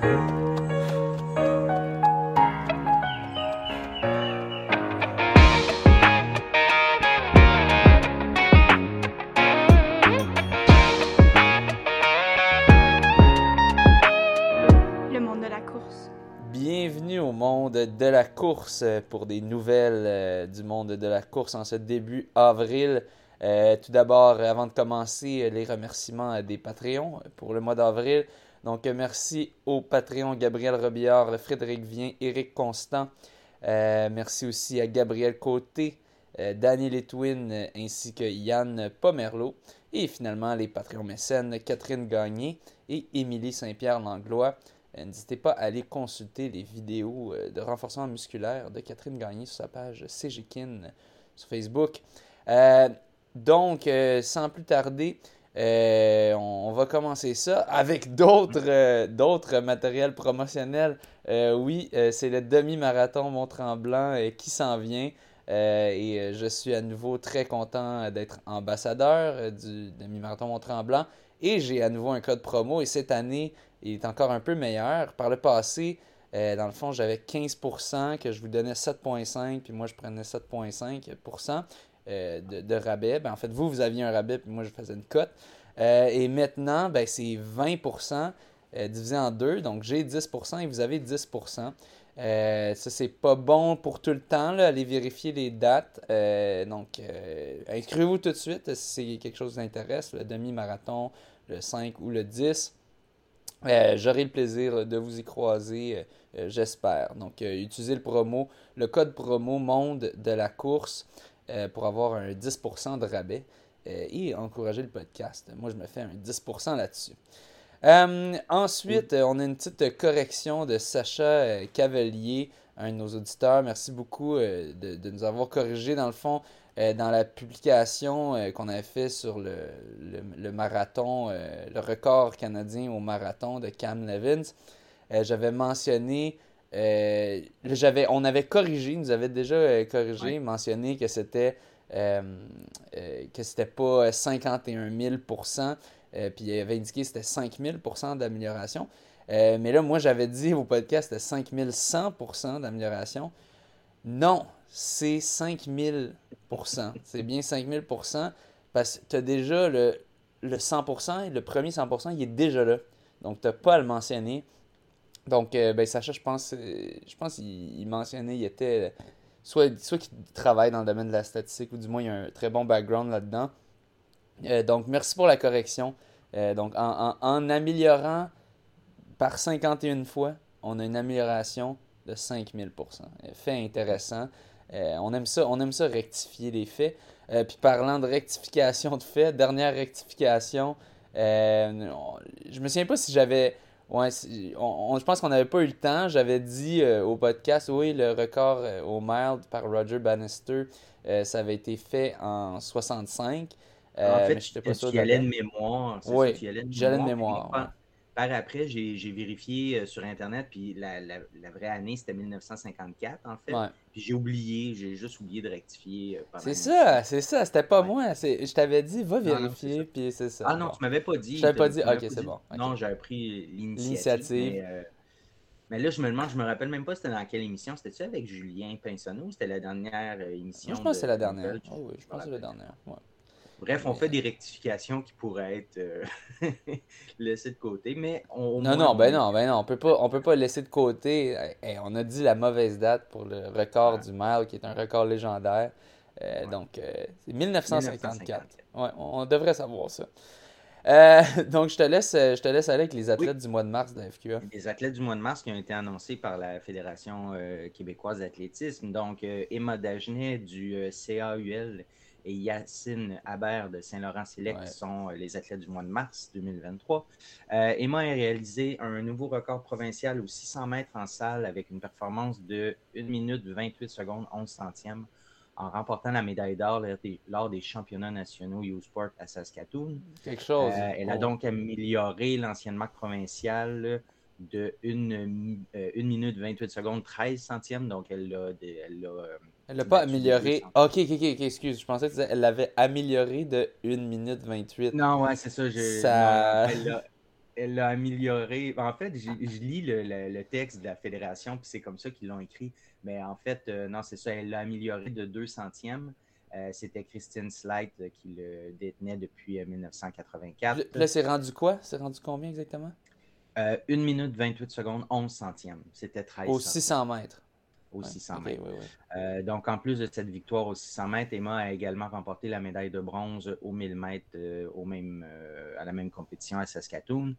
De la course. Bienvenue au monde de la course pour des nouvelles euh, du monde de la course en ce début avril. Euh, tout d'abord, avant de commencer, euh, les remerciements des Patreons pour le mois d'avril. Donc, euh, merci aux Patreons Gabriel Robillard, Frédéric Vien, Éric Constant. Euh, merci aussi à Gabriel Côté, euh, Daniel Etwin euh, ainsi que Yann Pomerleau. Et finalement, les Patreons mécènes Catherine Gagné et Émilie Saint-Pierre-Langlois. Euh, N'hésitez pas à aller consulter les vidéos de renforcement musculaire de Catherine Gagné sur sa page CGKIN sur Facebook. Donc, sans plus tarder, euh, on, va commencer ça avec d'autres euh, matériels promotionnels. Euh, oui, c'est le demi-marathon Mont-Tremblant qui s'en vient. Et je suis à nouveau très content d'être ambassadeur du demi-marathon Mont-Tremblant. Et j'ai à nouveau un code promo. Et cette année, il est encore un peu meilleur. Par le passé, dans le fond, j'avais 15% que je vous donnais 7,5%, puis moi je prenais 7,5% euh, de, rabais. Ben, en fait, vous, vous aviez un rabais, puis moi je faisais une cote. Euh, et maintenant, ben, c'est 20% euh, divisé en deux. Donc j'ai 10% et vous avez 10%. Euh, ça, c'est pas bon pour tout le temps. Allez vérifier les dates. Donc, inscrivez-vous tout de suite si c'est quelque chose qui vous intéresse, le demi-marathon, le 5 ou le 10. Euh, J'aurai le plaisir de vous y croiser, j'espère. Donc, utilisez le promo, le code promo Monde de la course euh, pour avoir un 10% de rabais euh, et encourager le podcast. Moi, je me fais un 10% là-dessus. Euh, ensuite, on a une petite correction de Sacha Cavalier, un de nos auditeurs. Merci beaucoup de, de nous avoir corrigé dans le fond dans la publication qu'on avait fait sur le, le, le marathon, le record canadien au marathon de Cam Levins. J'avais mentionné, euh, j'avais, on avait corrigé, nous avait déjà euh, corrigé, Ouais. mentionné que c'était euh, euh, que c'était pas 51 000% euh, puis il avait indiqué que c'était 5000% d'amélioration. Euh, mais là, moi, j'avais dit au podcast que c'était 5100% d'amélioration. Non, c'est 5000% C'est bien 5000% parce que tu as déjà le, le 100 et le premier 100% il est déjà là. Donc, tu n'as pas à le mentionner. Donc, euh, ben, Sacha, je pense, euh, je pense qu'il il mentionnait, il était soit, soit qu'il travaille dans le domaine de la statistique ou du moins il a un très bon background là-dedans. Euh, donc, merci pour la correction. Donc, en, en- améliorant par 51 fois, on a une amélioration de 5000% Euh, Fait intéressant. On, aime ça, on aime ça rectifier les faits. Puis parlant de rectification de faits, dernière rectification, on- je me souviens pas si j'avais. Ouais, on- on- je pense qu'on n'avait pas eu le temps. J'avais dit euh, au podcast, oui, le record euh, au mild par Roger Bannister, euh, ça avait été fait en 65. Euh, en mais fait, j'étais pas sûr tu y de mémoire? Oui, ça, tu y allais de mémoire, Par, après, j'ai vérifié euh, sur Internet, puis la, la- la vraie année, c'était 1954, en fait. Ouais. Puis j'ai oublié, j'ai juste oublié de rectifier. euh, C'est ça, c'est ça, c'était pas Ouais. moi. Je t'avais dit, va Non, non, c'est vérifier, puis c'est ça. Ah non, Bon. tu m'avais pas dit. Je t'avais pas dit? Ok, c'est bon. Non, j'avais pris l'initiative. Mais, euh, mais là, je me demande, je me rappelle même pas c'était dans quelle émission. C'était-tu avec Julien Pinsonneau ou c'était la dernière émission? Moi, je pense que c'est la de dernière. Oh oui, je me pense que c'est la dernière. ouais. Bref, on fait des rectifications qui pourraient être euh, laissées de côté, mais on, Non, moins, non, on- ben non, ben non, on peut pas, on peut pas laisser de côté. Eh, eh, on a dit la mauvaise date pour le record Ouais. du mile, qui est un record légendaire. Euh, Ouais. Donc, euh, c'est 1954. 1954. Ouais, on, on devrait savoir ça. Donc, je te laisse, je te laisse aller avec les athlètes du mois de mars de la FQA. Les athlètes du mois de mars qui ont été annoncés par la Fédération québécoise d'athlétisme. Donc, Emma Dagenet du CAUL et Yacine Habert de Saint-Laurent-Sélect Ouais. sont euh, les athlètes du mois de mars 2023. Euh, Emma a réalisé un nouveau record provincial aux 600 mètres en salle avec une performance de 1 minute 28 secondes 11 centièmes en remportant la médaille d'or lors des, lors des championnats nationaux U-Sport à Saskatoon. Quelque chose. Euh, elle a Oh. donc amélioré l'ancienne marque provinciale de 1 minute 28 secondes 13 centièmes. Donc, elle l'a. Elle l'a, euh, Elle pas amélioré. 200. Ok, ok, ok, excuse. Je pensais que tu disais elle l'avait amélioré de 1 minute 28. Non, ouais, c'est ça. je- Ça- non, elle l'a- elle l'a amélioré. En fait, je lis le, texte de la fédération, puis c'est comme ça qu'ils l'ont écrit. Mais en fait, euh, non, c'est ça, elle l'a amélioré de 2 centièmes. Euh, c'était Christine Slight qui le détenait depuis 1984. Là, c'est rendu quoi? C'est rendu combien exactement? 1 minute 28 secondes, 11 centièmes. C'était 13 Au 600 mètres au 600 mètres. Euh, donc, en plus de cette victoire au 600 mètres, Emma a également remporté la médaille de bronze au 1000 mètres euh, au même, euh, à la même compétition à Saskatoon.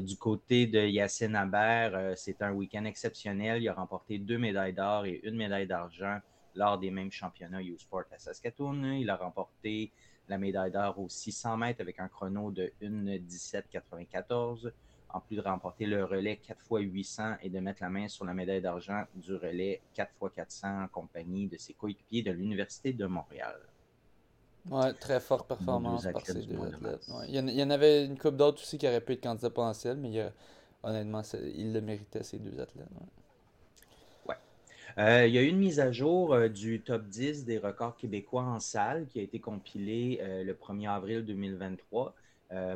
du côté de Yacine Aber, c'est un week-end exceptionnel. Il a remporté deux médailles d'or et une médaille d'argent lors des mêmes championnats U-Sport à Saskatoon. Il a remporté la médaille d'or au 600 mètres avec un chrono de 1,17,94 en plus de remporter le relais 4 x 800 et de mettre la main sur la médaille d'argent du relais 4 x 400 en compagnie de ses coéquipiers de l'Université de Montréal. Ouais, très forte performance par ces deux athlètes. Il, y en, avait une couple d'autres aussi qui auraient pu être candidats potentiels, mais honnêtement, il le méritait, ces deux athlètes. Ouais. Euh, il y a eu une mise à jour euh, du top 10 des records québécois en salle qui a été compilée euh, le 1er avril 2023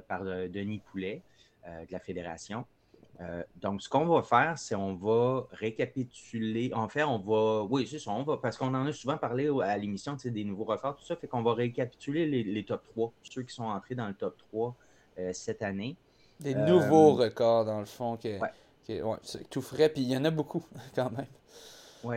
par Denis Poulet. Euh, de la fédération. Euh, donc, ce qu'on va faire, c'est on va récapituler. En fait, on va. Oui, c'est ça. On va, parce qu'on en a souvent parlé à l'émission des nouveaux records, tout ça. Fait qu'on va récapituler les, top 3, ceux qui sont entrés dans le top 3 euh, cette année. Des nouveaux records, dans le fond, qui, tout frais. Puis il y en a beaucoup, quand même. Oui.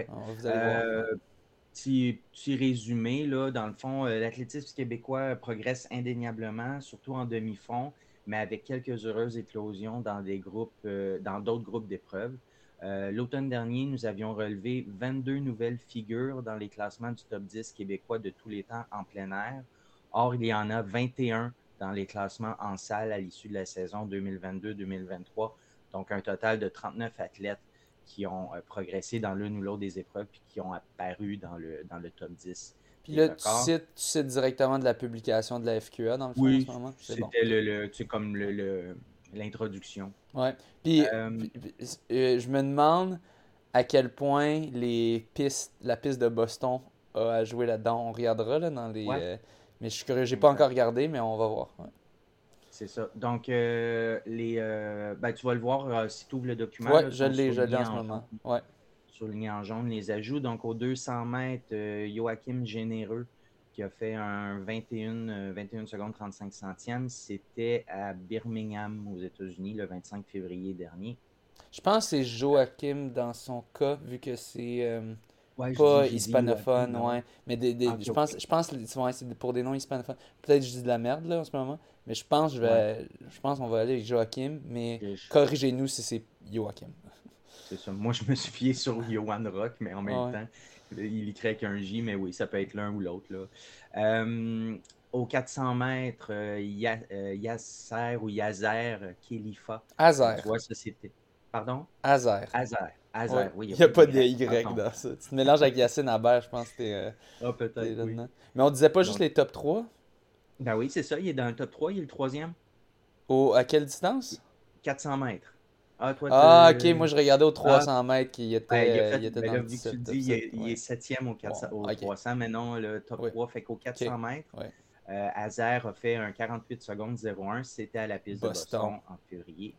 Petit, petit, résumé, là, dans le fond, l'athlétisme québécois progresse indéniablement, surtout en demi-fond mais avec quelques heureuses éclosions dans des groupes, euh, dans d'autres groupes d'épreuves. Euh, l'automne dernier, nous avions relevé 22 nouvelles figures dans les classements du top 10 québécois de tous les temps en plein air. Or, il y en a 21 dans les classements en salle à l'issue de la saison 2022-2023. Donc, un total de 39 athlètes qui ont euh, progressé dans l'une ou l'autre des épreuves et qui ont apparu dans le, dans le top 10. Puis là, tu cites, directement de la publication de la FQA dans le fond oui, en ce moment? C'était le, comme l'introduction. ouais. Puis, euh, euh, je me demande à quel point les pistes, la piste de Boston a à jouer là-dedans. On regardera là, dans les. Euh, mais je suis curieux, j'ai pas encore regardé, mais on va voir. C'est ça. Donc, les, ben, tu vas le voir si tu ouvres le document. Oui, je l'ai, je l'ai en ce moment. Ouais souligné en jaune les ajouts. Donc, aux 200 mètres, euh, Joachim Généreux, qui a fait un 21, 21 euh, secondes 35 centièmes, c'était à Birmingham, aux États-Unis, le 25 février dernier. Je pense que c'est Joachim dans son cas, vu que c'est euh, pas hispanophone, ouais. Mais ah, je, pense, je pense que c'est pour des noms hispanophones. Peut-être que je dis de la merde là en ce moment, mais je pense je vais, je pense qu'on va aller avec Joachim, mais corrigez-nous si c'est Joachim. Moi, je me suis fié sur Johan Rock, mais en même temps, il écrit avec un J, mais oui, ça peut être l'un ou l'autre. Euh, au 400 mètres, euh, euh, Yasser ou Yazer Khalifa. Azer. Tu vois, ça c'était. Pardon? Azer. Azer. oui. Il n'y a, pas de Y dans ça. Tu te mélanges avec Yacine Aber, je pense que c'était. ah, peut-être. Oui. Mais on disait pas juste les top 3 Ben oui, c'est ça. Il est dans le top 3, il est le troisième. Au, à quelle distance? 400 mètres. Ah, ah ok, moi je regardais aux 300 ah. mètres qui était, il, était dans le 17, tu dis, il, est, septième au, 400, au 300, mais non, le top 3 fait qu'au 400 mètres, euh, Azer a fait un 48 secondes 01. C'était à la piste de Boston en février.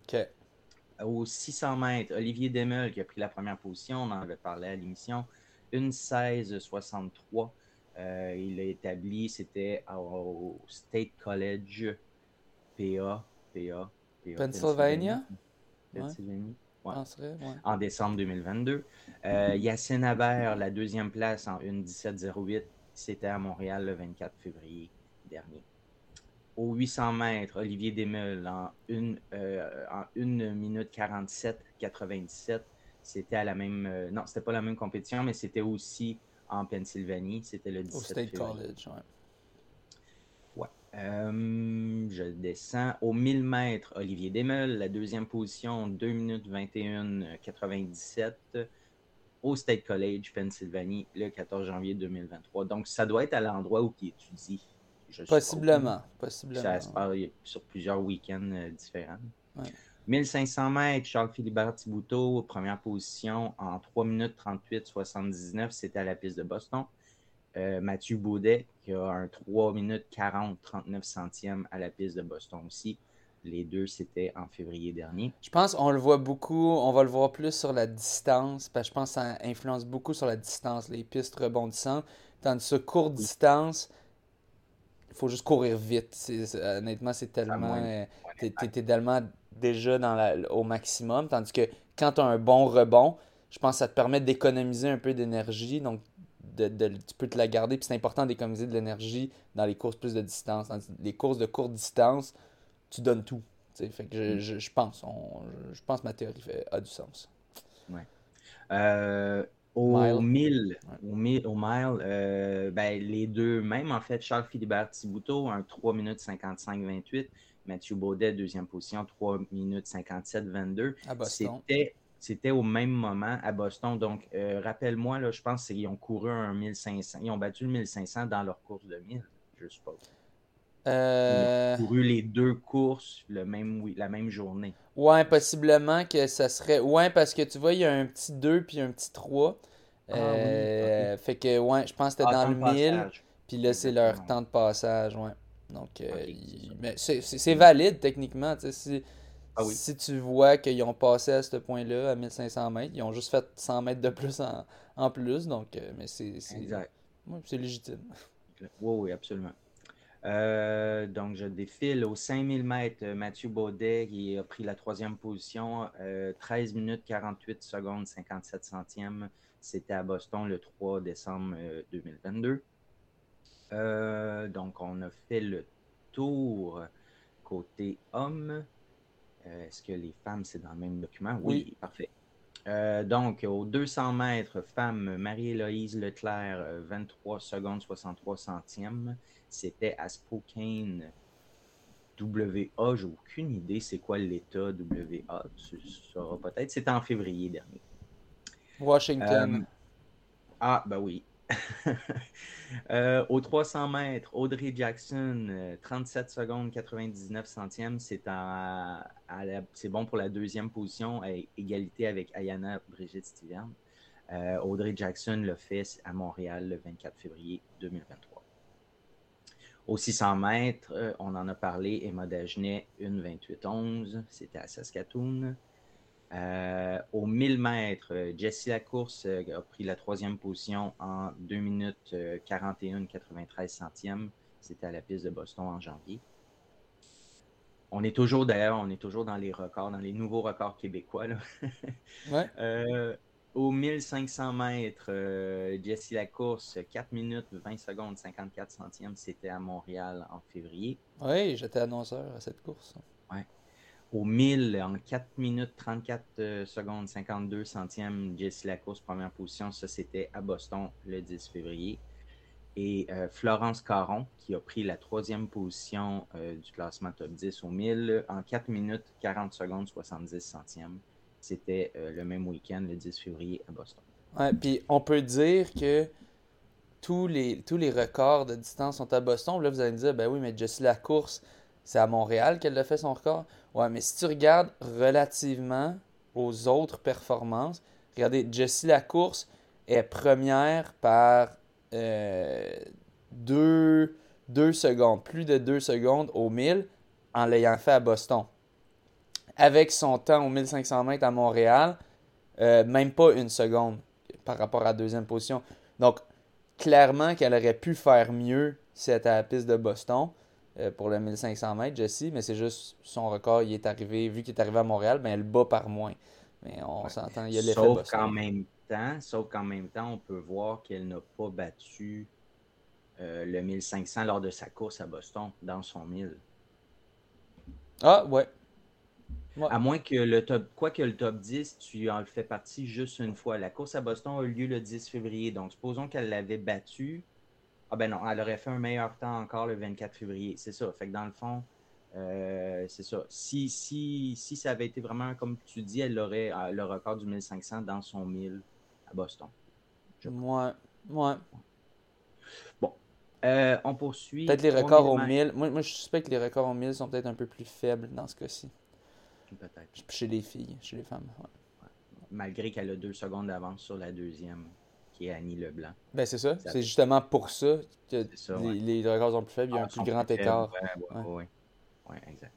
Au 600 mètres, Olivier Demel qui a pris la première position, on en avait parlé à l'émission, une 16-63. Euh, il a établi, c'était au State College PA, PA, PA Pennsylvania en décembre 2022. Euh, Yacine Aber, la deuxième place en 1.17.08, c'était à Montréal le 24 février dernier. Au 800 mètres, Olivier Desmeules en 1 euh, minute 47 97. C'était à la même. Euh, non, c'était pas la même compétition, mais c'était aussi en Pennsylvanie. C'était le 17 Au State College, euh, je descends au 1000 mètres, Olivier Desmeules, la deuxième position, 2 minutes 21 97 au State College, Pennsylvanie, le 14 janvier 2023. Donc, ça doit être à l'endroit où il étudie. possiblement, possiblement. Ça se passe sur plusieurs week-ends euh, différents. 1500 mètres, Charles-Philibert Thibouteau, première position en 3 minutes 38 79, c'était à la piste de Boston. Euh, Mathieu Baudet, qui a un 3 minutes 40, 39 centièmes à la piste de Boston aussi. Les deux, c'était en février dernier. Je pense qu'on le voit beaucoup, on va le voir plus sur la distance, parce que je pense que ça influence beaucoup sur la distance, les pistes rebondissantes. Tandis que courte distance, il faut juste courir vite. honnêtement, c'est tellement. Euh, t'es, tellement déjà dans la, au maximum. Tandis que quand tu as un bon rebond, je pense que ça te permet d'économiser un peu d'énergie. Donc, de, tu peux te la garder. Puis c'est important d'économiser de l'énergie dans les courses plus de distance. Dans les courses de courte distance, tu donnes tout. Fait que je, je, pense, je, pense que ma théorie fait, a du sens. Ouais. Euh, au mille, au mille, au mile euh, ben, les deux, même en fait, Charles Philibert Thibouteau, un 3 minutes 55-28. Mathieu Baudet, deuxième position, 3 minutes 57-22. C'était c'était au même moment à Boston. Donc, euh, rappelle-moi, là, je pense qu'ils ont couru un 1500. Ils ont battu le 1500 dans leur course de 1000, je suppose. Euh... Ils ont couru les deux courses le même, oui, la même journée. Ouais, possiblement que ça serait. Ouais, parce que tu vois, il y a un petit 2 puis un petit 3. Ah, euh, Fait que, ouais, je pense que c'était ah, dans le 1000. Puis là, c'est leur temps de passage, ouais. Donc, c'est valide techniquement. Tu sais, si ah si tu vois qu'ils ont passé à ce point-là, à 1500 mètres, ils ont juste fait 100 mètres de plus en, plus. Donc, euh, mais c'est c'est légitime. Oui, oui, absolument. Euh, donc, je défile aux 5000 mètres. Euh, Mathieu Baudet qui a pris la troisième position. 13 minutes 48 secondes 57 centièmes. C'était à Boston le 3 décembre 2022. donc, on a fait le tour côté homme. Euh, est-ce que les femmes, c'est dans le même document? Oui, parfait. Euh, donc, aux 200 mètres, femme Marie-Héloïse Leclerc, 23 euh, secondes 63 centièmes. C'était à Spokane, WA. J'ai aucune idée c'est quoi l'état WA. Tu sauras peut-être. C'était en février dernier. Washington. ah, ben oui. euh, aux 300 mètres, Audrey Jackson, 37 euh, secondes 99 centièmes. C'est, bon pour la deuxième position, à égalité avec Ayana Brigitte Stiverne. Euh, Audrey Jackson le fait à Montréal le 24 février 2023. Aux 600 mètres, euh, on en a parlé, Emma Dagenet, 1,28,11. C'était à Saskatoon. Euh, au 1000 mètres, euh, Jessie Lacourse euh, a pris la troisième position en 2 minutes 41 93 centièmes. C'était à la piste de Boston en janvier. On est toujours, d'ailleurs, on est toujours dans les records, dans les nouveaux records québécois. au 1500 mètres, Jessie Lacourse, 4 minutes 20 secondes 54 centièmes. C'était à Montréal en février. Oui, j'étais annonceur à cette course. Ouais au 1000 en 4 minutes 34 euh, secondes 52 centièmes. Jessie Lacourse, première position. Ça, c'était à Boston le 10 février. Et euh, Florence Caron, qui a pris la troisième position euh, du classement top 10 au 1000 en 4 minutes 40 secondes 70 centièmes. C'était le même week-end, le 10 février à Boston. Ouais, puis on peut dire que tous les, tous les records de distance sont à Boston. Là, vous allez me dire, ben oui, mais Jessie Lacourse, c'est à Montréal qu'elle a fait son record. Ouais, mais si tu regardes relativement aux autres performances, regardez, Jessie Lacourse est première par euh, deux, secondes, plus de deux secondes au 1000 en l'ayant fait à Boston. Avec son temps au 1500 mètres à Montréal, euh, même pas une seconde par rapport à la deuxième position. Donc, clairement qu'elle aurait pu faire mieux si elle était à la piste de Boston. Euh, pour le 1500 mètres, Jesse, mais c'est juste son record, il est arrivé, vu qu'il est arrivé à Montréal, ben, elle bat par moins. Mais on s'entend, il y a l'effet Sauf qu'en même temps, sauf qu'en même temps, on peut voir qu'elle n'a pas battu euh, le 1500 lors de sa course à Boston, dans son 1000. Ah, ouais. À moins que le top, quoi que le top 10, tu en fais partie juste une fois. La course à Boston a eu lieu le 10 février. Donc, supposons qu'elle l'avait battu ah ben non, elle aurait fait un meilleur temps encore le 24 février. C'est ça. Fait que dans le fond, euh, c'est ça. Si, si, si ça avait été vraiment comme tu dis, elle aurait euh, le record du 1500 dans son 1000 à Boston. Moi, ouais. Bon. Euh, on poursuit. Peut-être les records au 1000. Moi, moi, je suspecte que les records au 1000 sont peut-être un peu plus faibles dans ce cas-ci. Peut-être. Chez les filles, chez les femmes. Malgré qu'elle a deux secondes d'avance sur la deuxième qui est Annie Leblanc. Ben, c'est ça. C'est justement pour ça que les, records sont plus faibles. Il y a un ah, plus grand écart. Oui, ouais. ouais. exact.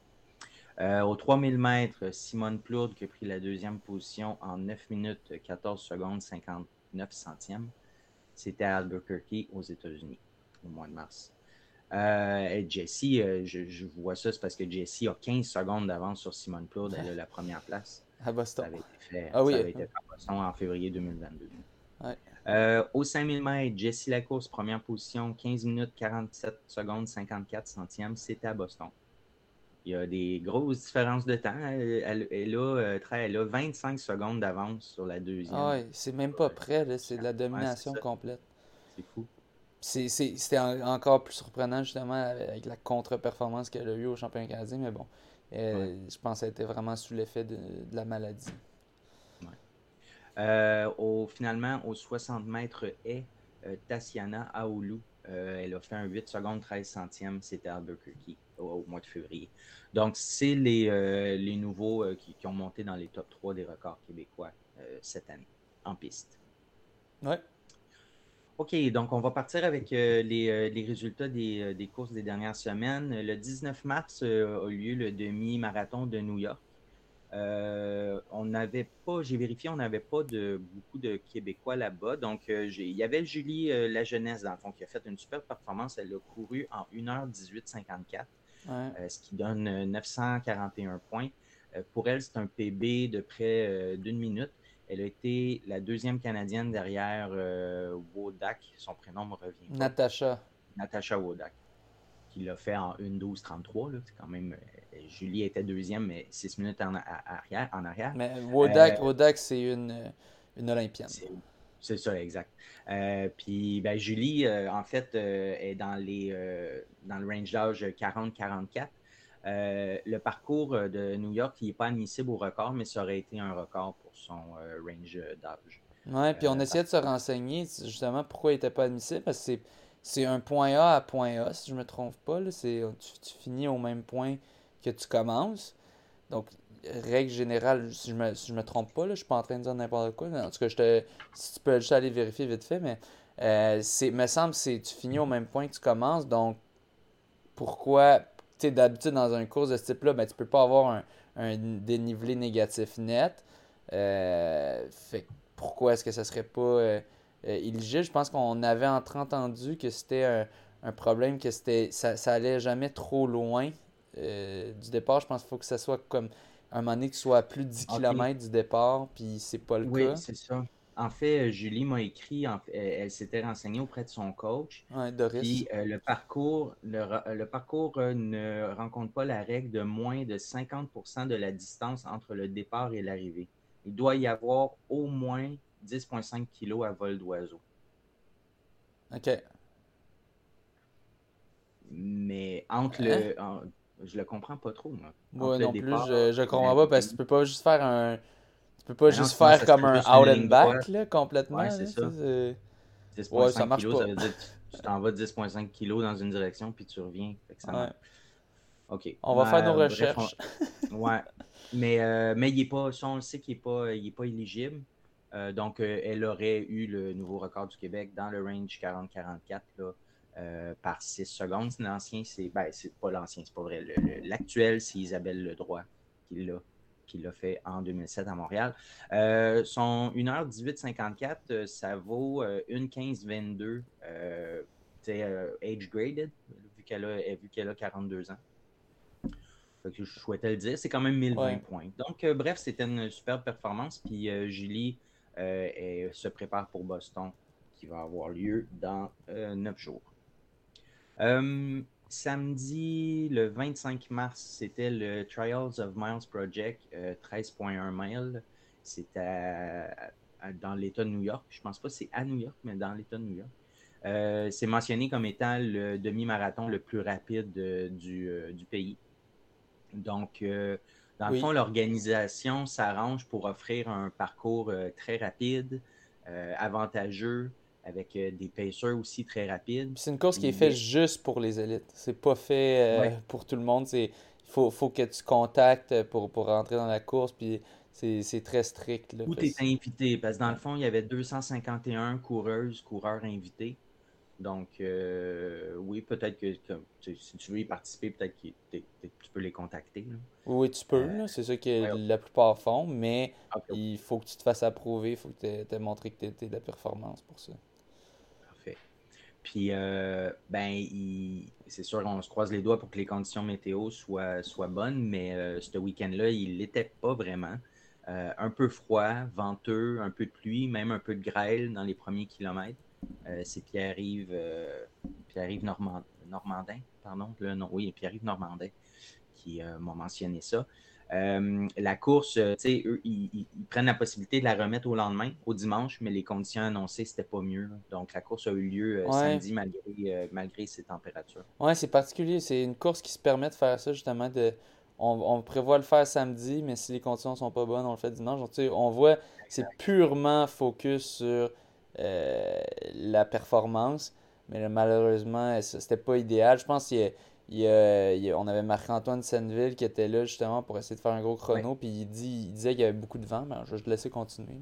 Euh, au 3000 mètres, Simone Plourde qui a pris la deuxième position en 9 minutes 14 secondes 59 centièmes. C'était à Albuquerque aux États-Unis au mois de mars. Euh, Jessie, euh, je, vois ça, c'est parce que Jessie a 15 secondes d'avance sur Simone Plourde. Elle a la première place. À Boston. Ça avait été fait, ah, oui. ça avait été fait à Boston en février 2022. Euh, au 5000 mètres, Jessie Lacourse, première position, 15 minutes 47 secondes 54 centièmes. C'était à Boston. Il y a des grosses différences de temps. Elle, elle, a, elle a, 25 secondes d'avance sur la deuxième. Ah oui, c'est même pas prêt, c'est de la domination complète. C'est fou. C'était encore plus surprenant justement avec la contre-performance qu'elle a eue au championnat canadien, mais bon, euh, je pense qu'elle était vraiment sous l'effet de, la maladie. Euh, au, finalement, aux 60 mètres haies, euh, Tassiana Aoulou, elle a fait un 8 secondes 13 centièmes, c'était Albuquerque au, mois de février. Donc, c'est les, les, nouveaux qui, qui, ont monté dans les top 3 des records québécois cette année, en piste. Ouais. OK, donc on va partir avec euh, les, euh, les, résultats euh, des, courses des dernières semaines. Le 19 mars a lieu le demi-marathon de New York. On n'avait pas, j'ai vérifié, on n'avait pas de beaucoup de Québécois là-bas. Donc, il y avait Julie La Jeunesse, dans le fond, qui a fait une super performance. Elle a couru en 1h18.54, ce qui donne 941 points. pour elle, c'est un PB de près d'une minute. Elle a été la deuxième Canadienne derrière euh, Wodak. Son prénom me revient. Natacha. Natacha Wodak. Qui l'a fait en 1-12-33. C'est quand même. Euh, Julie était deuxième, mais 6 minutes en, arrière, en arrière. Mais Wodak, euh, c'est une, une Olympienne. C'est ça, exact. puis ben, Julie, en fait, est dans, les, dans le range d'âge 40-44. Euh, le parcours euh, de New York, il n'est pas admissible au record, mais ça aurait été un record pour son euh, range d'âge. Oui, puis on essayait de se renseigner justement pourquoi il n'était pas admissible, parce que c'est un point A à point A, si je me trompe pas. Là, tu, tu, finis au même point que tu commences. Donc, règle générale, si je me, si je me trompe pas, là, je suis pas en train de dire n'importe quoi. En tout cas, je te, si tu peux juste aller vérifier vite fait, mais euh, me semble que tu finis au même point que tu commences. Donc, pourquoi d'habitude, dans un course de ce type-là, ben, tu peux pas avoir un, dénivelé négatif net. Euh, fait pourquoi est-ce que ça serait pas euh, euh, éligible? Je pense qu'on avait entendu que c'était un, problème, que c'était ça, ça allait jamais trop loin du départ. Je pense qu'il faut que ça soit comme un moment donné que soit à plus de 10 km du départ, puis c'est pas le cas. Oui, c'est ça. En fait, euh, Julie m'a écrit, elle, s'était renseignée auprès de son coach. Ouais, Doris. Puis euh, le parcours, le, parcours euh, ne rencontre pas la règle de moins de 50% de la distance entre le départ et l'arrivée. Il doit y avoir au moins 10,5 kg à vol d'oiseau. OK. Mais entre le. Je le comprends pas trop, moi. non plus, je, je comprends pas parce que tu peux pas juste faire un peux pas juste faire comme un out and back, là, complètement. Ouais, c'est ça. 10.5 ça marche pas. Ça veut dire que tu t'en vas 10.5 kg dans une direction, puis tu reviens. ça OK. On va faire nos recherches. ouais. Mais, euh, mais il est pas, on le sait qu'il n'est pas, il est pas éligible. Euh, donc, euh, elle aurait eu le nouveau record du Québec dans le range 40-44 par 6 secondes. L'ancien, c'est ben, c'est pas l'ancien, c'est pas vrai. L'actuel, c'est Isabelle Ledroit qui l'a qui l'a fait en 2007 à Montréal. Euh, son 1h18.54, euh, ça vaut euh, 1h15.22 euh, age graded, vu qu'elle a, vu qu'elle a 42 ans. je souhaitais le dire, c'est quand même 1020 points. Donc, bref, c'était une super performance. Puis Julie se prépare pour Boston, qui va avoir lieu dans 9 jours. Samedi, le 25 mars, c'était le Trials of Miles Project, 13.1 euh, miles. C'était dans l'État de New York. Je pense pas que c'est à New York, mais dans l'État de New York. Euh, c'est mentionné comme étant le demi-marathon le plus rapide euh, du, pays. Donc, dans le fond, l'organisation s'arrange pour offrir un parcours très rapide, avantageux, avec euh, des pacers aussi très rapides. C'est une course qui est faite juste pour les élites. C'est pas fait euh, pour tout le monde. Il faut, faut, que tu contactes pour, pour rentrer dans la course. Puis c'est très strict. Là, Où tu invité? Parce que dans le fond, il y avait 251 coureuses, coureurs invités. Donc, euh, oui, peut-être que, si tu veux y participer, peut-être que tu peux les contacter. Oui, tu peux, c'est ça que la plupart font, mais il faut que tu te fasses approuver, il faut que tu aies montré que tu étais de la performance pour ça. Parfait. Puis, ben, c'est sûr, on se croise les doigts pour que les conditions météo soient, soient bonnes, mais ce week-end-là, il l'était pas vraiment. Euh, un peu froid, venteux, un peu de pluie, même un peu de grêle dans les premiers kilomètres. Euh, c'est Pierre-Yves euh, Pierre Normandin, pardon, le nom, oui, Pierre-Yves Normandin qui m'a mentionné ça. la course, tu sais, eux, ils, prennent la possibilité de la remettre au lendemain, au dimanche, mais les conditions annoncées, c'était pas mieux. Donc, la course a eu lieu samedi malgré, malgré ces températures. Oui, c'est particulier. C'est une course qui se permet de faire ça, justement, de, on, prévoit le faire samedi, mais si les conditions sont pas bonnes, on le fait dimanche. Donc, on voit, c'est purement focus sur euh, la performance. Mais malheureusement, c'était pas idéal. Je pense qu'il on avait Marc-Antoine Senneville qui était là justement pour essayer de faire un gros chrono. Puis il, dit, disait qu'il y avait beaucoup de vent. mais je vais te laisser continuer.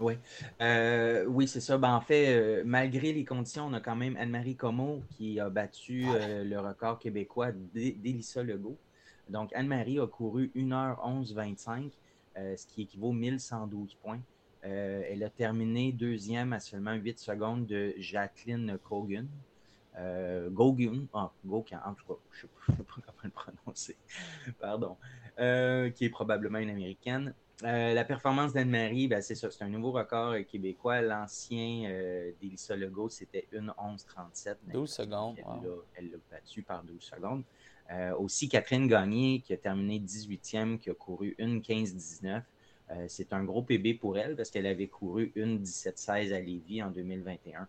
Oui, euh, oui c'est ça. Ben, en fait, euh, malgré les conditions, on a quand même Anne-Marie Como qui a battu le record québécois d'Elissa Legault. Donc, Anne-Marie a couru 1h11-25, euh, ce qui équivaut à 1112 points. Euh, elle a terminé deuxième à seulement 8 secondes de Jacqueline Kogan. Euh, Gogun, ah, Gogan, en tout cas, je ne sais pas comment le prononcer, pardon, qui est probablement une américaine. la performance d'Anne-Marie, ben, c'est ça, c'est un nouveau record québécois. L'ancien d'Elissa Legault, c'était 1h11-37. 12 secondes. Elle l'a battu par 12 secondes. Euh, aussi, Catherine Gagné, qui a terminé 18e, qui a couru une 15-19. Euh, c'est un gros PB pour elle parce qu'elle avait couru une 17-16 à Lévis en 2021.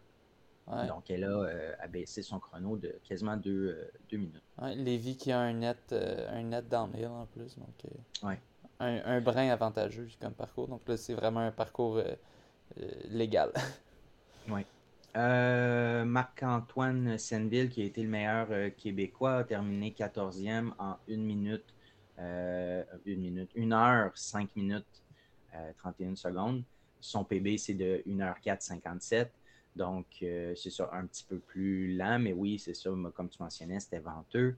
Donc, elle a euh, abaissé son chrono de quasiment deux, minutes. Ouais, Lévis qui a un net, un net downhill en plus. Donc, un, un, brin avantageux comme parcours. Donc là, c'est vraiment un parcours légal. oui. Euh, Marc-Antoine Senville, qui a été le meilleur euh, québécois, a terminé 14e en 1 minute, euh, une minute, 1 heure, 5 minutes, 31 secondes. Son PB, c'est de 1 h 4, 57. Donc, c'est ça, un petit peu plus lent, mais oui, c'est ça, comme tu mentionnais, c'était venteux.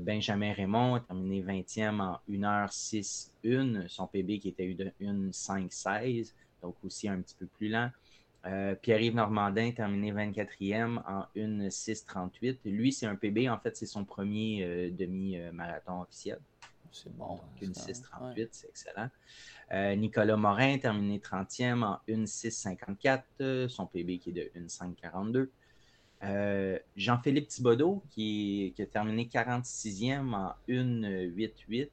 Benjamin Raymond a terminé 20e en 1 h 6, 1. Son PB qui était de 1 5, 16, donc aussi un petit peu plus lent. Euh, Pierre-Yves Normandin terminé 24e en 1.6.38. Lui, c'est un PB. En fait, c'est son premier euh, demi-marathon officiel. C'est bon. Une 6.38, c'est excellent. Euh, Nicolas Morin terminé 30e en 1.6.54. Son PB qui est de 1.5.42. Jean-Philippe Thibodeau qui, qui, a terminé 46e en 1.8.8.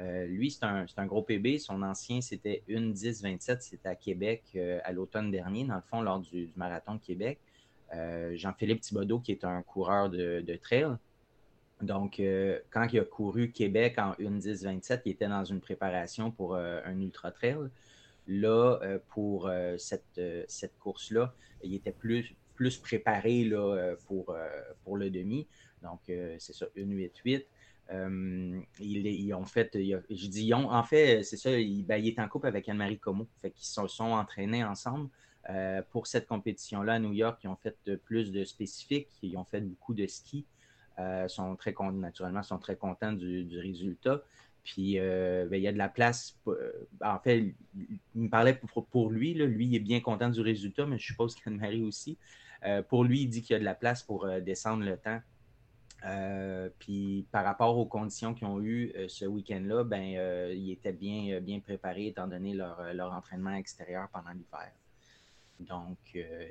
Euh, lui, c'est un, gros PB. Son ancien, c'était une 10-27. C'était à Québec euh, à l'automne dernier, dans le fond, lors du, marathon de Québec. Euh, Jean-Philippe Thibodeau, qui est un coureur de, trail. Donc, quand il a couru Québec en une 10-27, il était dans une préparation pour un ultra trail. Là, pour cette, cette course-là, il était plus, plus préparé là, pour, pour le demi. Donc, c'est ça, une 8-8. Euh, ils, ont fait, je dis en fait, c'est ça, ben, il, est en couple avec Anne-Marie Como. Fait qu'ils se sont, entraînés ensemble euh, pour cette compétition-là à New York. Ils ont fait plus de spécifiques, ils ont fait beaucoup de ski. Euh, sont très naturellement, sont très contents du, résultat. Puis ben, il y a de la place. en fait, il, me parlait pour, lui. Lui, il est bien content du résultat, mais je suppose qu'Anne-Marie aussi. pour lui, il dit qu'il y a de la place pour descendre le temps euh, puis par rapport aux conditions qu'ils ont eues euh, ce week-end-là, ben, euh, ils étaient bien, bien préparés étant donné leur, entraînement extérieur pendant l'hiver. Donc,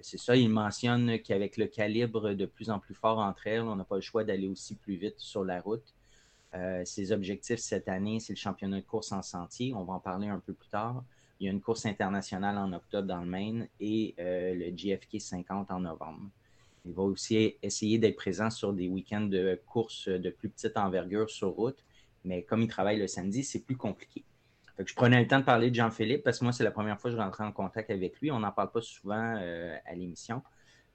c'est ça, ils mentionnent qu'avec le calibre de plus en plus fort entre elles, on n'a pas le choix d'aller aussi plus vite sur la route. ses objectifs cette année, c'est le championnat de course en sentier. On va en parler un peu plus tard. Il y a une course internationale en octobre dans le Maine et le JFK 50 en novembre. Il va aussi essayer d'être présent sur des week-ends de courses de plus petite envergure sur route. Mais comme il travaille le samedi, c'est plus compliqué. Je prenais le temps de parler de Jean-Philippe parce que moi, c'est la première fois que je rentrais en contact avec lui. On n'en parle pas souvent euh, à l'émission.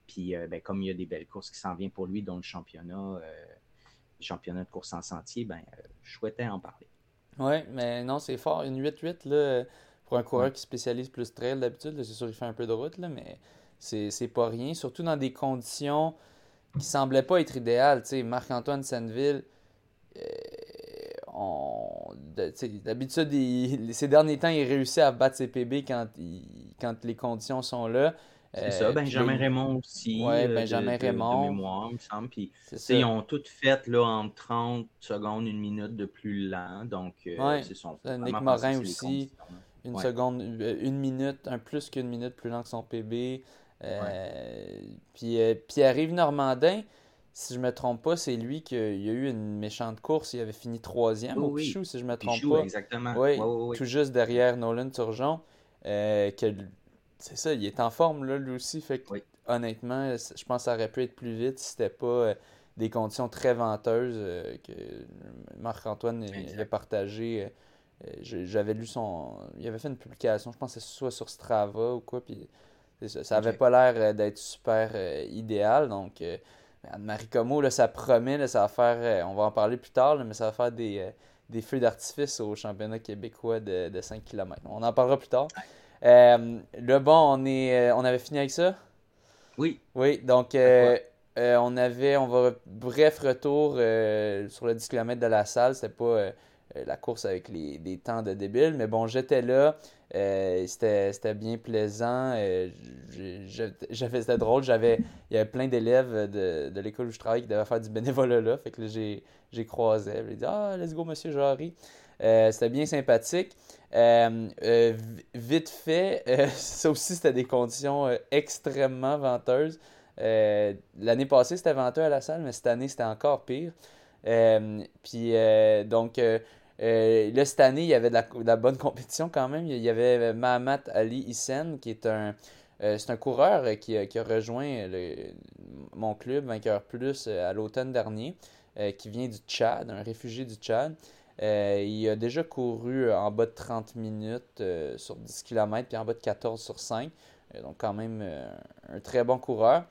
Puis, euh, ben, comme il y a des belles courses qui s'en viennent pour lui, dont le championnat, euh, championnat de course en sentier, ben, je souhaitais en parler. Oui, mais non, c'est fort. Une 8-8, pour un coureur qui spécialise plus trail d'habitude, c'est sûr qu'il fait un peu de route, là, mais c'est pas rien, surtout dans des conditions qui semblaient pas être idéales. Marc-Antoine Senneville, euh, d'habitude, ces derniers temps, il réussit à battre ses PB quand, quand les conditions sont là. C'est ça, Benjamin Raymond aussi. Oui, Benjamin Raymond. De, mémoire, il me semble. Puis, ils ont toutes fait là, en 30 secondes, une minute de plus lent. Donc, c'est son. Nick Morin aussi. Une seconde, une minute, un plus qu'une minute plus lent que son PB. Euh, puis euh, Pierre-Yves Normandin, si je me trompe pas, c'est lui qui a, il a eu une méchante course. Il avait fini troisième au Pichou, si je me trompe pas. exactement. Oui, tout juste derrière Nolan Turgeon. Euh, c'est ça, il est en forme là, lui aussi. Fait honnêtement, je pense que ça aurait pu être plus vite si c'était pas des conditions très venteuses que Marc-Antoine a partagé. J'avais lu son. Il avait fait une publication, je pense que soit sur Strava ou quoi, puis ça, ça avait pas l'air euh, d'être super euh, idéal. Donc, euh, Anne-Marie Como, là, ça promet, ça va faire, on va en parler plus tard, mais ça va faire des, des feux d'artifice au championnat québécois de, de, 5 km. On en parlera plus tard. le bon, on, est, on avait fini avec ça? Oui. Oui, donc on avait, on va, bref retour sur le 10 km de la salle. C'était pas la course avec les, des temps de débile, mais bon, j'étais là. Euh, c'était bien plaisant. Euh, C'était drôle. Il y avait plein d'élèves de, de l'école où je travaille qui devaient faire du bénévolat là. Fait que j'ai croisé. J'ai dit Ah, let's go, monsieur Jarry. Euh, c'était bien sympathique. vite fait, ça aussi, c'était des conditions extrêmement venteuses. L'année passée, c'était venteux à la salle, mais cette année, c'était encore pire. puis, donc, euh, là, cette année, il y avait de la, bonne compétition quand même. Il y avait euh, Mahamat Ali Hissen, qui est un, euh, un coureur qui, a rejoint mon club, Vainqueur Plus, à l'automne dernier, qui vient du Tchad, un réfugié du Tchad. il a déjà couru en bas de 30 minutes sur 10 km, puis en bas de 14 sur 5. donc, quand même, un très bon coureur.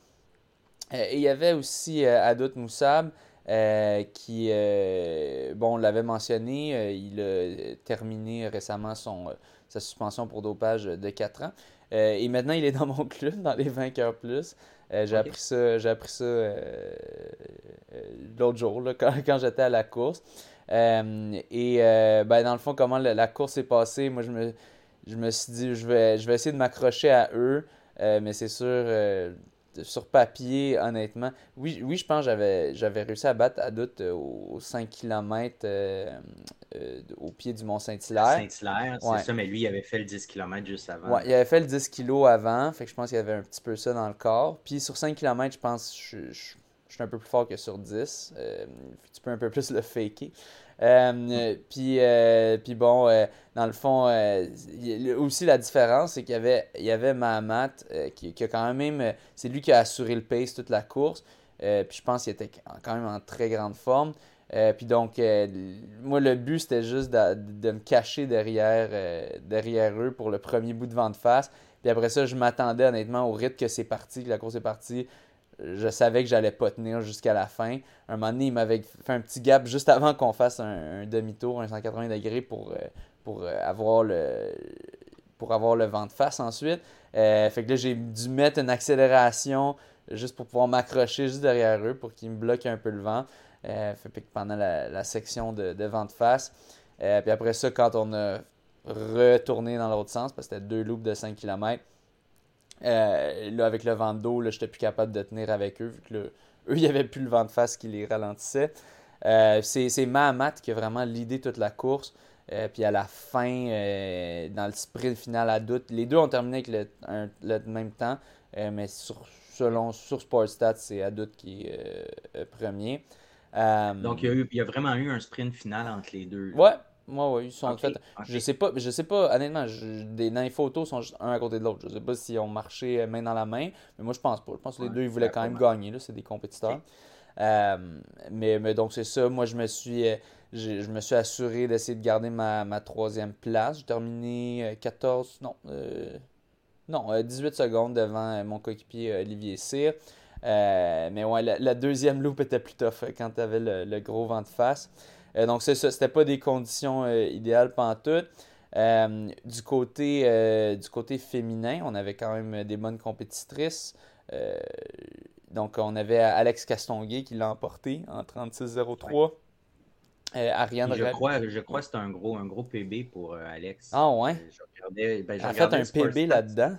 et il y avait aussi Adout Moussab, euh, qui, euh, bon, on l'avait mentionné, euh, il a terminé récemment son, sa suspension pour dopage de 4 ans. et maintenant, il est dans mon club, dans les vainqueurs plus. j'ai appris ça, j'ai appris ça l'autre jour, là, quand, quand j'étais à la course. et ben, dans le fond, comment la, la course s'est passée, moi, je me, je me suis dit, je vais, je vais essayer de m'accrocher à eux. mais c'est sûr, sur papier, honnêtement, oui, oui je pense que j'avais, réussi à battre à doute euh, aux 5 km euh, euh, au pied du Mont-Saint-Hilaire. Saint-Hilaire, c'est ça, mais lui, il avait fait le 10 km juste avant. Ouais, il avait fait le 10 kg avant, fait que je pense qu'il y avait un petit peu ça dans le corps. Puis sur 5 km, je pense que je, suis un peu plus fort que sur 10. tu peux un peu plus le faker. Euh, puis, euh, puis bon, euh, dans le fond, aussi la différence, c'est qu'il y avait, il y avait Mahamat qui, a quand même. c'est lui qui a assuré le pace toute la course. puis je pense qu'il était quand même en très grande forme. puis donc, moi, le but, c'était juste de, de, me cacher derrière, derrière eux pour le premier bout de vent de face. Puis après ça, je m'attendais honnêtement au rythme que c'est parti, que la course est partie je savais que j'allais pas tenir jusqu'à la fin. Un moment donné, il m'avait fait un petit gap juste avant qu'on fasse un, demi-tour, un 180 degrés pour, euh, pour, euh, avoir le, pour avoir le vent de face ensuite. Euh, fait que là, j'ai dû mettre une accélération juste pour pouvoir m'accrocher juste derrière eux pour qu'ils me bloquent un peu le vent. fait que pendant la, section de, vent de face. puis après ça, quand on a retourné dans l'autre sens, parce que c'était deux loops de 5 km, euh, là, avec le vent d'eau, je n'étais plus capable de tenir avec eux, vu que eux, il n'y avait plus le vent de face qui les ralentissait. Euh, c'est Mahamat qui a vraiment l'idée toute la course. Euh, puis à la fin, dans le sprint final à doute, les deux ont terminé avec le, même temps, mais sur, selon sur Sportstat, c'est à doute qui est premier. Donc il y, a vraiment eu un sprint final entre les deux. Ouais, moi, oui, ils sont en fait. Je sais pas, je sais pas, honnêtement, des, dans les photos, sont juste un à côté de l'autre. Je sais pas s'ils ont marché main dans la main, mais moi, je pense pas. Je pense que les deux, ils voulaient quand même gagner, là, c'est des compétiteurs. Euh, mais, mais, donc, c'est ça. Moi, je me suis, euh, je me suis assuré d'essayer de garder ma, ma troisième place. J'ai terminé 14, euh, non, non, 18 secondes devant mon coéquipier Olivier Cyr. mais ouais, la, deuxième loupe était plus tough quand tu avais le, le, gros vent de face. Euh, donc, c'est ça. C'était pas des conditions euh, idéales pendant euh, du, côté, du côté féminin, on avait quand même des bonnes compétitrices. donc, on avait Alex Castonguay qui l'a emporté en 36-03. Ariane je crois, je crois que c'est un gros, un gros PB pour Alex. Ah ouais? Je regardais, ben, a fait un PB là-dedans?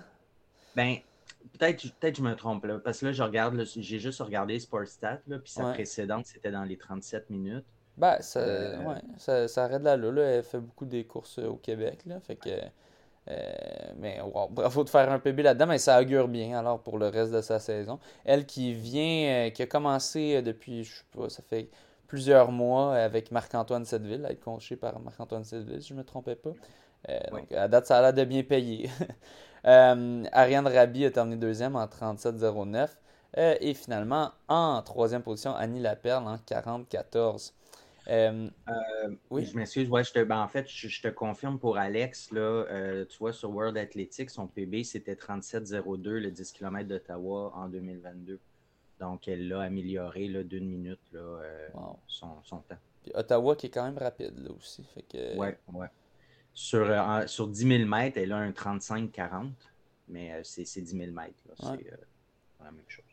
Ben, peut-être peut je me trompe là, parce que là, je regarde, j'ai juste regardé Sportstat, puis sa précédente, c'était dans les 37 minutes. Ben, ça, ouais, ça, ça arrête là, là, Elle fait beaucoup des courses au Québec, là, fait que... Euh, mais bravo de faire un PB là-dedans, mais ça augure bien alors pour le reste de sa saison. Elle qui vient, euh, qui a commencé euh, depuis, je sais pas, ça fait plusieurs mois avec Marc-Antoine Setteville, à être conché par Marc-Antoine Setteville, si je ne me trompais pas. Donc, à date, ça a l'air de bien payer. Ariane Rabi a terminé deuxième en 37,09. et finalement, en troisième position, Annie Laperle en 44. Euh, oui. Je m'excuse, ouais, je te, ben, en fait, je, te confirme pour Alex, là, euh, tu vois, sur World Athletics, son PB, c'était 37,02 le 10 km d'Ottawa en 2022. Donc, elle l'a amélioré d'une minute là, euh, son, temps. Puis Ottawa qui est quand même rapide là aussi. Fait que... Ouais, ouais. Sur, sur 10 000 mètres, elle a un 35-40, mais c'est 10 000 mètres. C'est la même chose.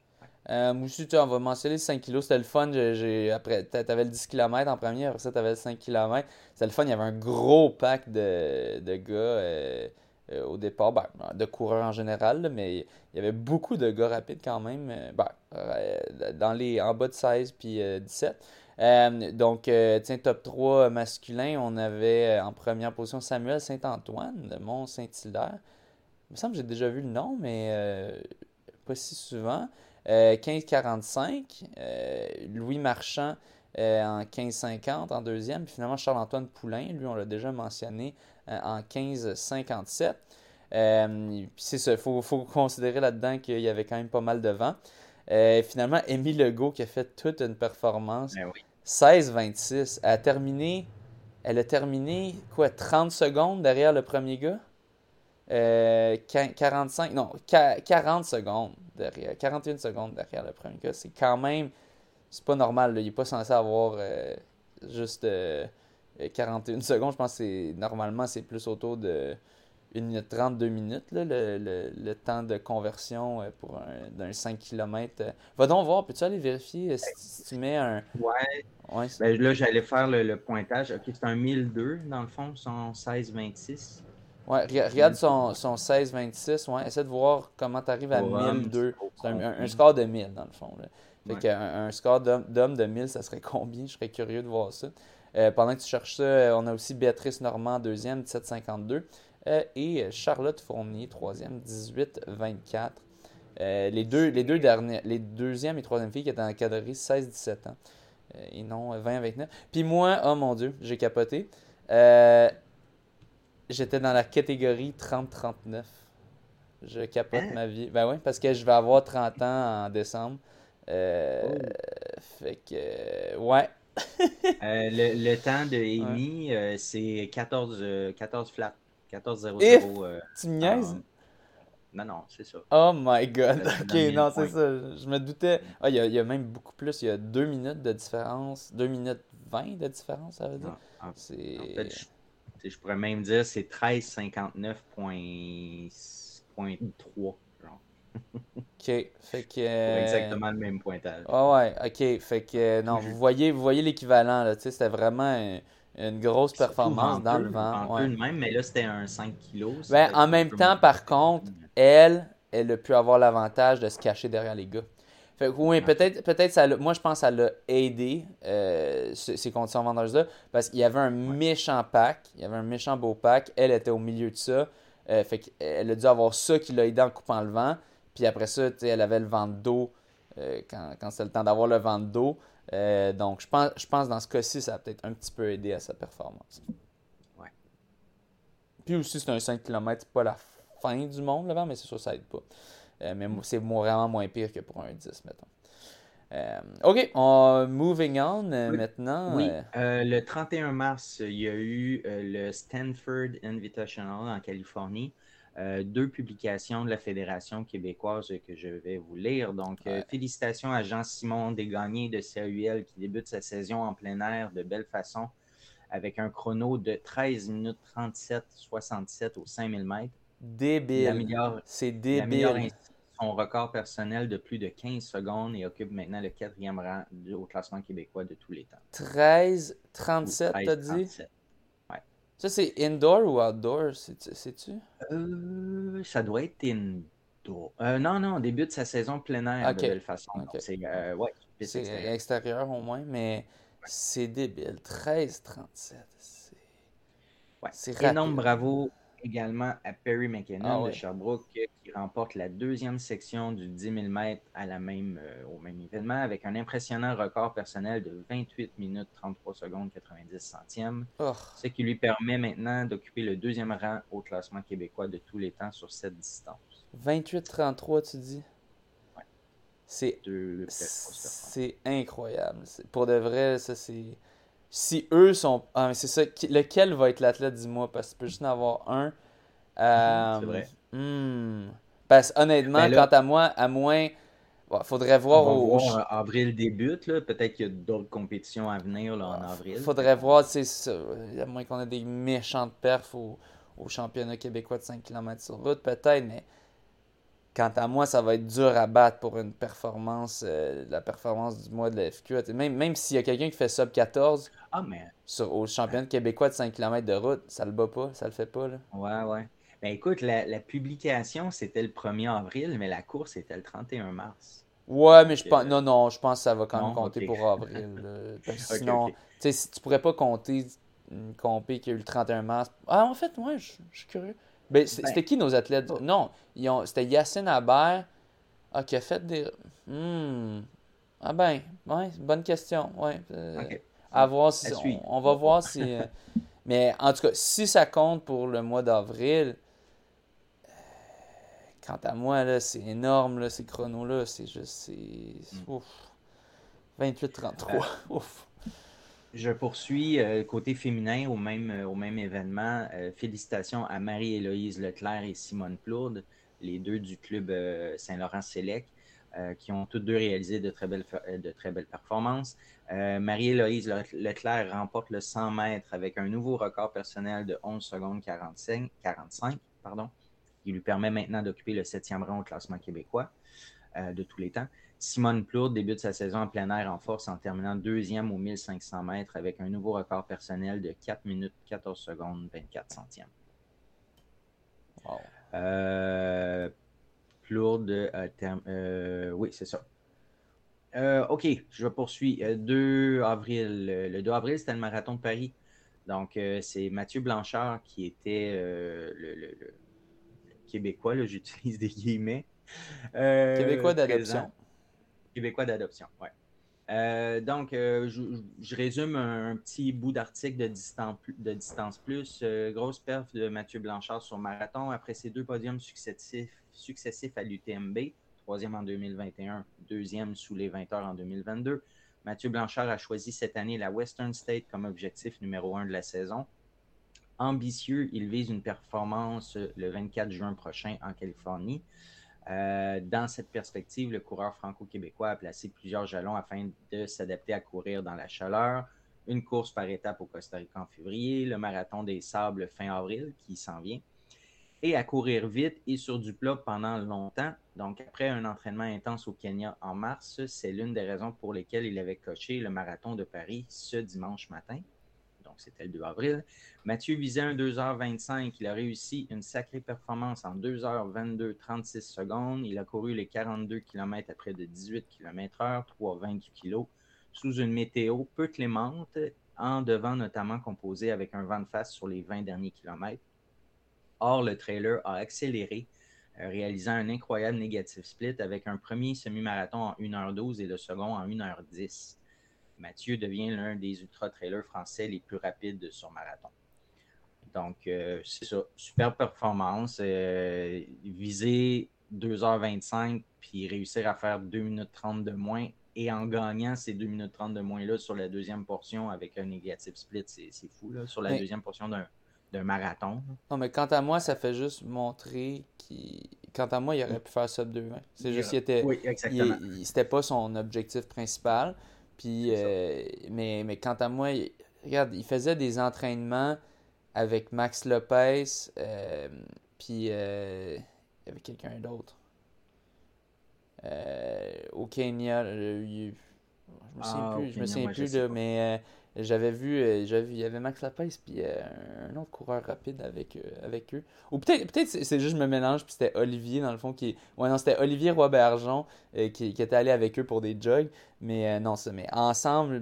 Euh, tu on va mentionner 5 kg. C'était le fun. J'ai, après, le 10 km en premier, après ça, tu avais le 5 km. C'était le fun. Il y avait un gros pack de, de gars euh, euh, au départ, ben, de coureurs en général, mais il y avait beaucoup de gars rapides quand même. Euh, ben, dans les, en bas de 16 puis 17. donc, tiens, top 3 masculin, on avait en première position Samuel Saint-Antoine de Mont-Saint-Hilaire. Il me semble que j'ai déjà vu le nom, mais pas si souvent. 1545, euh, euh, Louis Marchand euh, en 1550 en deuxième. Puis finalement, Charles-Antoine Poulain, lui, on l'a déjà mentionné, en 1557. puis c'est ça, il faut, considérer là-dedans qu'il y avait quand même pas mal de vent. finalement, Émile Legault qui a fait toute une performance. 16-26. Elle a terminé. Elle a terminé quoi 30 secondes derrière le premier gars? 45, non, 40 secondes derrière, 41 secondes derrière le premier gars. C'est quand même, c'est pas normal. Il n'est pas censé avoir euh, juste 41 euh, secondes. Je pense que c'est, normalement, c'est plus autour de 1 minute 30, 2 minutes, le, le, temps de conversion euh, pour un, d'un 5 km. Va donc voir, peux-tu aller vérifier si, tu mets un. Ouais. ouais ben, là, j'allais faire le, pointage. Ok, c'est un 1002 dans le fond, son 16-26. Ouais, regarde son, son 16-26. Ouais, essaie de voir comment tu arrives à 1002. C'est un, score de 1000 dans le fond. Fait un, score d'homme de 1000, ça serait combien? Je serais curieux de voir ça. Euh, pendant que tu cherches ça, euh, on a aussi Béatrice Normand, deuxième, 1752. Euh, et Charlotte Fournier, troisième, 18-24. les, deux, les deux derniers, les deuxième et troisième filles qui étaient en catégorie 16-17 ans. et non 20-29. Puis moi, oh mon Dieu, j'ai capoté. J'étais dans la catégorie 30-39. Je capote hein? ma vie. Ben oui, parce que je vais avoir 30 ans en décembre. Euh, oh. Fait que, ouais. Euh, le, temps de Amy, euh, c'est 14, 14 flat. 14-0-0. tu me niaises? Non, non, c'est ça. Oh my god. Ok, non, c'est ça. Je me doutais. Ah, il y, a même beaucoup plus. Il y a 2 minutes de différence. 2 minutes 20 de différence, ça veut dire. c'est je pourrais même dire c'est 1359.3. OK. Fait que. Euh, exactement le même pointage. Ah ouais, OK. Fait que non, vous voyez, vous voyez l'équivalent, là. C'était vraiment une, grosse performance dans le vent. Ouais. même, mais là, c'était un 5 kg. Ben, en même temps, par contre, elle, elle a pu avoir l'avantage de se cacher derrière les gars oui, peut-être, peut-être ça moi je pense que ça l'a aidé, euh, ces conditions vendeuses-là, parce qu'il y avait un méchant pack, il y avait un méchant beau pack, elle était au milieu de ça, euh, fait qu'elle a dû avoir ça qui l'a aidé en coupant le vent, puis après ça, elle avait le vent d'eau euh, quand, quand c'était le temps d'avoir le vent d'eau. donc je pense, je pense dans ce cas-ci, ça a peut-être un petit peu aidé à sa performance. Ouais. Puis aussi, c'est un 5 km, c'est pas la fin du monde le vent, mais c'est sûr ça aide pas. Euh, mais c'est vraiment moins pire que pour un 10, mettons. Euh, OK, moving on euh, maintenant. Oui, le 31 mars, il y a eu le Stanford Invitational en Californie. deux publications de la Fédération québécoise que je vais vous lire. Donc, félicitations à Jean-Simon Desgagnés de CAUL qui débute sa saison en plein air de belle façon avec un chrono de 13 minutes 37 67 au 5000 mètres. Débile. C'est débile son record personnel de plus de 15 secondes et occupe maintenant le quatrième rang au classement québécois de tous les temps. 13-37, t'as dit? Ouais. Ça, c'est indoor ou outdoor, sais-tu? Euh, ça doit être indoor. Euh, non, non, début de sa saison plein air de belle façon. C'est euh, ouais, extérieur. au moins, mais c'est débile. 13-37. C'est ouais. énorme bravo également à Perry McKinnon ah de Sherbrooke qui remporte la deuxième section du 10 000 mètres à la même, euh, au même événement avec un impressionnant record personnel de 28 minutes 33 secondes 90 centièmes. Oh. Ce qui lui permet maintenant d'occuper le deuxième rang au classement québécois de tous les temps sur cette distance. 28-33, tu dis? Ouais. C'est incroyable. Pour de vrai, ça c'est si eux sont. Ah, mais c'est ça. Lequel va être l'athlète, dis-moi, parce que tu peux juste en avoir un. Euh... c'est vrai. Hmm. Parce honnêtement, ben quant à moi, à moins. Il faudrait voir. au, avril débute, peut-être qu'il y a d'autres compétitions à venir là, en avril. Faudrait voir, c'est. À moins qu'on ait des méchantes perfs au, au championnat québécois de 5 km sur route, peut-être, mais Quant à moi, ça va être dur à battre pour une performance, euh, la performance du mois de la FQ. Même, même s'il y a quelqu'un qui fait sub 14 ah, mais... sur, au championnat québécois de 5 km de route, ça le bat pas, ça le fait pas. Là. Ouais, ouais. Ben écoute, la, publication, c'était le 1er avril, mais la course, c'était le 31 mars. Ouais, mais je pense. Non, non, je pense que ça va quand même compter pour avril. sinon, tu sais, tu pourrais pas compter une compé qui a eu le 31 mars. Ah, en fait, moi, je suis curieux. Ben, ben, c'était qui nos athlètes? Oh. Non, c'était Yacine Habert ah, qui a fait des. Hmm. Ah ben, ouais, bonne question. Ouais. Euh, à voir si, on, va voir si. Euh, mais en tout cas, si ça compte pour le mois d'avril, euh, quant à moi, là, c'est énorme, là, ces chronos-là. C'est juste. C'est. Mm. 28-33. Ouf. Je poursuis euh, côté féminin au même, euh, événement. Euh, félicitations à Marie-Héloïse Leclerc et Simone Plourde, les deux du club Saint-Laurent-Sélec, qui ont toutes deux réalisé de très belles, de très belles performances. Marie-Héloïse Leclerc remporte le 100 mètres avec un nouveau record personnel de 11 secondes 45, 45 pardon, qui lui permet maintenant d'occuper le septième rang au classement québécois de tous les temps. Simone Plourde débute sa saison en plein air en force en terminant deuxième au 1500 mètres avec un nouveau record personnel de 4 minutes 14 secondes 24 centièmes. Euh, Plourde, euh, euh, oui, c'est ça. OK, je poursuis. 2 avril. Le 2 avril, c'était le marathon de Paris. Donc, c'est Mathieu Blanchard qui était le, Québécois, j'utilise des guillemets. Québécois d'adoption. Québécois d'adoption, oui. Euh, donc, euh, je, résume un, petit bout d'article de distance, plus. Euh, grosse perf de Mathieu Blanchard sur marathon après ses deux podiums successifs, successifs à l'UTMB, troisième en 2021, deuxième sous les 20 heures en 2022. Mathieu Blanchard a choisi cette année la Western State comme objectif numéro un de la saison. Ambitieux, il vise une performance le 24 juin prochain en Californie. Euh, dans cette perspective, le coureur franco-québécois a placé plusieurs jalons afin de s'adapter à courir dans la chaleur. Une course par étape au Costa Rica en février, le marathon des sables fin avril qui s'en vient, et à courir vite et sur du plat pendant longtemps. Donc, après un entraînement intense au Kenya en mars, c'est l'une des raisons pour lesquelles il avait coché le marathon de Paris ce dimanche matin c'était le 2 avril. Mathieu visait un 2h25. Il a réussi une sacrée performance en 2h22 36 secondes. Il a couru les 42 km à près de 18 km/h, 3,20 kg, sous une météo peu clémente, en devant notamment composé avec un vent de face sur les 20 derniers kilomètres. Or, le trailer a accéléré, euh, réalisant un incroyable négatif split avec un premier semi-marathon en 1h12 et le second en 1h10. Mathieu devient l'un des ultra-trailers français les plus rapides sur marathon. Donc, euh, c'est ça. Super performance. Euh, viser 2h25 puis réussir à faire 2 minutes 30 de moins et en gagnant ces 2 minutes 30 de moins-là sur la deuxième portion avec un négatif split, c'est fou, là, sur la deuxième portion d'un marathon. Non, mais quant à moi, ça fait juste montrer qu'il. Quant à moi, il aurait pu faire sub 2. C'est juste qu'il était. Oui, exactement. C'était pas son objectif principal. Puis, euh, mais, mais quant à moi, regarde, il faisait des entraînements avec Max Lopez, euh, puis euh, il y avait quelqu'un d'autre. au Kenya. je me souviens Ah, plus, je me souviens plus, là, mais euh, j'avais vu, euh, j'avais vu, il y avait Max Lopez puis euh, un autre coureur rapide avec, euh, avec eux. Ou peut-être peut-être c'est juste je me mélange, puis c'était Olivier dans le fond qui. Ouais, non, c'était Olivier Roy-Bergeron euh, qui, qui était allé avec eux pour des jogs. Mais euh, non, ça, mais ensemble,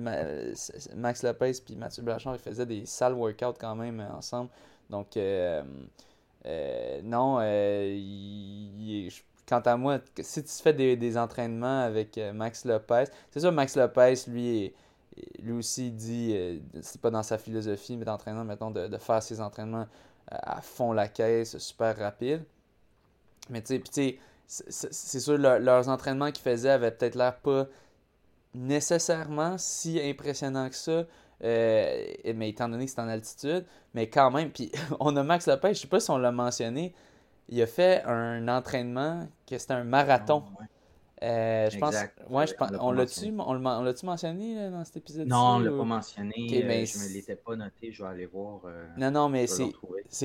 Max Lopez puis Mathieu Blanchard, ils faisaient des sales workouts quand même ensemble. Donc, non, quant à moi, si tu fais des, des entraînements avec Max Lopez, c'est sûr, Max Lopez, lui, est- lui aussi dit, euh, c'est pas dans sa philosophie, mais d'entraînement, mettons, de, faire ses entraînements à, à fond la caisse, super rapide. Mais tu sais, c'est sûr, leur- leurs entraînements qu'ils faisaient avaient peut-être l'air pas nécessairement si impressionnants que ça. euh, mais étant donné que c'est en altitude, mais quand même, puis on a Max Lopez, je sais pas si on l'a mentionné, il a fait un entraînement que c'était un marathon. Ah. Euh, je pense, Exact. ouais, je On pense, l'a pas on l'a-tu, mentionné. on l'a- mentionné là, dans cet épisode-ci? Non, on l'a ou- pas mentionné. Euh, mais je me c'est- l'étais pas noté. Je vais aller voir. euh, Non, non, mais c'est,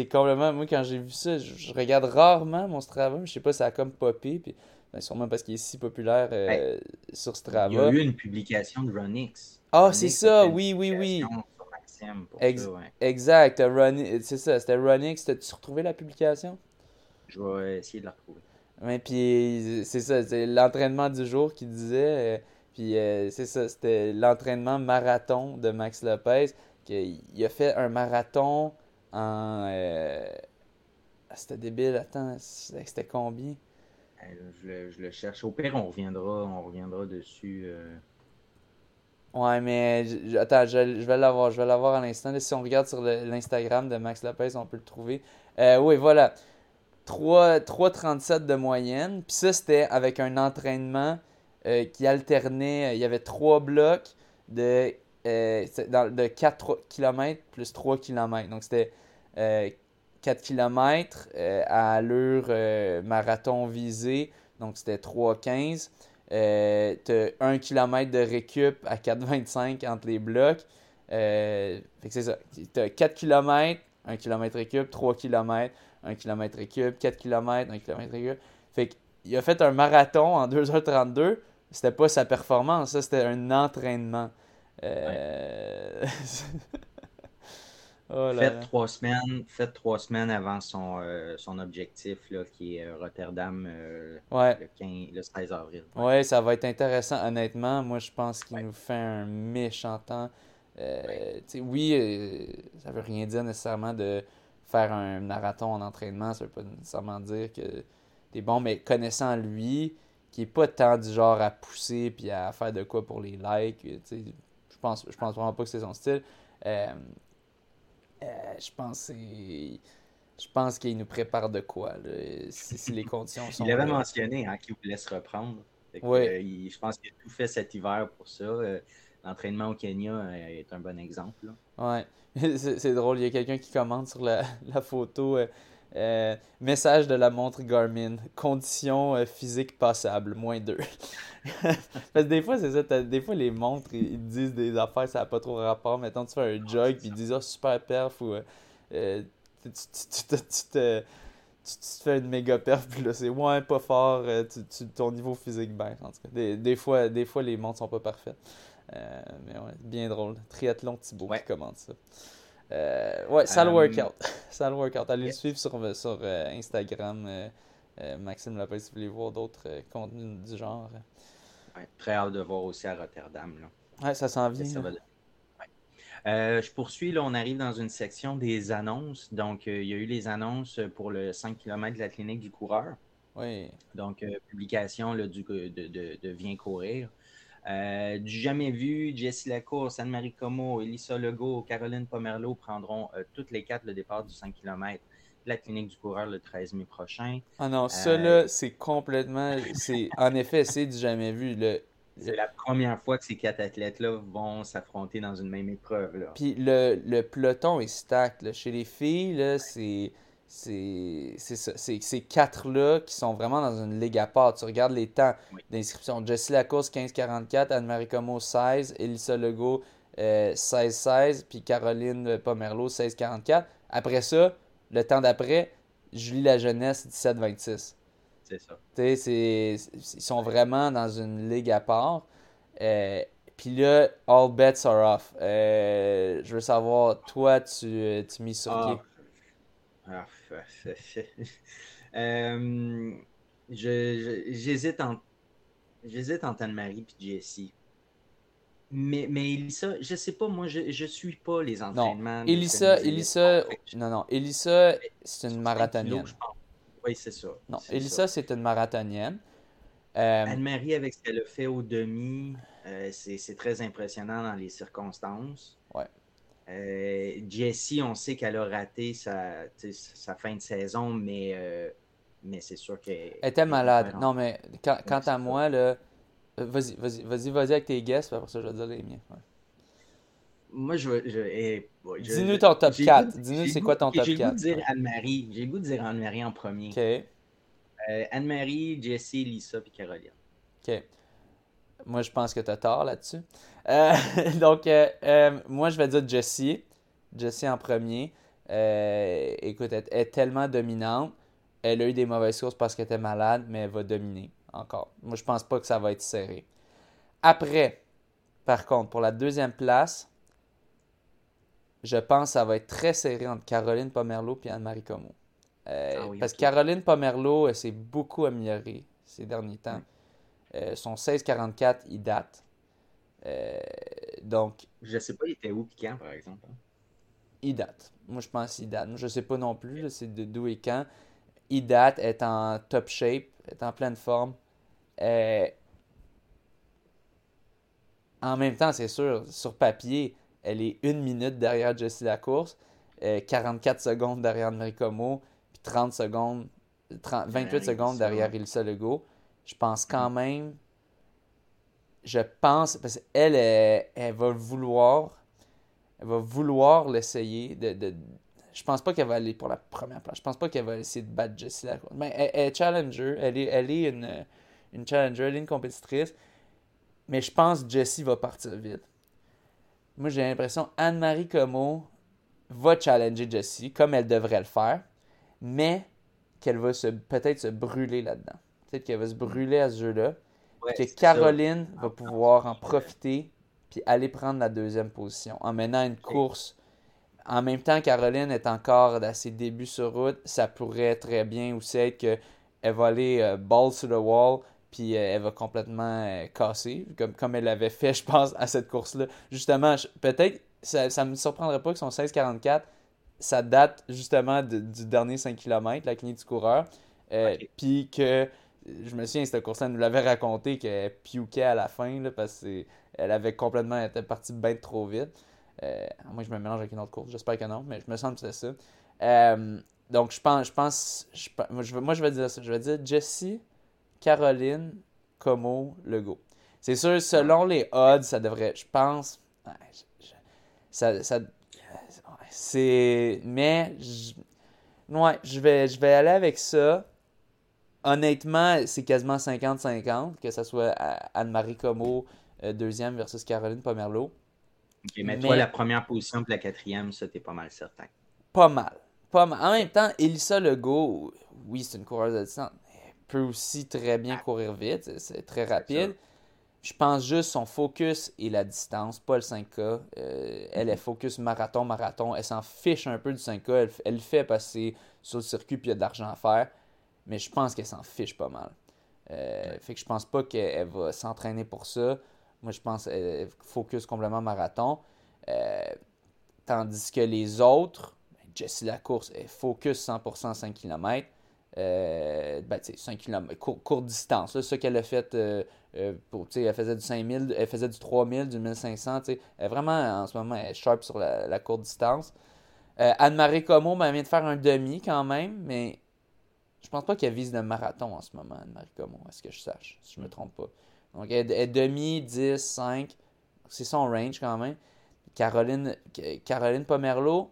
complètement. Moi, quand j'ai vu ça, je, je regarde rarement mon Strava, mais je sais pas, ça a comme popé, puis ben, sûrement parce qu'il est si populaire euh, sur Il y Strava. a eu une publication de Ronix. Ah, c'est ça, oui, oui, oui. publication sur Maxime pour Ex- ça, ouais. Exact, c'est ça, c'était Ronix. T'as-tu retrouvé la publication? Je vais essayer de la retrouver. Ouais, puis c'est ça, c'est l'entraînement du jour qu'il disait. euh, puis euh, c'est ça, c'était l'entraînement marathon de Max Lopez. il a fait un marathon en. euh, ah, C'était débile, attends, c'était combien? Je le, je le cherche. Au pire, on reviendra, on reviendra dessus. euh, Ouais, mais je- attends, je, je vais l'avoir, je vais l'avoir à l'instant. Si on regarde sur l'Instagram de Max Lopez, on peut le trouver. Euh, oui, voilà. 3, 3,37 de moyenne. Puis ça, c'était avec un entraînement euh, qui alternait. Il y avait trois blocs de, euh, c'est dans- de 4 km plus 3 km. Donc c'était euh, 4 km à allure euh, marathon visé. Donc c'était 3,15. Euh, t'as 1 km de récup à 4,25 entre les blocs. Euh, fait que c'est ça. T'as 4 km, 1 km récup, 3 km, 1 km récup, 4 km, 1 km récup. Fait qu'il a fait un marathon en 2h32. C'était pas sa performance, ça, c'était un entraînement. Euh... oh là là. Faites trois semaines, faites trois semaines avant son, euh, son objectif là, qui est euh, Rotterdam euh, Ouais. le, 15, le 16 avril. Ouais, ça va être intéressant, honnêtement. Moi, je pense qu'il nous fait un méchant temps. Oui, euh, ça veut rien dire nécessairement de faire un marathon en entraînement. Ça veut pas nécessairement dire que t'es bon, mais connaissant lui, qui est pas tant du genre à pousser puis à faire de quoi pour les likes, tu sais, je pense, je pense vraiment pas que c'est son style. Euh, euh, je pense je pense qu'il nous prépare de quoi là, si, si les conditions sont Il avait là. mentionné hein, qu'il voulait se reprendre. Que, Ouais. euh, il- je pense qu'il a tout fait cet hiver pour ça. L'entraînement au Kenya est un bon exemple. là. Ouais, c'est drôle, il y a quelqu'un qui commente sur la, la photo euh, euh, message de la montre Garmin, conditions euh, physiques passables, moins 2. Parce que des fois, c'est ça, des fois les montres, ils, disent des affaires, ça n'a pas trop rapport. Mettons, tu fais un jog, puis ils disent, ah, super perf, ou euh, tu, tu- tu- tu- tu te, tu, tu te fais une méga perf, puis là, c'est ouais, pas fort, tu, tu- ton niveau physique baisse, en tout cas. Des, des fois, des fois, les montres sont pas parfaites. Euh, mais ouais, bien drôle. Triathlon Thibaut Ouais. qui commente ça. Euh, ouais, sale Euh, workout. sale workout. Allez yeah. le suivre sur, sur Instagram. Maxime Lopez, si vous voulez voir d'autres contenus du genre. Ouais, très hâte de voir aussi à Rotterdam. Là. Ouais, ça s'en ça vient. va donner. Ouais. Euh, je poursuis, là, on arrive dans une section des annonces. Donc, euh, il y a eu les annonces pour le 5 km de la clinique du coureur. Oui. Donc, euh, publication là, du, de, de, de Viens courir. Euh, du jamais vu, Jessie Lacourse, Anne-Marie Como, Elissa Legault, Caroline Pomerleau prendront euh, toutes les quatre le départ du 5 km de la clinique du coureur le 13 mai prochain. Ah non, ça Euh, là, c'est complètement. c'est En effet, c'est du jamais vu. Le, C'est la première fois que ces quatre athlètes-là vont s'affronter dans une même épreuve. Là. Puis le, le peloton est stacked. là. Chez les filles, là, c'est. C'est ça. C'est ces quatre-là qui sont vraiment dans une ligue à part. Tu regardes les temps Oui. d'inscription. Jessie Lacourse, 15-44. Anne-Marie Como, 16. Elissa Legault, euh, 16-16. Puis Caroline Pomerleau, 16-44. Après ça, le temps d'après, Julie La Jeunesse, 17-26. C'est ça. Ils sont vraiment dans une ligue à part. Euh, puis là, all bets are off. Euh, je veux savoir, toi, tu, tu mises sur qui? Ah. euh, J'hésite entre Anne-Marie et Jessie. Mais, mais Elissa, je sais pas, moi, je, je suis pas les entraînements. Non, Elissa, Elissa, non, non, Elissa, c'est une marathonienne. Oui, c'est ça. Non, Elissa, c'est une marathonienne. Euh, Anne-Marie, avec ce qu'elle a fait au demi, euh, c'est très impressionnant dans les circonstances. Ouais. Euh, Jessie, on sait qu'elle a raté sa, sa, fin de saison, mais, euh, mais c'est sûr qu'elle. Elle était malade. Non, mais quant, à moi, là. Vas-y, vas-y, vas-y, vas-y avec tes guests, après ça, je vais dire les miens. Moi, je vais. Dis-nous ton top 4. Dis-nous c'est quoi ton top 4. J'ai goût de dire Anne-Marie. J'ai le goût de dire Anne-Marie en premier. OK. Anne-Marie, Jessie, Lisa puis Caroline. OK. Moi, je pense que tu as tort là-dessus. Euh, donc, euh, euh, moi, je vais dire Jessie. Jessie en premier. écoute, elle est tellement dominante. Elle a eu des mauvaises courses parce qu'elle était malade, mais elle va dominer encore. Moi, je pense pas que ça va être serré. Après, par contre, pour la deuxième place, je pense que ça va être très serré entre Caroline Pomerleau et Anne-Marie Como. Ah parce que Caroline Pomerleau, elle s'est beaucoup améliorée ces derniers temps. Euh, son 1644, il date. Euh, donc. Je sais pas, il était où et quand, par exemple. Hein? Il date. Moi, je pense qu'il date. Je sais pas non plus, c'est de d'où et quand. Il date, est en top shape, est en pleine forme. Euh, en même temps, c'est sûr, sur papier, elle est une minute derrière Jessie Lacourse, 44 secondes derrière Marie Como, puis 30 secondes, 28 secondes derrière Ilsa Legault je pense quand même. Je pense. Parce qu'elle, elle, va vouloir. Elle va vouloir l'essayer. De, de, je pense pas qu'elle va aller pour la première place. Je pense pas qu'elle va essayer de battre Jessie Mais elle, est challenger. Elle est, une, challenger. Elle est une compétitrice. Mais je pense que Jessie va partir vite. Moi, j'ai l'impression Anne-Marie Como va challenger Jessie comme elle devrait le faire. Mais qu'elle va peut-être se brûler là-dedans. Peut-être qu'elle va se brûler à ce jeu-là. Que Caroline va pouvoir en profiter puis aller prendre la deuxième position en menant une course. En même temps, Caroline est encore à ses débuts sur route. Ça pourrait très bien aussi être qu'elle va aller euh, ball to the wall puis euh, elle va complètement euh, casser, comme, comme elle l'avait fait, je pense, à cette course-là. Justement, peut-être, ça ne me surprendrait pas que son 16-44, ça date justement du dernier 5 km, la clinique du coureur. Puis que je me souviens, cette course-là, nous l'avait raconté qu'elle piouquait à la fin parce qu'elle avait complètement été partie bien trop vite. Euh, moi, je me mélange avec une autre course, j'espère que non, mais je me sens que c'est ça. Euh, donc, je pense, je pense, moi, je, vais dire ça. Je vais dire Jessie, Caroline, Como, Legault. C'est sûr, selon les odds, ça devrait, je pense, ça, ça c'est, mais, ouais, je vais, je vais aller avec ça honnêtement, c'est quasiment 50-50, que ce soit Anne-Marie Como, euh, deuxième versus Caroline Pomerleau. Ok, mais, toi, la première position et la quatrième, ça, t'es pas mal certain. Pas mal. Pas mal. En même temps, Elissa Legault, oui, c'est une coureuse de distance. Elle peut aussi très bien ah. courir vite. C'est très rapide. Je pense juste son focus et la distance, pas le 5K. Euh, elle est focus marathon, marathon. Elle s'en fiche un peu du 5K. Elle, elle le fait c'est sur le circuit puis il y a de l'argent à faire mais je pense qu'elle s'en fiche pas mal. Euh, fait que je pense pas qu'elle va s'entraîner pour ça. Moi, je pense qu'elle focus complètement marathon. Euh, tandis que les autres, ben, Jessie Lacourse, elle focus 100% 5 km. Euh, ben, 5 km, courte distance. C'est ça qu'elle a fait. Euh, pour, elle faisait du 5000, elle faisait du 3000, du 1500. Elle est vraiment, en ce moment, elle est sharp sur la, courte distance. Anne-Marie Como ben, vient de faire un demi quand même, mais je pense pas qu'elle vise le marathon en ce moment, Anne-Marie Como, est-ce que je sache, si je me trompe pas. Donc, elle est demi, 10, 5. C'est son range quand même. Caroline, Caroline Pomerleau,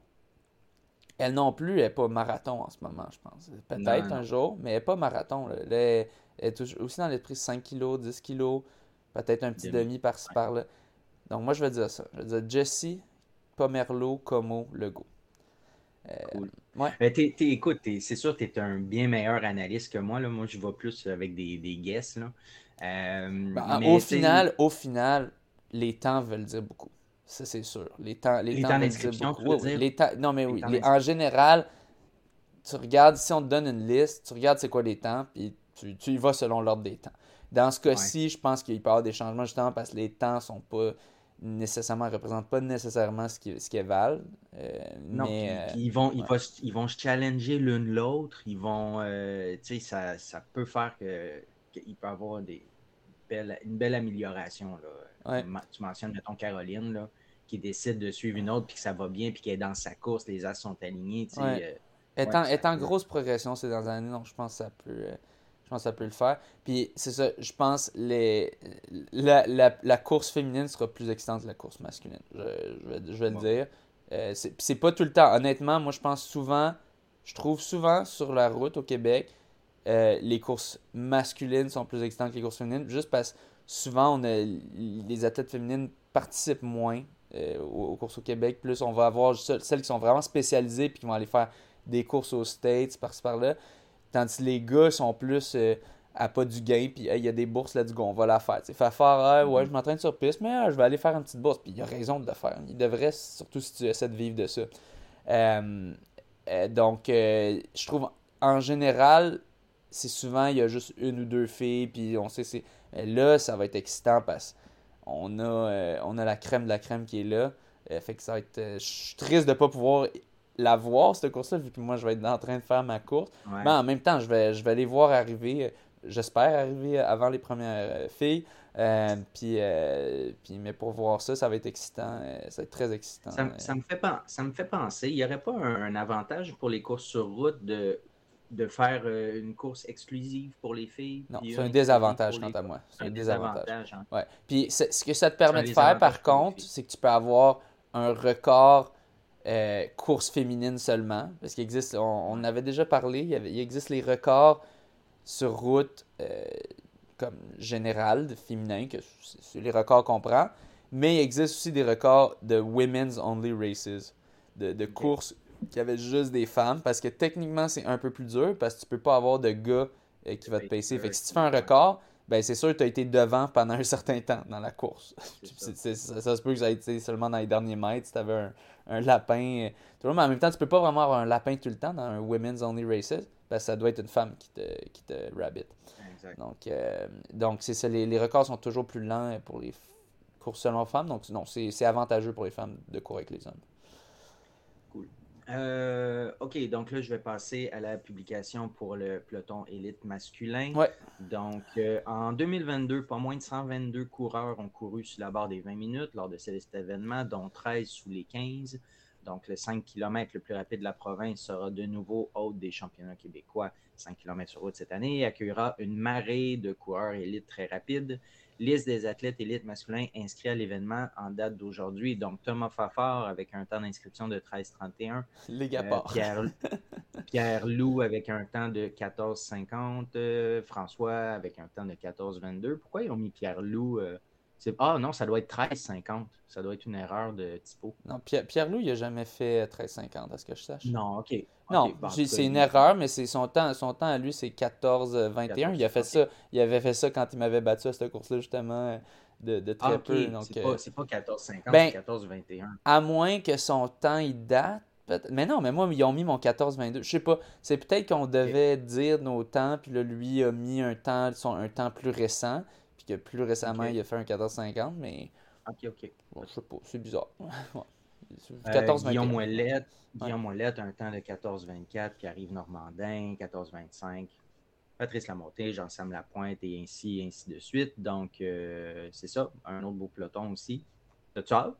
elle non plus, elle n'est pas marathon en ce moment, je pense. Peut-être un jour, mais elle n'est pas marathon. Elle, est, aussi dans l'esprit 5 kg, 10 kg, peut-être un petit demi, par-ci par-là. Donc, moi, je vais dire ça. Je vais dire Jessie, Pomerleau, Como, Legault. Cool. Ouais. Ben, t'es- t'es- écoute, c'est sûr que tu es un bien meilleur analyste que moi. Là. Moi, je vais plus avec des, des guesses. Là. Euh, Ben, mais au, final, au final, les temps veulent dire beaucoup. Ça, c'est sûr. Les temps, les Les temps temps veulent dire beaucoup. Oui, dire? Les temps- non, mais oui. les- en général, tu regardes, si on te donne une liste, tu regardes c'est quoi les temps, puis tu, tu y vas selon l'ordre des temps. Dans ce cas-ci, je pense qu'il peut y avoir des changements justement parce que les temps sont pas nécessairement représentent pas nécessairement ce qui ce qu'elles valent. Euh, Non, mais puis- euh, puis ils, vont, ils, vont, se- ils vont se challenger l'une l'autre. Ils vont, euh, tu sais, ça, ça peut faire que qu'il peut y avoir des belles, une belle amélioration. Là. Ouais. Tu men- Tu mentionnes, mettons, Caroline, là, qui décide de suivre une autre, puis que ça va bien, puis qu'elle est dans sa course, les as sont alignés. tu sais, Ouais. euh, en peut- grosse progression ces dernières années, donc je pense que ça peut, je pense que ça peut le faire. Puis c'est ça, je pense les, la, la, la course féminine sera plus excitante que la course masculine. Je, je vais, je vais le dire. Euh, c'est puis c'est pas tout le temps. Honnêtement, moi je pense souvent, je trouve souvent sur la route au Québec, euh, les courses masculines sont plus excitantes que les courses féminines, juste parce que souvent on a, les athlètes féminines participent moins euh, aux, aux courses au Québec. Plus on va avoir celles qui sont vraiment spécialisées puis qui vont aller faire des courses aux States par-ci par-là. Tandis que les gars sont plus euh, à pas du gain, puis Hey, il y a des bourses, let's go, on va la faire. Sais, faire Ah, ouais, je m'entraîne sur piste, mais ah, je vais aller faire une petite bourse. Puis il a raison de le faire. Il devrait, surtout si tu essaies de vivre de ça. Euh, euh, donc, euh, je trouve, en général, c'est souvent, il y a juste une ou deux filles, puis on sait, c'est. Là, ça va être excitant parce qu'on a, on a la crème de la crème qui est là. Euh, fait que ça va être. euh, je suis triste de ne pas pouvoir la voir, cette course-là, vu que moi, je vais être en train de faire ma course. ouais. Mais en même temps, je vais, je vais les voir arriver, j'espère arriver avant les premières euh, filles. Euh, puis, euh, puis, mais pour voir ça, ça va être excitant. ça va être très excitant. Ça, me- ça me fait, ça me fait penser, il n'y aurait pas un, un avantage pour les courses sur route de, de faire une course exclusive pour les filles? Non, c'est un désavantage quant à moi. C'est Un un désavantage. désavantage. hein. Ouais. Puis ce que ça te permet de faire, par contre, c'est que tu peux avoir un record euh, course féminine seulement. Parce qu'il existe, on, on avait déjà parlé, il, y avait- il existe les records sur route euh, comme général, de féminin, que c'est les records qu'on prend. Mais il existe aussi des records de women's only races, de, de courses qui avaient juste des femmes. Parce que techniquement, c'est un peu plus dur parce que tu peux pas avoir de gars euh, qui va te pacer. Fait que si tu fais un record, ben c'est sûr que tu as été devant pendant un certain temps dans la course. Ça, ça se peut que ça ait été seulement dans les derniers mètres si tu avais un, un lapin. euh, tout le monde, mais en même temps, tu peux pas vraiment avoir un lapin tout le temps dans un women's only races parce que ça doit être une femme qui te, qui te rabbit. Exact. Donc, euh, donc c'est ça, les, les records sont toujours plus lents pour les courses seulement femmes. Donc, non, c'est c'est avantageux pour les femmes de courir avec les hommes. Euh, OK, donc là, je vais passer à la publication pour le peloton élite masculin. Ouais. Donc, euh, en 2022, pas moins de 122 coureurs ont couru sur la barre des 20 minutes lors de cet événement, dont 13 sous les 15. Donc, le 5 km le plus rapide de la province sera de nouveau hôte des championnats québécois 5 km sur route cette année et accueillera une marée de coureurs élites très rapides. Liste des athlètes élites masculins inscrits à l'événement en date d'aujourd'hui. Donc, Thomas Fafard avec un temps d'inscription de 13,31. Les Euh, gapards. Pierre, Pierre Loup avec un temps de 14,50. euh, François avec un temps de 14,22. Pourquoi ils ont mis Pierre Loup euh, Ah non, ça doit être 13,50. Ça doit être une erreur de typo. Non, Pierre, Pierre-Loup, il a jamais fait 13,50, à ce que je sache. Non, ok. Non, bon, cas, c'est une erreur, mais c'est son temps, son temps à lui, c'est 14-21. Il a fait 14, ça, il avait fait ça quand il m'avait battu à cette course-là, justement, euh, de, de très Ah, ok. peu. Donc, C'est euh, pas, c'est pas 14,50, ben, c'est 14,21. à moins que son temps, il date. peut-être- Mais non, mais moi, ils ont mis mon 14-22. Je sais pas. C'est peut-être qu'on devait dire nos temps, puis là, lui a mis un temps, son, un temps plus récent, que plus récemment, il a fait un 14-50, mais Ok, ok. bon, je sais pas. C'est bizarre. Ouais. Euh, 14-21. Guillaume Ouellette, Ouais. Guillaume Ouellette, un temps de 14-24, Pierre-Yves Normandin, 14-25, Patrice Lamontée, Jean-Sam Lapointe et ainsi, ainsi de suite. Donc, euh, c'est ça, un autre beau peloton aussi. T'as-tu hâte?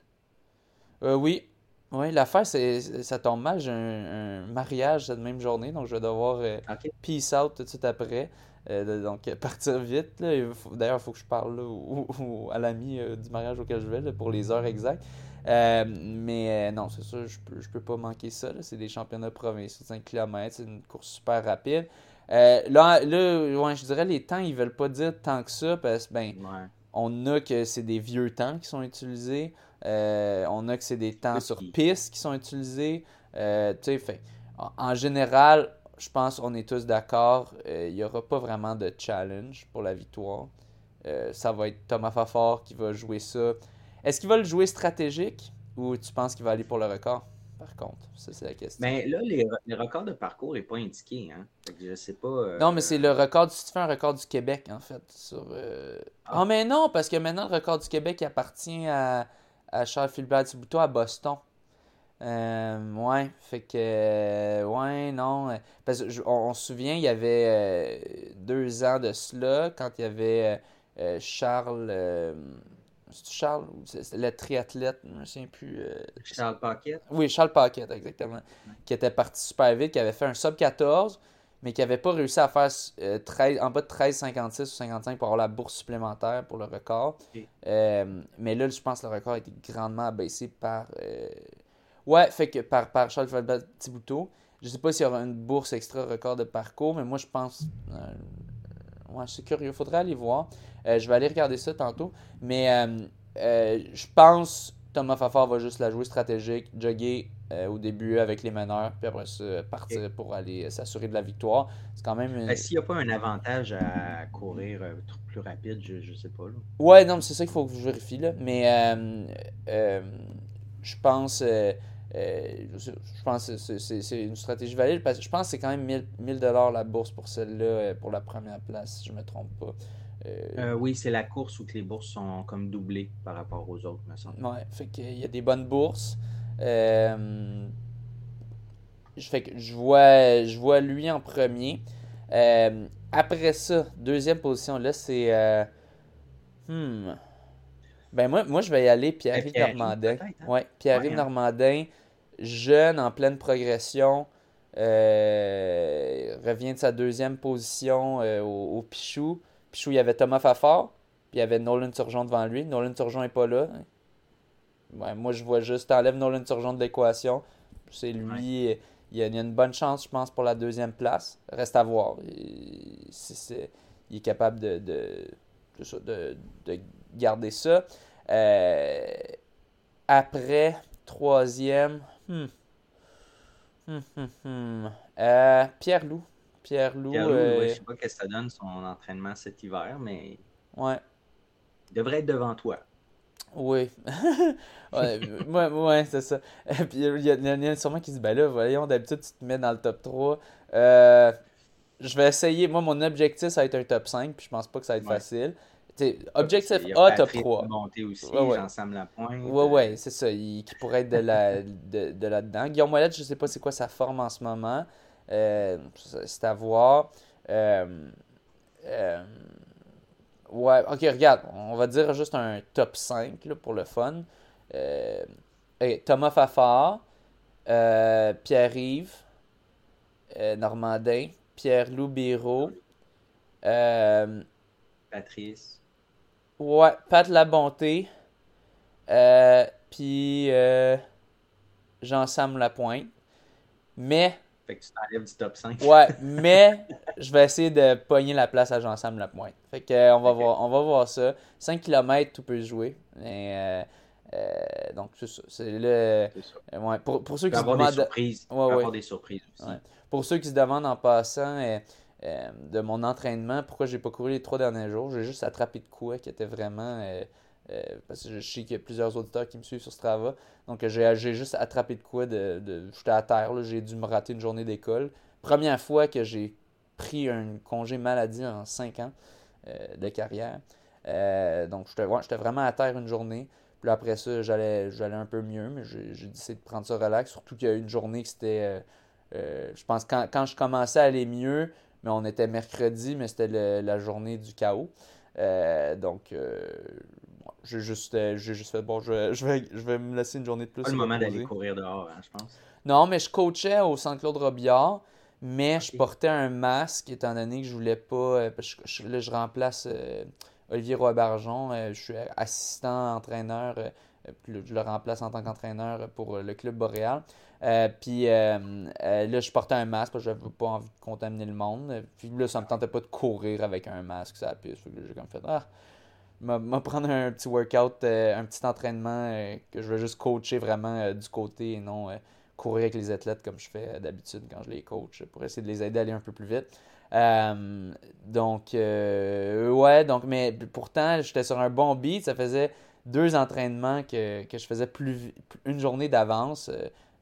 Euh, oui. Oui, l'affaire, c'est ça tombe mal. J'ai un, un mariage cette même journée, donc je vais devoir euh, peace out tout de suite après. Euh, donc, euh, partir vite. D'ailleurs, il faut que je parle là, au- au- à l'ami euh, du mariage auquel je vais là, pour les heures exactes. Euh, mais non, c'est sûr, je peux, je peux pas manquer ça. C'est des championnats provinciaux de 5 km, c'est une course super rapide. Là, là ouais, je dirais les temps, ils veulent pas dire tant que ça parce que ben, Ouais. on a que c'est des vieux temps qui sont utilisés. On a que c'est des temps sur piste qui sont utilisés. Tu sais, en général, je pense qu'on est tous d'accord, euh, il n'y aura pas vraiment de challenge pour la victoire. Euh, ça va être Thomas Fafard qui va jouer ça. Est-ce qu'il va le jouer stratégique ou tu penses qu'il va aller pour le record? Par contre, ça c'est la question. Mais là, les, les records de parcours n'est pas indiqué. Hein? Je sais pas. euh, Non, mais c'est le record. Si tu fais un record du Québec, en fait. Sur, euh... Ah. Ah, mais non, parce que maintenant, le record du Québec appartient à, à Charles Philbert Thibouteau à Boston. Euh, ouais, fait que. euh, ouais, non. euh, Parce qu'on on, se souvient, il y avait euh, deux ans de cela, quand il y avait Charles. Charles c'est c'est le triathlète, je me souviens plus. Charles Paquette. oui, Charles Paquette, exactement. Qui était parti super vite, qui avait fait un sub 14, mais qui n'avait pas réussi à faire euh, 13 en bas de 13,56 ou 55 pour avoir la bourse supplémentaire pour le record. Mais là, je pense que le record a été grandement abaissé par. Ouais, fait que par, par Charles Falbert Thibouteau. Je sais pas s'il y aura une bourse extra record de parcours, mais moi je pense. euh, ouais, c'est curieux, faudrait aller voir. Euh, je vais aller regarder ça tantôt. Mais euh, euh, je pense Thomas Fafard va juste la jouer stratégique, jogger au début avec les meneurs, puis après ça, partir pour aller s'assurer de la victoire. C'est quand même. une- Ben, S'il n'y a pas un avantage à courir plus rapide, je, je sais pas. Là. Ouais, non, mais c'est ça qu'il faut que je vérifie, là. Mais je pense. Euh, je pense que c'est- une stratégie valide parce que je pense que c'est quand même 1000 1000 dollars la bourse pour celle-là euh, pour la première place, si je me trompe pas. Euh, oui, c'est la course où que les bourses sont comme doublées par rapport aux autres, me semble. Ouais, fait qu'il y a des bonnes bourses. Euh, je, fait que je vois, je vois lui en premier. Euh, après ça, deuxième position, là, c'est. hmm. Ben, moi, moi, je vais y aller Pierre-Yves Normandin. hein? Ouais, Pierre-Yves Ouais, hein? Normandin, jeune, en pleine progression. euh, revient de sa deuxième position euh, au, au Pichou. Pichou, il y avait Thomas Fafard, puis il y avait Nolan Turgeon devant lui. Nolan Turgeon n'est pas là. Ouais, moi, je vois juste, t'enlèves Nolan Turgeon de l'équation. C'est lui. Il, y a, il y a une bonne chance, je pense, pour la deuxième place. Reste à voir. Il, c'est- c'est- il est capable de, de, de ça, de- de garder ça. Euh, après, troisième. Hmm. Hmm, hmm, hmm. Euh, Pierre Loup. Pierre Loup. Euh, ouais, je sais pas ce que ça donne son entraînement cet hiver, mais ouais. il devrait être devant toi. Oui. ouais, ouais, ouais, c'est ça. Et puis il y, en a sûrement qui se ben là, voyons, d'habitude, tu te mets dans le top 3. Euh, je vais essayer. Moi, mon objectif, ça va être un top 5, puis je pense pas que ça va être Ouais. facile. T'sais, objectif a top Patrick 3. Monté aussi, Ouais, ouais. Jean-Sam Lapointe. Ouais, ouais, c'est ça. Il- qui pourrait être de, la, de, de là-dedans. Guillaume Ouellet, je sais pas c'est quoi sa forme en ce moment. Euh, c'est à voir. Euh, euh, ouais, ok, regarde. On va dire juste un top 5 là, pour le fun. Euh, Thomas Fafard, euh, Pierre-Yves, euh, Normandin, Pierre-Loup euh, Patrice. Ouais, Pat La Bonté. Euh, puis euh, Jean-Sam Lapointe. Mais, Fait que tu t'enlèves du top 5. ouais, mais je vais essayer de pogner la place à Jean-Sam Lapointe. Fait que euh, on va voir, on va voir ça. 5 km, tout peut se jouer. Et, euh, euh, donc, c'est ça. C'est le. Ça. ouais, pour, pour ceux qui se avoir des demandent. surprises. Ouais, ouais. avoir des surprises aussi. Pour ceux qui se demandent en passant euh, de mon entraînement, pourquoi j'ai pas couru les trois derniers jours, j'ai juste attrapé de quoi qui était vraiment. euh, euh, parce que je sais qu'il y a plusieurs auditeurs qui me suivent sur Strava. Donc j'ai juste attrapé de quoi de. de J'étais à terre, j'ai dû me rater une journée d'école. Première fois que j'ai pris un congé maladie en 5 ans de carrière. Donc j'étais vraiment à terre une journée. Puis après ça, j'allais un peu mieux, mais j'ai décidé de prendre ça relax. Surtout qu'il y a eu une journée que c'était. je pense quand, quand je commençais à aller mieux, mais on était mercredi, mais c'était la journée du chaos. Euh, donc, euh, j'ai juste, euh, juste fait, bon, je vais, je, vais, je vais me laisser une journée de plus. Pas le moment d'aller courir dehors, hein, je pense. Non, mais je coachais au Centre-Claude Robillard, mais je portais un masque étant donné que je voulais pas. je, là, je remplace euh, Olivier Roy-Barjon. je suis assistant entraîneur, je le remplace en tant qu'entraîneur pour euh, le Club Boréal. Euh, puis euh, euh, là, je portais un masque parce que j'avais pas envie de contaminer le monde. Euh, Puis là, ça me tentait pas de courir avec un masque, ça piste. Fait que j'ai comme fait, ah, m'a prendre un petit workout, euh, un petit entraînement euh, que je vais juste coacher vraiment euh, du côté et non euh, courir avec les athlètes comme je fais d'habitude quand je les coach pour essayer de les aider à aller un peu plus vite. Euh, donc, euh, ouais, donc, mais pourtant, j'étais sur un bon beat. Ça faisait deux entraînements que, que je faisais plus, une journée d'avance.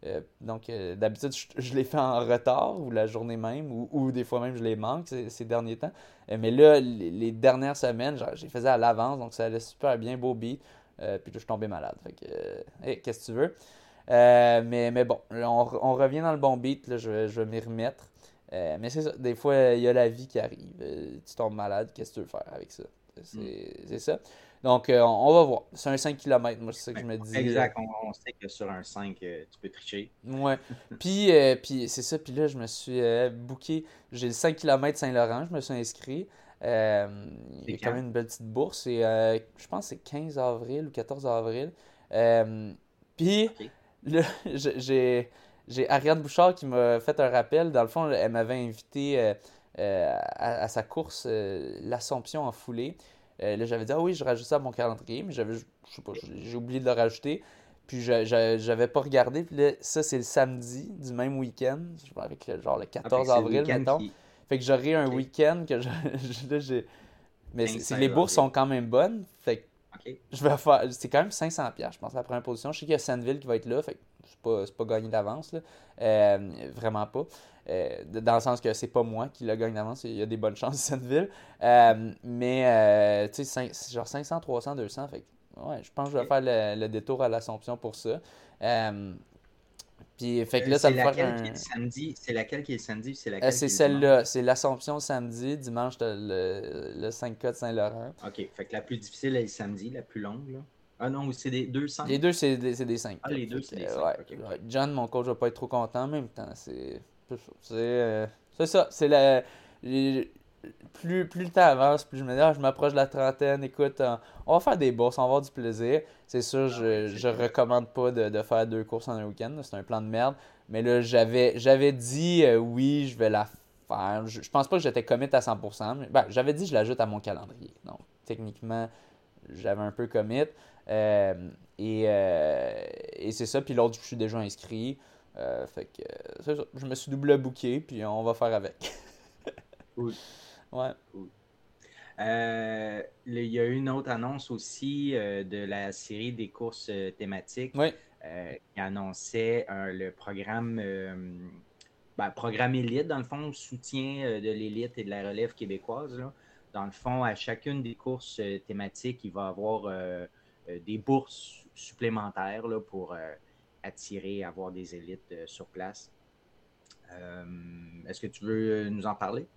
Euh, donc, d'habitude, je, les fais en retard ou la journée même, ou, ou des fois même je les manque ces, derniers temps. mais là, les, dernières semaines, je les faisais à l'avance, donc ça allait super bien, beau beat. puis là, je suis tombé malade. Fait que, qu'est-ce que tu veux? mais, mais bon, on, on, revient dans le bon beat, là, je, je vais m'y remettre. Euh, mais c'est ça, des fois, il y a la vie qui arrive. Euh, tu tombes malade, qu'est-ce que tu veux faire avec ça? C'est mm. ça. Donc, euh, on, va voir. C'est un 5 km, moi, c'est ça que je me dis. Exact. On, sait que sur un 5, tu peux tricher. Ouais. puis, puis c'est ça. Puis là, je me suis booké. J'ai le 5 km Saint-Laurent. Je me suis inscrit. il y a quand même une belle petite bourse. Et, je pense que c'est 15 avril ou 14 avril. puis, là, j'ai j'ai Ariane Bouchard qui m'a fait un rappel. Dans le fond, elle m'avait invité euh, euh, à, sa course euh, l'Assomption en foulée. Là, j'avais dit, ah oui, je rajoute ça à mon calendrier, mais j'avais, je sais pas, j'ai oublié de le rajouter. Puis j'avais pas regardé. Puis là, ça, c'est le samedi du même week-end. Avec le, genre le 14 ah, avril, mettons. Fait que j'aurai un week-end que je, Mais les bourses sont quand même bonnes. Fait que je vais faire. C'est quand même 500$, je pense, la première position. Je sais qu'il y a Sandville qui va être là. Fait que c'est pas, pas gagné d'avance. Euh, vraiment pas. Euh, dans le sens que c'est pas moi qui l'a gagné d'avance, il y a des bonnes chances cette ville. Euh, mais tu sais, genre 500, 300, 200. Fait ouais, je pense que je vais faire le, détour à l'Assomption pour ça. Puis, fait que là, ça me fait un... samedi? C'est laquelle qui est le samedi? C'est laquelle C'est celle-là. C'est l'Assomption samedi. Dimanche, le, le 5K de Saint-Laurent. OK. Fait que la plus difficile est le samedi, la plus longue. Là. Ah non, c'est des 200 Les deux, c'est des, des 5. Ah, les deux, c'est des 5. Ouais, John, mon coach, va pas être trop content en même temps. C'est euh, ça. C'est la. Plus, plus le temps avance, plus je me dis, ah, je m'approche de la trentaine, écoute, on va faire des bourses, on va avoir du plaisir. C'est sûr, ah, je, je recommande pas de, de, faire deux courses en un week-end, c'est un plan de merde. Mais là, j'avais dit, euh, oui, je vais la faire. Je, je pense pas que j'étais commit à 100%, mais ben, j'avais dit, je l'ajoute à mon calendrier. Donc, techniquement, j'avais un peu commit. Euh, euh, et, c'est ça. Puis l'autre, je suis déjà inscrit. Euh, fait que c'est ça. Je me suis double booké, puis on va faire avec. cool. Ouais. il y a eu une autre annonce aussi de la série des courses thématiques qui annonçait le programme, ben, programme élite, dans le fond, soutien de l'élite et de la relève québécoise. Dans le fond, à chacune des courses thématiques, il va y avoir euh, des bourses supplémentaires là, pour euh, attirer, avoir des élites euh, sur place. Est-ce que tu veux nous en parler?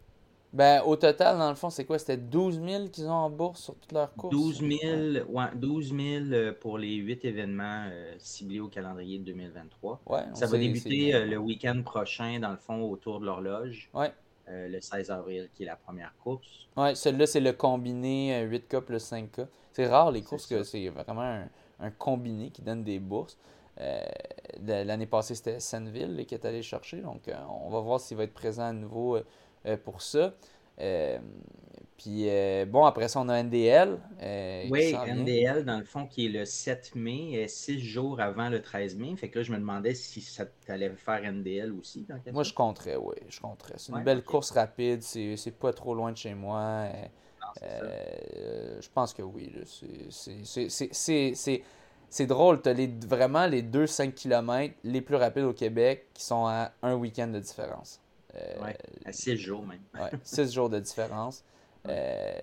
Ben, au total, dans le fond, c'est quoi? C'était 12 000 qu'ils ont en bourse sur toutes leurs courses? 12 000, ouais, 12 000 pour les 8 événements ciblés au calendrier de 2023. Ouais, Ça va débuter le week-end prochain, dans le fond, autour de l'horloge. Ouais. le 16 avril, qui est la première course. Ouais, celui-là, c'est le combiné 8K plus 5K. C'est rare les courses que c'est vraiment un, combiné qui donne des bourses. Euh, l'année passée, c'était Senneville qui est allé chercher. Donc, euh, on va voir s'il va être présent à nouveau euh, pour ça. puis, bon, après ça, on a NDL. oui, NDL, dans le fond, qui est le 7 mai, six jours avant le 13 mai. Fait que là, je me demandais si ça allait faire NDL aussi. moi, je compterais, oui. Je compterais. C'est une belle course rapide. C'est pas trop loin de chez moi. Euh, je pense que oui. C'est drôle. Tu as vraiment les deux 5 km les plus rapides au Québec qui sont à un week-end de différence. Euh, ouais, à 6 jours même. ouais, 6 jours de différence. Euh,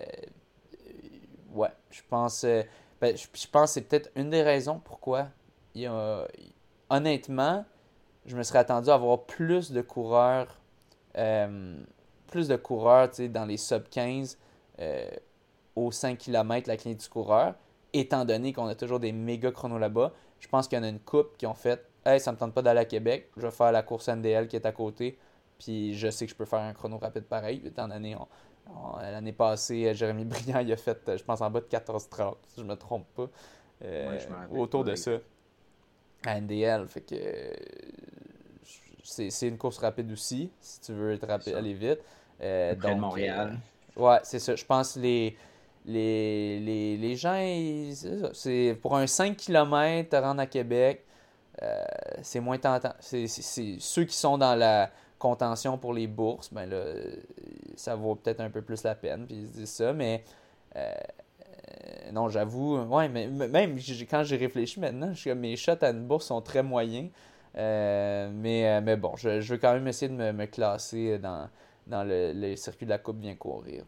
ouais, je pense, ben, je, pense que c'est peut-être une des raisons pourquoi il y a, honnêtement, je me serais attendu à avoir plus de coureurs, plus de coureurs dans les sub 15 euh, aux 5 km la clinique du coureur, étant donné qu'on a toujours des méga chronos là-bas. Je pense qu'il y en a une coupe qui ont fait Hey, ça me tente pas d'aller à Québec, je vais faire la course NDL qui est à côté, puis je sais que je peux faire un chrono rapide pareil. Étant donné, l'année passée, Jérémy Briand il a fait, je pense, en bas de 14-30, si je me trompe pas. Euh, autour de ça. À NDL, fait que c'est une course rapide aussi, si tu veux être rapide, aller vite. Euh, donc, Montréal. Ouais, c'est ça. Je pense les, les, les, gens, c'est pour un 5 km te rendre à Québec, c'est moins tentant. C'est ceux qui sont dans la contention pour les bourses, ben là, ça vaut peut-être un peu plus la peine, puis ils se disent ça, mais non, j'avoue, ouais, mais même quand j'ai réfléchi maintenant, je, mes shots à une bourse sont très moyens. mais, mais bon, je, veux quand même essayer de me, classer dans, le, circuit de la Coupe vient courir.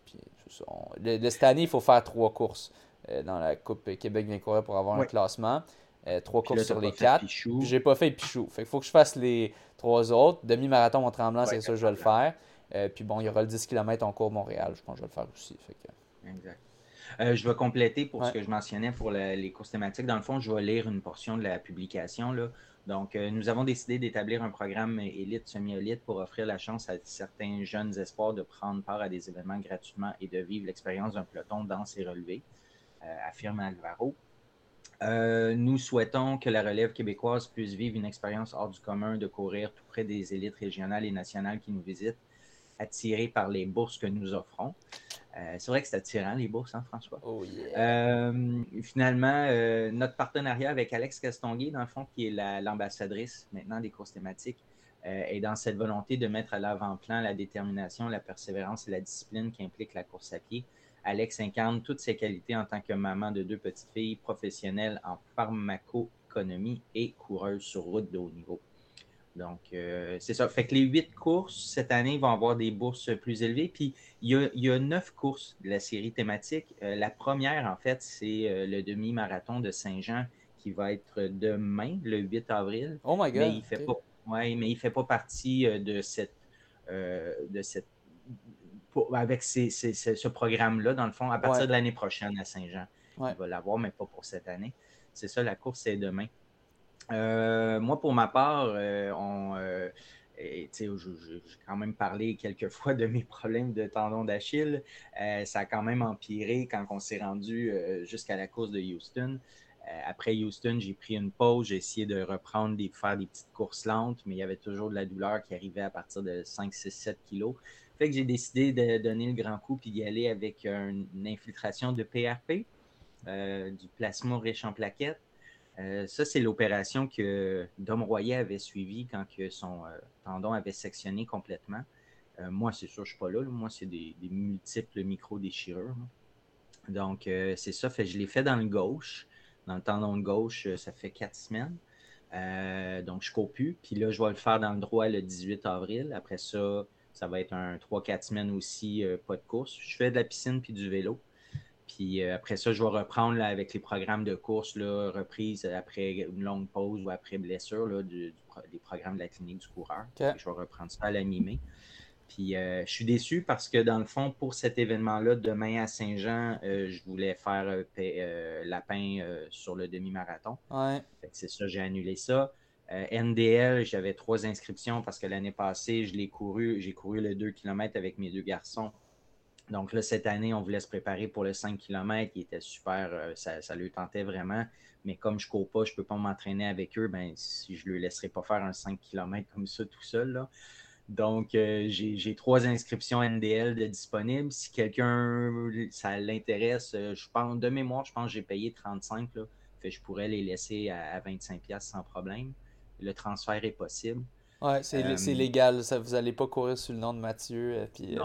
Cette année, il faut faire trois courses euh, dans la Coupe Québec vient courir pour avoir un classement. Euh, trois courses sur les quatre. J'ai pas fait Pichou. Fait faut que je fasse les trois autres. Demi-marathon en tremblant, c'est ça, je vais le faire. Euh, puis bon, il y aura le 10 km en cours Montréal. Je pense que je vais le faire aussi. Exact. je vais compléter pour ce que je mentionnais pour les courses thématiques. Dans le fond, je vais lire une portion de la publication. Là. Donc, euh, nous avons décidé d'établir un programme élite, semi-élite pour offrir la chance à certains jeunes espoirs de prendre part à des événements gratuitement et de vivre l'expérience d'un peloton dans ses relevés, euh, affirme Alvaro. Euh, nous souhaitons que la relève québécoise puisse vivre une expérience hors du commun de courir tout près des élites régionales et nationales qui nous visitent, attirés par les bourses que nous offrons. Euh, c'est vrai que c'est attirant, les bourses, hein, François? Oh, euh, finalement, euh, notre partenariat avec Alex Castonguay, dans le fond, qui est l'ambassadrice maintenant des courses thématiques, est dans cette volonté de mettre à l'avant-plan la détermination, la persévérance et la discipline qui implique la course à pied. Alex incarne toutes ses qualités en tant que maman de deux petites filles professionnelles en pharmacoéconomie et coureuse sur route de haut niveau. Donc, euh, c'est ça. Fait que les huit courses, cette année, vont avoir des bourses plus élevées. Puis, il y a, neuf courses de la série thématique. Euh, la première, en fait, c'est euh, le demi-marathon de Saint-Jean qui va être demain, le 8 avril. Oh my God! Mais il fait pas, ouais, mais il fait pas partie de cette... de cette avec ce programme-là, dans le fond, à partir de l'année prochaine à Saint-Jean. Il va l'avoir, mais pas pour cette année. C'est ça, la course, c'est demain. Euh, moi, pour ma part, euh, on, euh, j'ai quand même parlé quelques fois de mes problèmes de tendon d'Achille. ça a quand même empiré quand on s'est rendu jusqu'à la course de Houston. après Houston, j'ai pris une pause, j'ai essayé de reprendre, des, faire des petites courses lentes, mais il y avait toujours de la douleur qui arrivait à partir de 5, 6, 7 kilos. Fait que j'ai décidé de donner le grand coup puis d'y aller avec une infiltration de PRP, du plasma riche en plaquettes. Euh, ça, c'est l'opération que Dom Royer avait suivie quand que son euh, tendon avait sectionné complètement. Euh, moi, c'est sûr, je ne suis pas là. Moi, c'est des, multiples micro-déchirures. Donc, c'est ça. Je l'ai fait dans le gauche. Dans le tendon de gauche, ça fait quatre semaines. donc, je ne cours plus. Puis là, je vais le faire dans le droit le 18 avril. Après ça, ça va être un 3-4 semaines aussi, pas de course. Je fais de la piscine puis du vélo. Puis euh, après ça, je vais reprendre avec les programmes de course, là, reprise après une longue pause ou après blessure des programmes de la clinique du coureur. Je vais reprendre ça à la mi-mai. Puis euh, je suis déçu parce que dans le fond, pour cet événement-là, demain à Saint-Jean, euh, je voulais faire lapin sur le demi-marathon. Ouais. C'est ça, j'ai annulé ça. NDL, j'avais trois inscriptions parce que l'année passée, je l'ai couru, j'ai couru le 2 km avec mes deux garçons. Donc là, cette année, on voulait se préparer pour le 5 km qui était super, euh, ça, ça tentait vraiment. Mais comme je ne cours pas, je ne peux pas m'entraîner avec eux, ben, si je ne le laisserai pas faire un 5 km comme ça tout seul. Donc, euh, j'ai trois inscriptions NDL disponibles. Si quelqu'un, ça l'intéresse, euh, je pense, de mémoire, je pense que j'ai payé 35. Là. Je pourrais les laisser à, à 25$ sans problème. Le transfert est possible. Ouais, c'est euh, légal. Ça, vous n'allez pas courir sous le nom de Mathieu et euh, puis,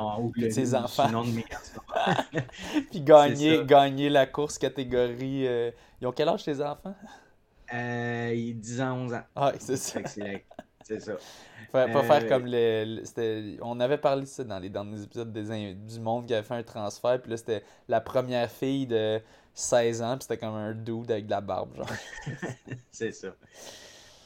euh, ses enfants. Nom de mes puis gagner, gagner la course catégorie. Ils ont quel âge tes enfants? Euh, 10 ans, 11 ans. Ah, c'est ça. C'est ça. Faut pas faire comme le. on avait parlé de ça dans les derniers épisodes des, du monde qui avait fait un transfert. Puis là, c'était la première fille de 16 ans. Puis c'était comme un dude avec de la barbe, genre. c'est ça.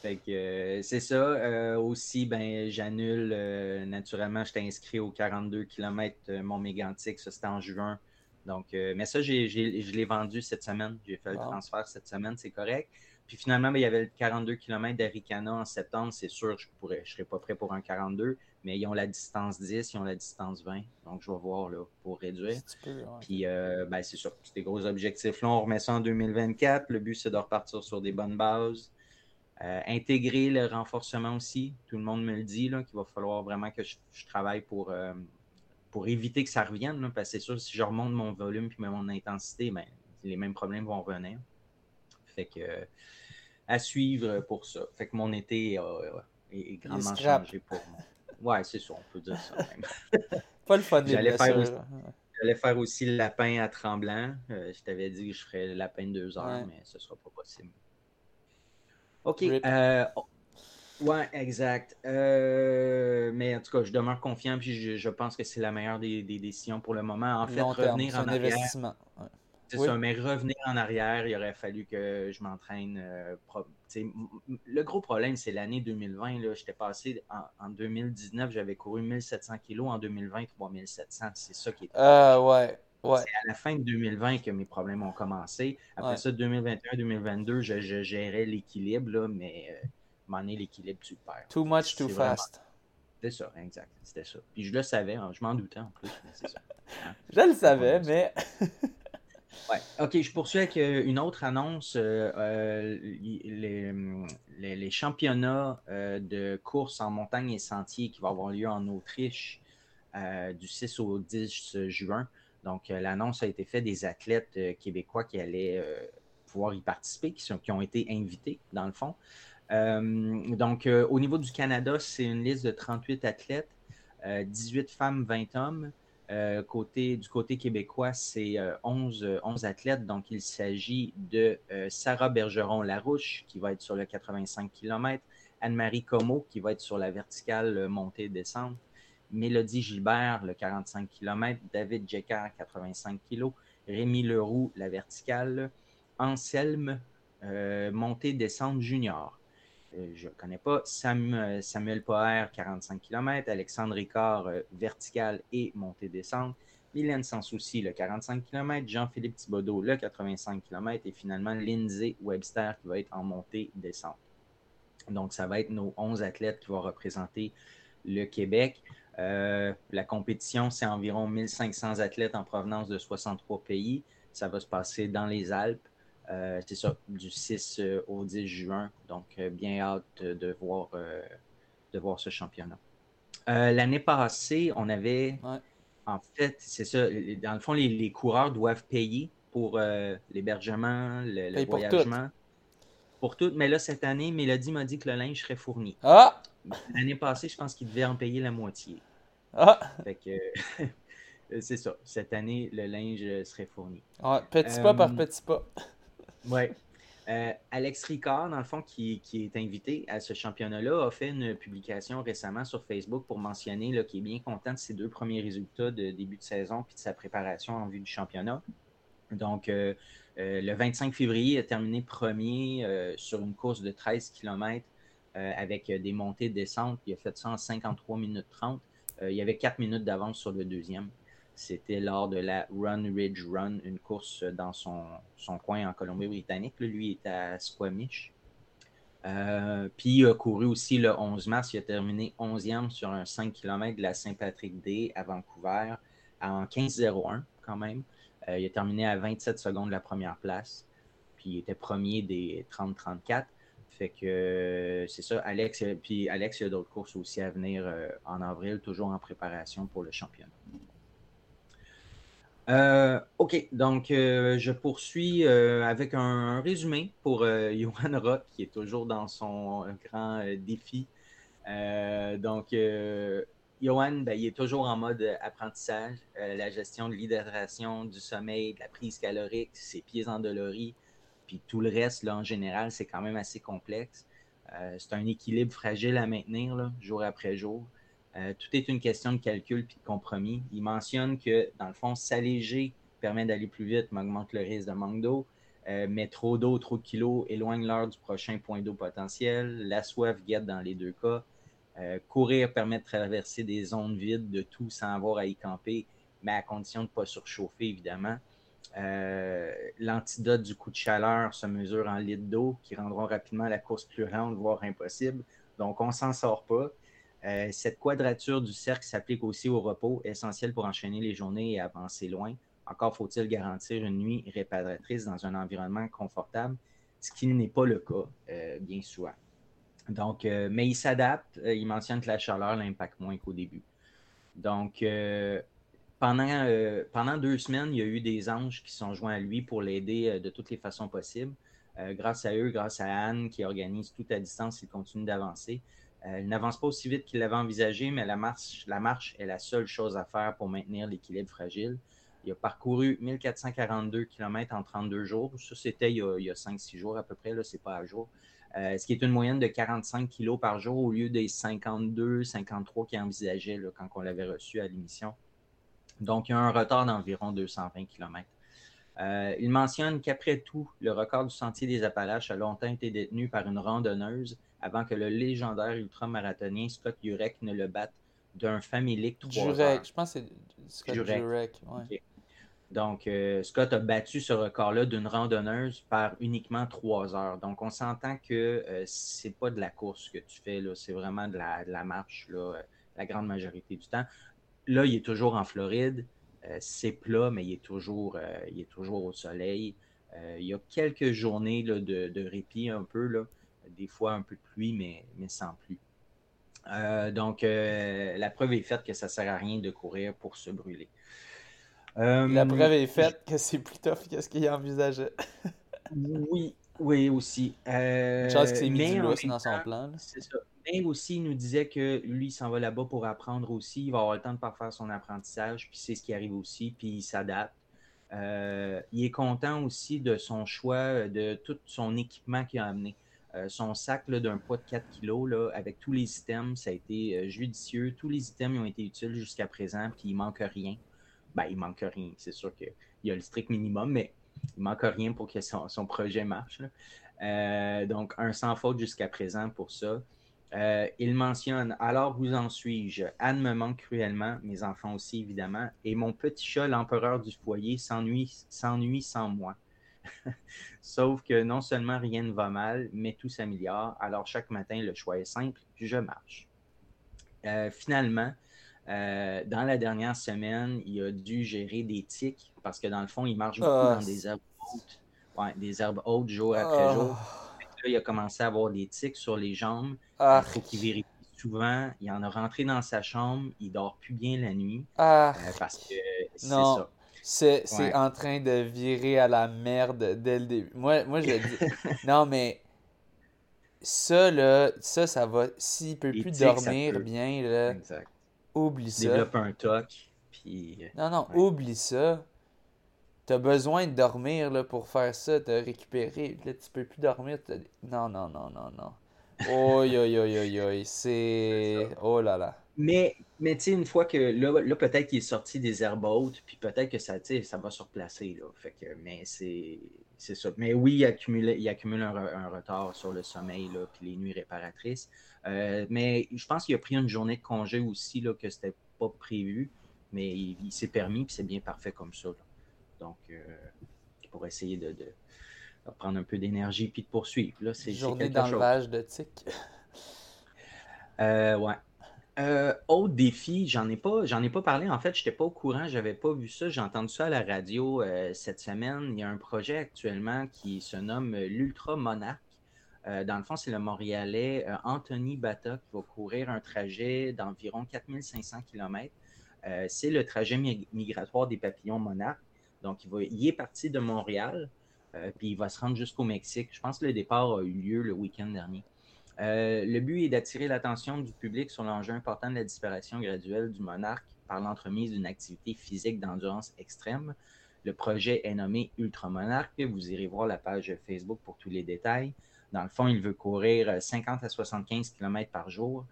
Fait que euh, c'est ça. Euh, aussi, ben, j'annule. Euh, naturellement, j'étais inscrit aux 42 km mon mégantique. Ça, c'était en juin. Donc, mais ça, je l'ai vendu cette semaine. J'ai fait le transfert cette semaine, c'est correct. Puis finalement, ben, il y avait le 42 km d'Aricana en septembre. C'est sûr, je ne je serais pas prêt pour un 42, mais ils ont la distance 10, ils ont la distance 20. Donc, je vais voir là, pour réduire. Puis, ben, c'est sûr, c'est des gros objectifs. Là, on remet ça en 2024. Le but, c'est de repartir sur des bonnes bases. Euh, intégrer le renforcement aussi. Tout le monde me le dit, qu'il va falloir vraiment que je, travaille pour, euh, pour éviter que ça revienne. parce que c'est sûr, si je remonte mon volume et mon intensité, ben, les mêmes problèmes vont revenir. Fait que à suivre pour ça. Fait que mon été est, grandement changé pour moi. Ouais, c'est ça, on peut dire ça même. Pas le fun J'allais faire, aussi, j'allais faire aussi le lapin à tremblant. je t'avais dit que je ferais le lapin de deux heures, mais ce sera pas possible. OK. Euh, ouais, exact. Euh, mais en tout cas, je demeure confiant puis je, pense que c'est la meilleure des, décisions pour le moment. En fait, revenir en arrière. C'est ça, mais revenir en arrière, il aurait fallu que je m'entraîne. Euh, le gros problème, c'est l'année 2020. J'étais passé en, 2019, j'avais couru 1700 kilos. En 2020, 3700. C'est ça qui est. Ah, ouais. C'est à la fin de 2020 que mes problèmes ont commencé. Après ça, 2021-2022, je, gérais l'équilibre, mais euh, moment donné, l'équilibre, tu perds. Too much, too fast. C'est ça, exact. C'était ça. Puis je le savais, hein, je m'en doutais en plus, ça. Hein? je le savais, mais. ouais. Ok, je poursuis avec euh, une autre annonce. Euh, les, les, championnats de course en montagne et sentier qui vont avoir lieu en Autriche du 6 au 10 juin. Donc, euh, l'annonce a été faite des athlètes euh, québécois qui allaient euh, pouvoir y participer, qui, ont été invités, dans le fond. donc, au niveau du Canada, c'est une liste de 38 athlètes, 18 femmes, 20 hommes. du côté québécois, c'est 11, 11, athlètes. Donc, il s'agit de Sarah Bergeron-Larouche, qui va être sur le 85 km, Anne-Marie Comeau, qui va être sur la verticale montée-descente, Mélodie Gilbert, le 45 km, David Jecker, 85 kg, Rémi Leroux, la verticale, Anselme, euh, montée-descente junior. Euh, je ne connais pas. Samuel, Samuel 45 km, Alexandre Ricard, euh, verticale et montée-descente. Mylène Sans Souci, le 45 km, Jean-Philippe Thibodeau, le 85 km, et finalement Lindsay Webster qui va être en montée-descente. Donc, ça va être nos 11 athlètes qui vont représenter le Québec. Euh, la compétition, c'est environ 1500 athlètes en provenance de 63 pays. Ça va se passer dans les Alpes. Euh, c'est ça, du 6 euh, au 10 juin. Donc, bien hâte de voir, de voir ce championnat. L'année passée, on avait. En fait, c'est ça. Dans le fond, les, coureurs doivent payer pour l'hébergement, le, voyagement. Pour tout. Mais là, cette année, Mélodie m'a dit que le linge serait fourni. Ah! L'année passée, je pense qu'il devait en payer la moitié. Ah! Fait que c'est ça. Cette année, le linge serait fourni. petit pas par euh, petit pas. oui. Euh, Alex Ricard, dans le fond, qui, est invité à ce championnat-là, a fait une publication récemment sur Facebook pour mentionner qu'il est bien content de ses deux premiers résultats de début de saison puis de sa préparation en vue du championnat. Donc, euh, le 25 février, il a terminé premier sur une course de 13 km avec des montées et descentes. Il a fait ça en 53 minutes 30. Euh, il y avait 4 minutes d'avance sur le deuxième. C'était lors de la Run Ridge Run, une course dans son, coin en Colombie-Britannique. Lui était à Squamish. Euh, puis il a couru aussi le 11 mars. Il a terminé 11e sur un 5 km de la Saint-Patrick Day à Vancouver en 15-01 quand même. Euh, il a terminé à 27 secondes de la première place. Puis il était premier des 30-34. Fait que euh, c'est ça, Alex. Euh, puis Alex, il y a d'autres courses aussi à venir euh, en avril, toujours en préparation pour le championnat. OK, donc je poursuis avec un, résumé pour Johan Rock, qui est toujours dans son grand défi. donc, Johan, ben, il est toujours en mode apprentissage, la gestion de l'hydratation, du sommeil, de la prise calorique, ses pieds endoloris, puis tout le reste, là, en général, c'est quand même assez complexe. Euh, c'est un équilibre fragile à maintenir jour après jour. Euh, tout est une question de calcul puis de compromis. Il mentionne que, dans le fond, s'alléger permet d'aller plus vite, mais augmente le risque de manque d'eau. Euh, mais trop d'eau, trop de kilos éloigne l'heure du prochain point d'eau potentiel. La soif guette dans les deux cas. courir permet de traverser des zones vides de tout sans avoir à y camper, mais à condition de ne pas surchauffer, évidemment. Euh, l'antidote du coup de chaleur se mesure en litres d'eau qui rendront rapidement la course plus lente, voire impossible. Donc, on s'en sort pas. Euh, cette quadrature du cercle s'applique aussi au repos, essentiel pour enchaîner les journées et avancer loin. Encore faut-il garantir une nuit réparatrice dans un environnement confortable, ce qui n'est pas le cas euh, bien souvent. Donc, mais il s'adapte. il mentionne que la chaleur l'impacte moins qu'au début. Donc, pendant, euh, pendant deux semaines, il y a eu des anges qui sont joints à lui pour l'aider euh, de toutes les façons possibles. grâce à eux, grâce à Anne qui organise tout à distance, il continue d'avancer. il n'avance pas aussi vite qu'il l'avait envisagé, mais la marche, la marche est la seule chose à faire pour maintenir l'équilibre fragile. Il a parcouru 1442 km en 32 jours. Ça, c'était il y a, 5-6 jours à peu près, là, c'est pas à jour. ce qui est une moyenne de 45 kg par jour au lieu des 52, 53 qu'il envisageait quand on l'avait reçu à l'émission. Donc, il y a un retard d'environ 220 km. Euh, il mentionne qu'après tout, le record du sentier des Appalaches a longtemps été détenu par une randonneuse avant que le légendaire ultramarathonien Scott Jurek ne le batte d'un familique 3 Jurek, je pense que c'est Scott Jurek. Donc, euh, Scott a battu ce record-là d'une randonneuse par uniquement 3 heures. Donc, on s'entend que ce euh, c'est pas de la course que tu fais, c'est vraiment de la, de la marche, là, la grande majorité du temps. Là, il est toujours en Floride. Euh, c'est plat, mais il est toujours, euh, il est toujours au soleil. Euh, il y a quelques journées de, répit un peu, là, des fois un peu de pluie, mais, mais sans pluie. donc, la preuve est faite que ça ne sert à rien de courir pour se brûler. la preuve est faite que c'est plus tough que ce qu'il envisageait. oui, oui, aussi. Une chance que c'est mis du dans son plan. C'est ça aussi, il nous disait que lui, il s'en va là-bas pour apprendre aussi. Il va avoir le temps de parfaire son apprentissage, puis c'est ce qui arrive aussi, puis il s'adapte. Euh, il est content aussi de son choix, de tout son équipement qu'il a amené. Euh, son sac d'un poids de 4 kg, là, avec tous les items, ça a été euh, judicieux. Tous les items ont été utiles jusqu'à présent, puis il manque rien. Ben, il manque rien. C'est sûr qu'il y a le strict minimum, mais il manque rien pour que son projet marche. donc, un sans faute jusqu'à présent pour ça. Euh, il mentionne Alors vous en suis-je? Anne me manque cruellement, mes enfants aussi évidemment, et mon petit chat, l'empereur du foyer, s'ennuie sans moi. Sauf que non seulement rien ne va mal, mais tout s'améliore. Alors chaque matin, le choix est simple je marche. Euh, finalement, euh, dans la dernière semaine, il a dû gérer des tics parce que dans le fond, il marche beaucoup ah, dans des herbes hautes, des herbes hautes jour après ah. jour il a commencé à avoir des tics sur les jambes. Ah. Il faut qu'il vérifie souvent. Il en a rentré dans sa chambre. Il dort plus bien la nuit. Ah. Euh, parce que c'est ça. C'est en train de virer à la merde dès le début. Moi, moi je dis. non, mais ça, là, ça, ça va. S'il peut plus dormir bien, là, oublie ça. Développe un toc. Puis... Non, non, oublie ça. T'as besoin de dormir là, pour faire ça, te récupérer. Là, tu peux plus dormir. Non, non, non, non, non. Oi, oi, oi, oi, oi. C'est. Oh là là. Mais, mais tu sais, une fois que là, là peut-être qu'il est sorti des herbes hautes, puis peut-être que ça, ça va se replacer. Là. Fait que, mais c'est, c'est ça. Mais oui, il accumule, il accumule un, retard sur le sommeil, là, puis les nuits réparatrices. Euh, mais je pense qu'il a pris une journée de congé aussi, là, que c'était pas prévu. Mais il, s'est permis, puis c'est bien parfait comme ça. Là. Donc, euh, pour essayer de, prendre un peu d'énergie puis de poursuivre. Là, c'est, Journée d'enlevage de tic. Euh, ouais. Euh, autre défi, j'en ai pas, j'en ai pas parlé. En fait, je n'étais pas au courant, j'avais pas vu ça. J'ai entendu ça à la radio cette semaine. Il y a un projet actuellement qui se nomme l'Ultra Monarch. dans le fond, c'est le Montréalais Anthony Bata qui va courir un trajet d'environ 4500 km. c'est le trajet migratoire des papillons monarques. Donc, il, va, est parti de Montréal, euh, puis il va se rendre jusqu'au Mexique. Je pense que le départ a eu lieu le week-end dernier. Euh, le but est d'attirer l'attention du public sur l'enjeu important de la disparition graduelle du monarque par l'entremise d'une activité physique d'endurance extrême. Le projet est nommé Ultramonarque. Vous irez voir la page Facebook pour tous les détails. Dans le fond, il veut courir 50 à 75 km par jour.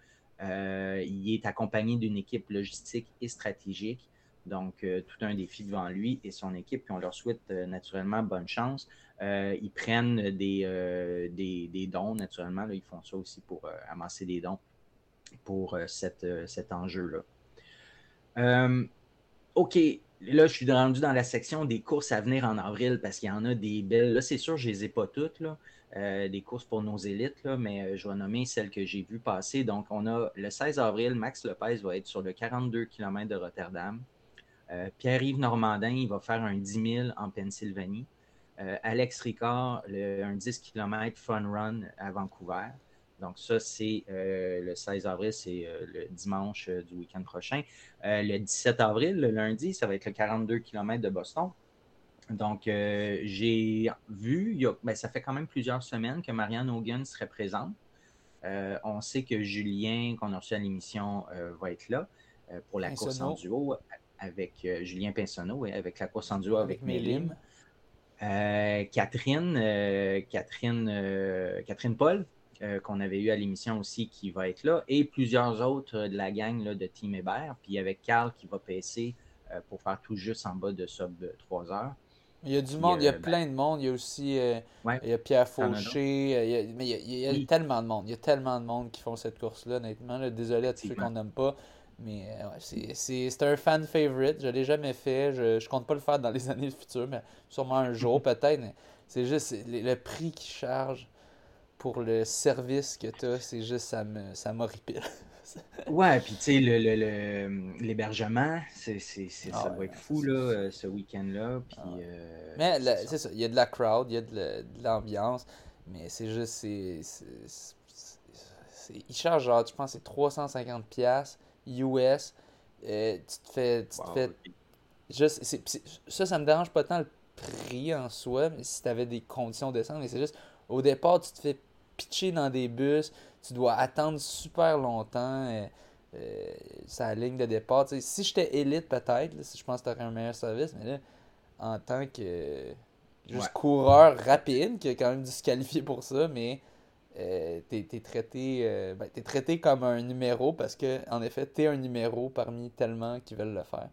Euh, il est accompagné d'une équipe logistique et stratégique. Donc, euh, tout un défi devant lui et son équipe. Puis on leur souhaite euh, naturellement bonne chance. Euh, ils prennent des, des, dons, naturellement. Ils font ça aussi pour amasser des dons pour cette, cet enjeu-là. OK, là, je suis rendu dans la section des courses à venir en avril parce qu'il y en a des belles. Là, c'est sûr, je ne les ai pas toutes, des courses pour nos élites, mais je vais nommer celles que j'ai vues passer. Donc, on a le 16 avril, Max Lopez va être sur le 42 km de Rotterdam. Euh, Pierre-Yves Normandin, il va faire un 10 000 en Pennsylvanie. Euh, Alex Ricard, un 10 km fun run à Vancouver. Donc, ça, c'est euh, le 16 avril, c'est le dimanche du week-end prochain. le 17 avril, le lundi, ça va être le 42 km de Boston. Donc, j'ai vu, ben, ça fait quand même plusieurs semaines que Marianne Hogan serait présente. on sait que Julien, qu'on a reçu à l'émission, va être là pour la course en duo avec Julien Pinsonneau, et avec la course en duo avec, Mélim. Catherine, Catherine, Catherine Paul, qu'on avait eu à l'émission aussi, qui va être là, et plusieurs autres de la gang de Team Hébert. Puis avec Carl qui va passer pour faire tout juste en bas de sub 3 heures. Il y a du monde, il y a ben plein de monde. Il y a aussi il y a Pierre Fauché. Il mais il y a, tellement de monde. Il y a tellement de monde qui font cette course-là, honnêtement. désolé à tous ceux qu'on n'aime pas. Mais c'est un fan favorite. Je ne l'ai jamais fait. Je, je compte pas le faire dans les années futures, mais sûrement un jour peut-être. C'est juste le, prix qu'ils charge pour le service que tu as, c'est juste ça me ça m'horripile. ouais, puis tu sais, l'hébergement, le, ça ah va être fou là, euh, ce week-end-là. Ah euh, mais c'est ça. il y a de la crowd, il y a de l'ambiance, mais c'est juste, c'est. Ils chargent genre, je pense, c'est 350$ US. Euh, tu te fais. Tu te fais juste, ça, ça me dérange pas tant le prix en soi, mais si tu avais des conditions décentes, mais c'est juste, au départ, tu te fais pitcher dans des bus, tu dois attendre super longtemps euh, euh, sa ligne de départ. si j'étais élite, peut-être, si je pense que tu aurais un meilleur service, mais là, en tant que juste coureur rapide, qui est quand même disqualifié pour ça, mais euh, t'es es traité, ben, es traité comme un numéro parce que, en effet, t'es un numéro parmi tellement qui veulent le faire.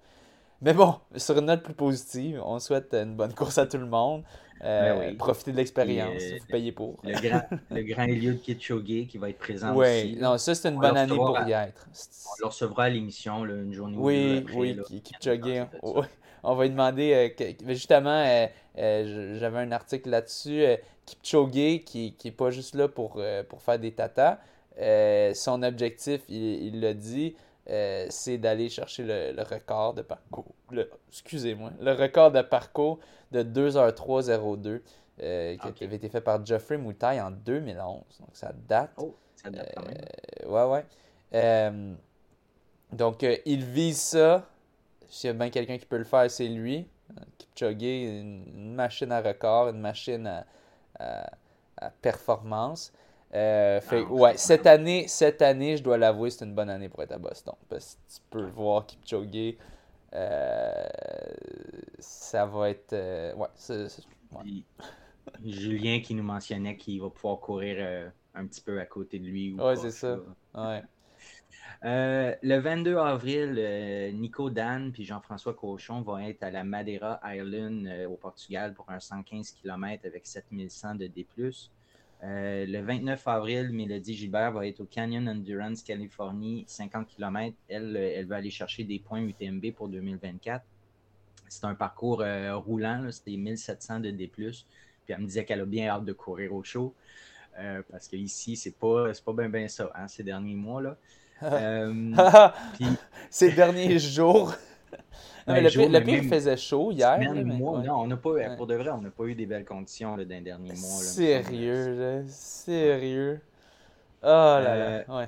Mais bon, sur une note plus positive, on souhaite une bonne course à tout le monde. Euh, ben profiter de l'expérience, euh, vous payez pour. Le grand, le grand Eliud qui va être présent aussi. Oui, non, ça c'est une bonne année pour y être. On le recevra à l'émission une journée oui, ou deux Oui, oui, Kitchoge. On va lui demander, euh, justement, j'avais un article là-dessus, Kipchoge qui n'est pas juste là pour, pour faire des tatas. son objectif, il l'a dit, euh, c'est d'aller chercher le, record de parcours. Excusez-moi. Le record de parcours de 2h302 euh, qui avait été fait par Geoffrey Moutaille en 2011. Donc ça date. Oh, ça date quand même. Euh, ouais, ouais. donc il vise ça. S'il y a bien quelqu'un qui peut le faire, c'est lui. Kipchoge, une, une machine à record, une machine à performance. Euh, fait, ah, ouais, cette année, cette année, je dois l'avouer, c'est une bonne année pour être à Boston. Parce que tu peux voir Kipchoge, euh, ça va être. Euh, ouais, Julien qui nous mentionnait qu'il va pouvoir courir euh, un petit peu à côté de lui. ouais, c'est ça. Ouais. Le 22 avril, Nico Dan puis Jean-François Cochon vont être à la Madeira Island au Portugal pour un 115 km avec 7100 de D. Euh, le 29 avril, Mélodie Gilbert va être au Canyon Endurance Californie, 50 km. Elle, euh, elle va aller chercher des points UTMB pour 2024. C'est un parcours euh, roulant, c'était 1700 de D. Puis elle me disait qu'elle a bien hâte de courir au show. parce qu'ici, c'est pas, pas bien ben ça, hein, ces derniers mois. là. Ces derniers jours. Non, le, pire, il faisait chaud hier. non, on n'a pas, pour de vrai, on n'a pas eu des belles conditions là, dans les derniers mois. Sérieux, là, sérieux. Oh là là, euh, ouais.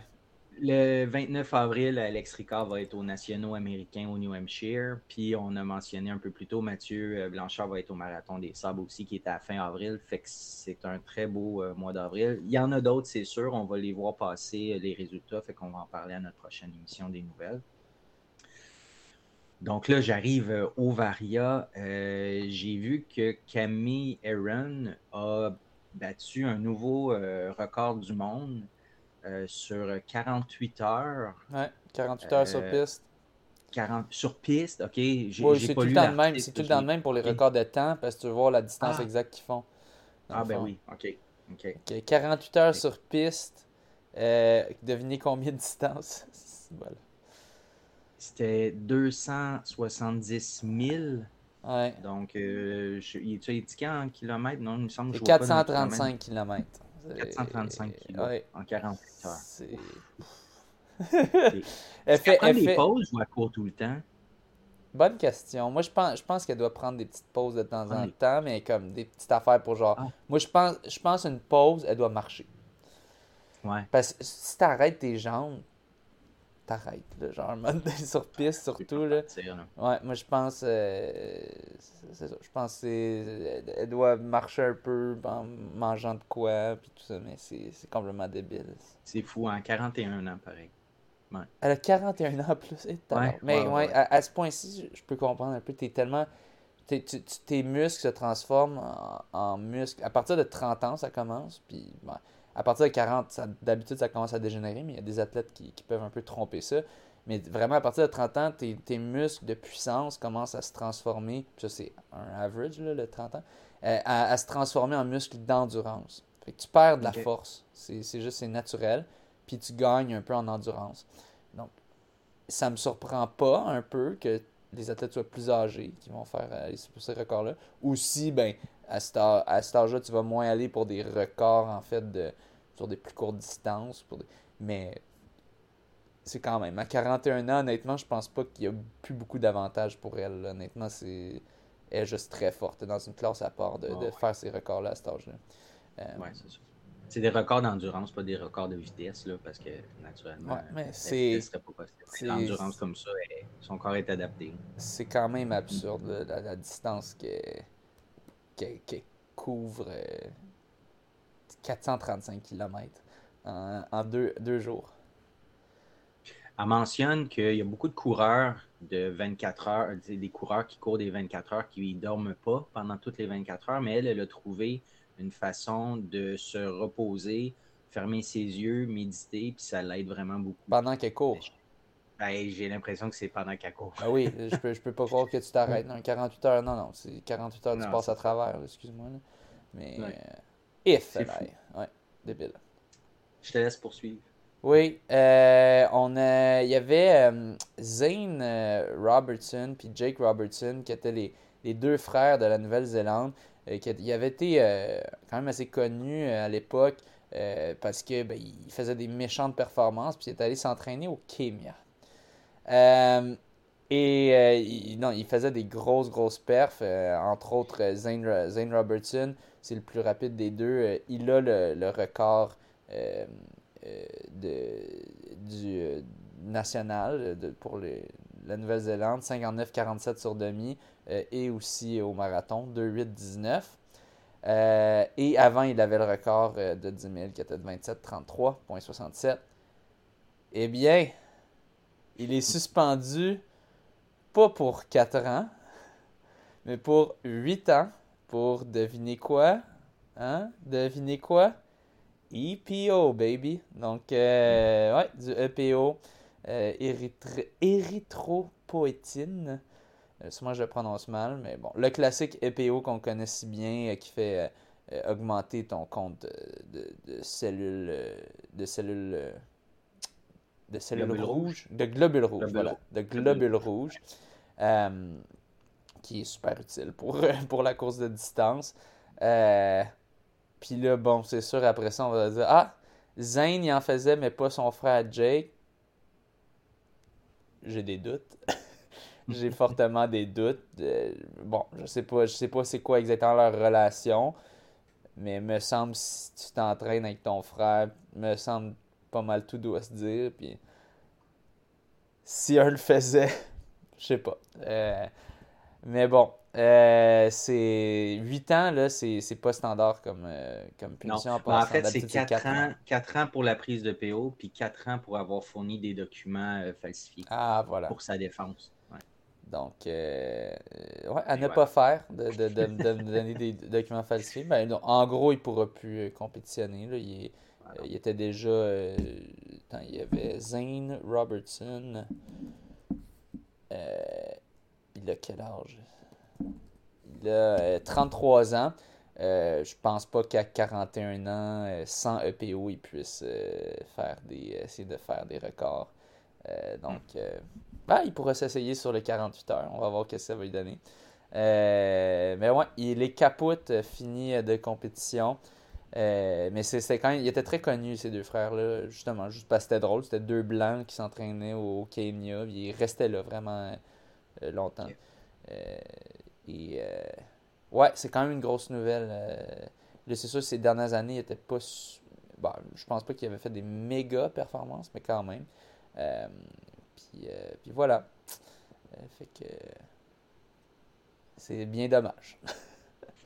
Le 29 avril, Alex Ricard va être aux nationaux américains au New Hampshire. Puis on a mentionné un peu plus tôt, Mathieu euh, Blanchard va être au Marathon des Sables aussi, qui est à fin avril. Fait que c'est un très beau euh, mois d'avril. Il y en a d'autres, c'est sûr. On va les voir passer les résultats. Fait qu'on va en parler à notre prochaine émission des nouvelles. Donc là, j'arrive euh, au Varia. Euh, j'ai vu que Camille Aaron a battu un nouveau euh, record du monde sur 48 heures. Ouais, 48 heures sur piste. 40, sur piste, ok. c'est tout, le temps le même, c'est tout le temps le même pour les records de temps parce que tu veux voir la distance ah. exacte qu'ils font. Ah, ben oui, ok. 48 heures sur piste. devinez combien de distance? voilà. C'était 270 000. Ouais. Donc, euh, je, il est indiqué en kilomètres? Non, il me semble que je 435 km. 435 km ouais. en 48 heures. C'est... elle fait, elle des pauses ou elle court tout le temps? Bonne question. Moi, je pense, je pense qu'elle doit prendre des petites pauses de temps en temps, mais comme des petites affaires pour genre. Ah. Moi, je pense, je pense une pause, elle doit marcher. Ouais. Parce que si tu arrêtes tes jambes, t'arrêtes, là, genre, mode sur piste, surtout, là. Ouais, moi, je pense, euh, c'est ça, je pense qu'elle doit marcher un peu en mangeant de quoi, puis tout ça, mais c'est complètement débile. C'est fou, en hein, 41 ans, pareil. Ouais. Elle a 41 ans plus. Et ouais, mais ouais, à, ce point-ci, je peux comprendre un peu. T'es tellement. tes muscles se transforment en, muscles. À partir de 30 ans, ça commence. Puis à partir de 40, d'habitude, ça commence à dégénérer, mais il y a des athlètes qui, peuvent un peu tromper ça. Mais vraiment, à partir de 30 ans, tes, muscles de puissance commencent à se transformer. Ça, c'est un average, là, le 30 ans. Euh, à, se transformer en muscles d'endurance. Fait que tu perds de la force. C'est juste, c'est naturel. Puis tu gagnes un peu en endurance. Donc, ça me surprend pas un peu que les athlètes soient plus âgés qui vont faire euh, ces records-là. Ou si, ben, à cet, âge-là, tu vas moins aller pour des records, en fait, de, sur des plus courtes distances. Pour Mais c'est quand même. À 41 ans, honnêtement, je pense pas qu'il y a plus beaucoup d'avantages pour elle. Honnêtement, c'est elle est juste très forte dans une classe à part de, ah faire ces records-là à cet âge-là. Euh, c'est ça. C'est des records d'endurance, pas des records de vitesse, là, parce que naturellement, ouais, mais c'est L'endurance comme ça, son corps est adapté. C'est quand même absurde la, distance qu'elle couvre 435 euh, km en, deux, deux, jours. Elle mentionne qu'il y a beaucoup de coureurs de 24 heures, des coureurs qui courent des 24 heures qui ne dorment pas pendant toutes les 24 heures, mais elle, elle a trouvé une façon de se reposer, fermer ses yeux, méditer, puis ça l'aide vraiment beaucoup. Pendant qu'elle court. Ben, j'ai l'impression que c'est pendant qu'elle court. Ah oui, je peux, je peux pas croire que tu t'arrêtes. Non, 48 heures, non, non, c'est 48 heures, tu passes à travers, excuse-moi. Mais, ouais. euh, if, ouais, débile. Je te laisse poursuivre. Oui, euh, on a, il y avait euh, Zane euh, Robertson puis Jake Robertson qui étaient les, les deux frères de la Nouvelle-Zélande. Euh, il avait été euh, quand même assez connu euh, à l'époque parce que ben, il faisait des méchantes performances, puis il est allé s'entraîner au Kenya. Et il, non, il faisait des grosses, grosses perfs. entre autres, Zane, Robertson, c'est le plus rapide des deux. il a le, record de, du national pour la Nouvelle-Zélande, 59-47 sur demi. Euh, et aussi au marathon, 2-8-19. Euh, et avant, il avait le record euh, de 10 000 qui était de 27-33.67. Eh bien, il est suspendu pas pour 4 ans, mais pour 8 ans. Pour deviner quoi? Hein? Devinez quoi? EPO, baby. Donc, ouais, du EPO, érythropoétine. Euh, sûrement je le prononce mal, mais bon. Le classique EPO qu'on connaît si bien euh, qui fait euh, augmenter ton compte de, cellules de cellules de cellules rouges, de globules rouges, voilà, de globules rouges, qui est super utile pour, pour la course de distance. Puis là, bon, c'est sûr, après ça, on va dire Ah, Zane, il en faisait, mais pas son frère Jake. J'ai des doutes. j'ai fortement des doutes. bon, je sais pas, je sais pas c'est quoi exactement leur relation, mais me semble si tu t'entraînes avec ton frère, me semble pas mal tout doit se dire. Puis si un le faisait, je sais pas. Euh, mais bon, euh, c'est 8 ans, là, c'est pas standard comme, euh, comme punition. Non. en fait, c'est 4, ans, 4 ans pour la prise de PO, puis 4 ans pour avoir fourni des documents falsifiés. Ah, voilà. Pour sa défense. Donc, euh, ouais, à ne pas faire de, de, de, de donner des documents falsifiés. Ben, en gros, il ne pourra plus euh, compétitionner. Là. Il, euh, il, était déjà. Euh, il y avait Zane Robertson. il a quel âge? Il a 33 ans. je pense pas qu'à 41 ans, sans EPO, il puisse faire des, essayer de faire des records. donc. Ben, il pourrait s'essayer sur les 48 heures. On va voir ce que ça va lui donner. Euh, mais ouais, il est capote euh, fini euh, de compétition. Mais c'était quand même, il était très connu ces deux frères-là, justement, juste parce que c'était drôle. C'était deux blancs qui s'entraînaient au, Kenya. Ils restaient là vraiment longtemps. et ouais, c'est quand même une grosse nouvelle. c'est sûr, ces dernières années, il était pas. Bon, je pense pas qu'il avait fait des méga performances, mais quand même. puis, puis, voilà. fait que c'est bien dommage.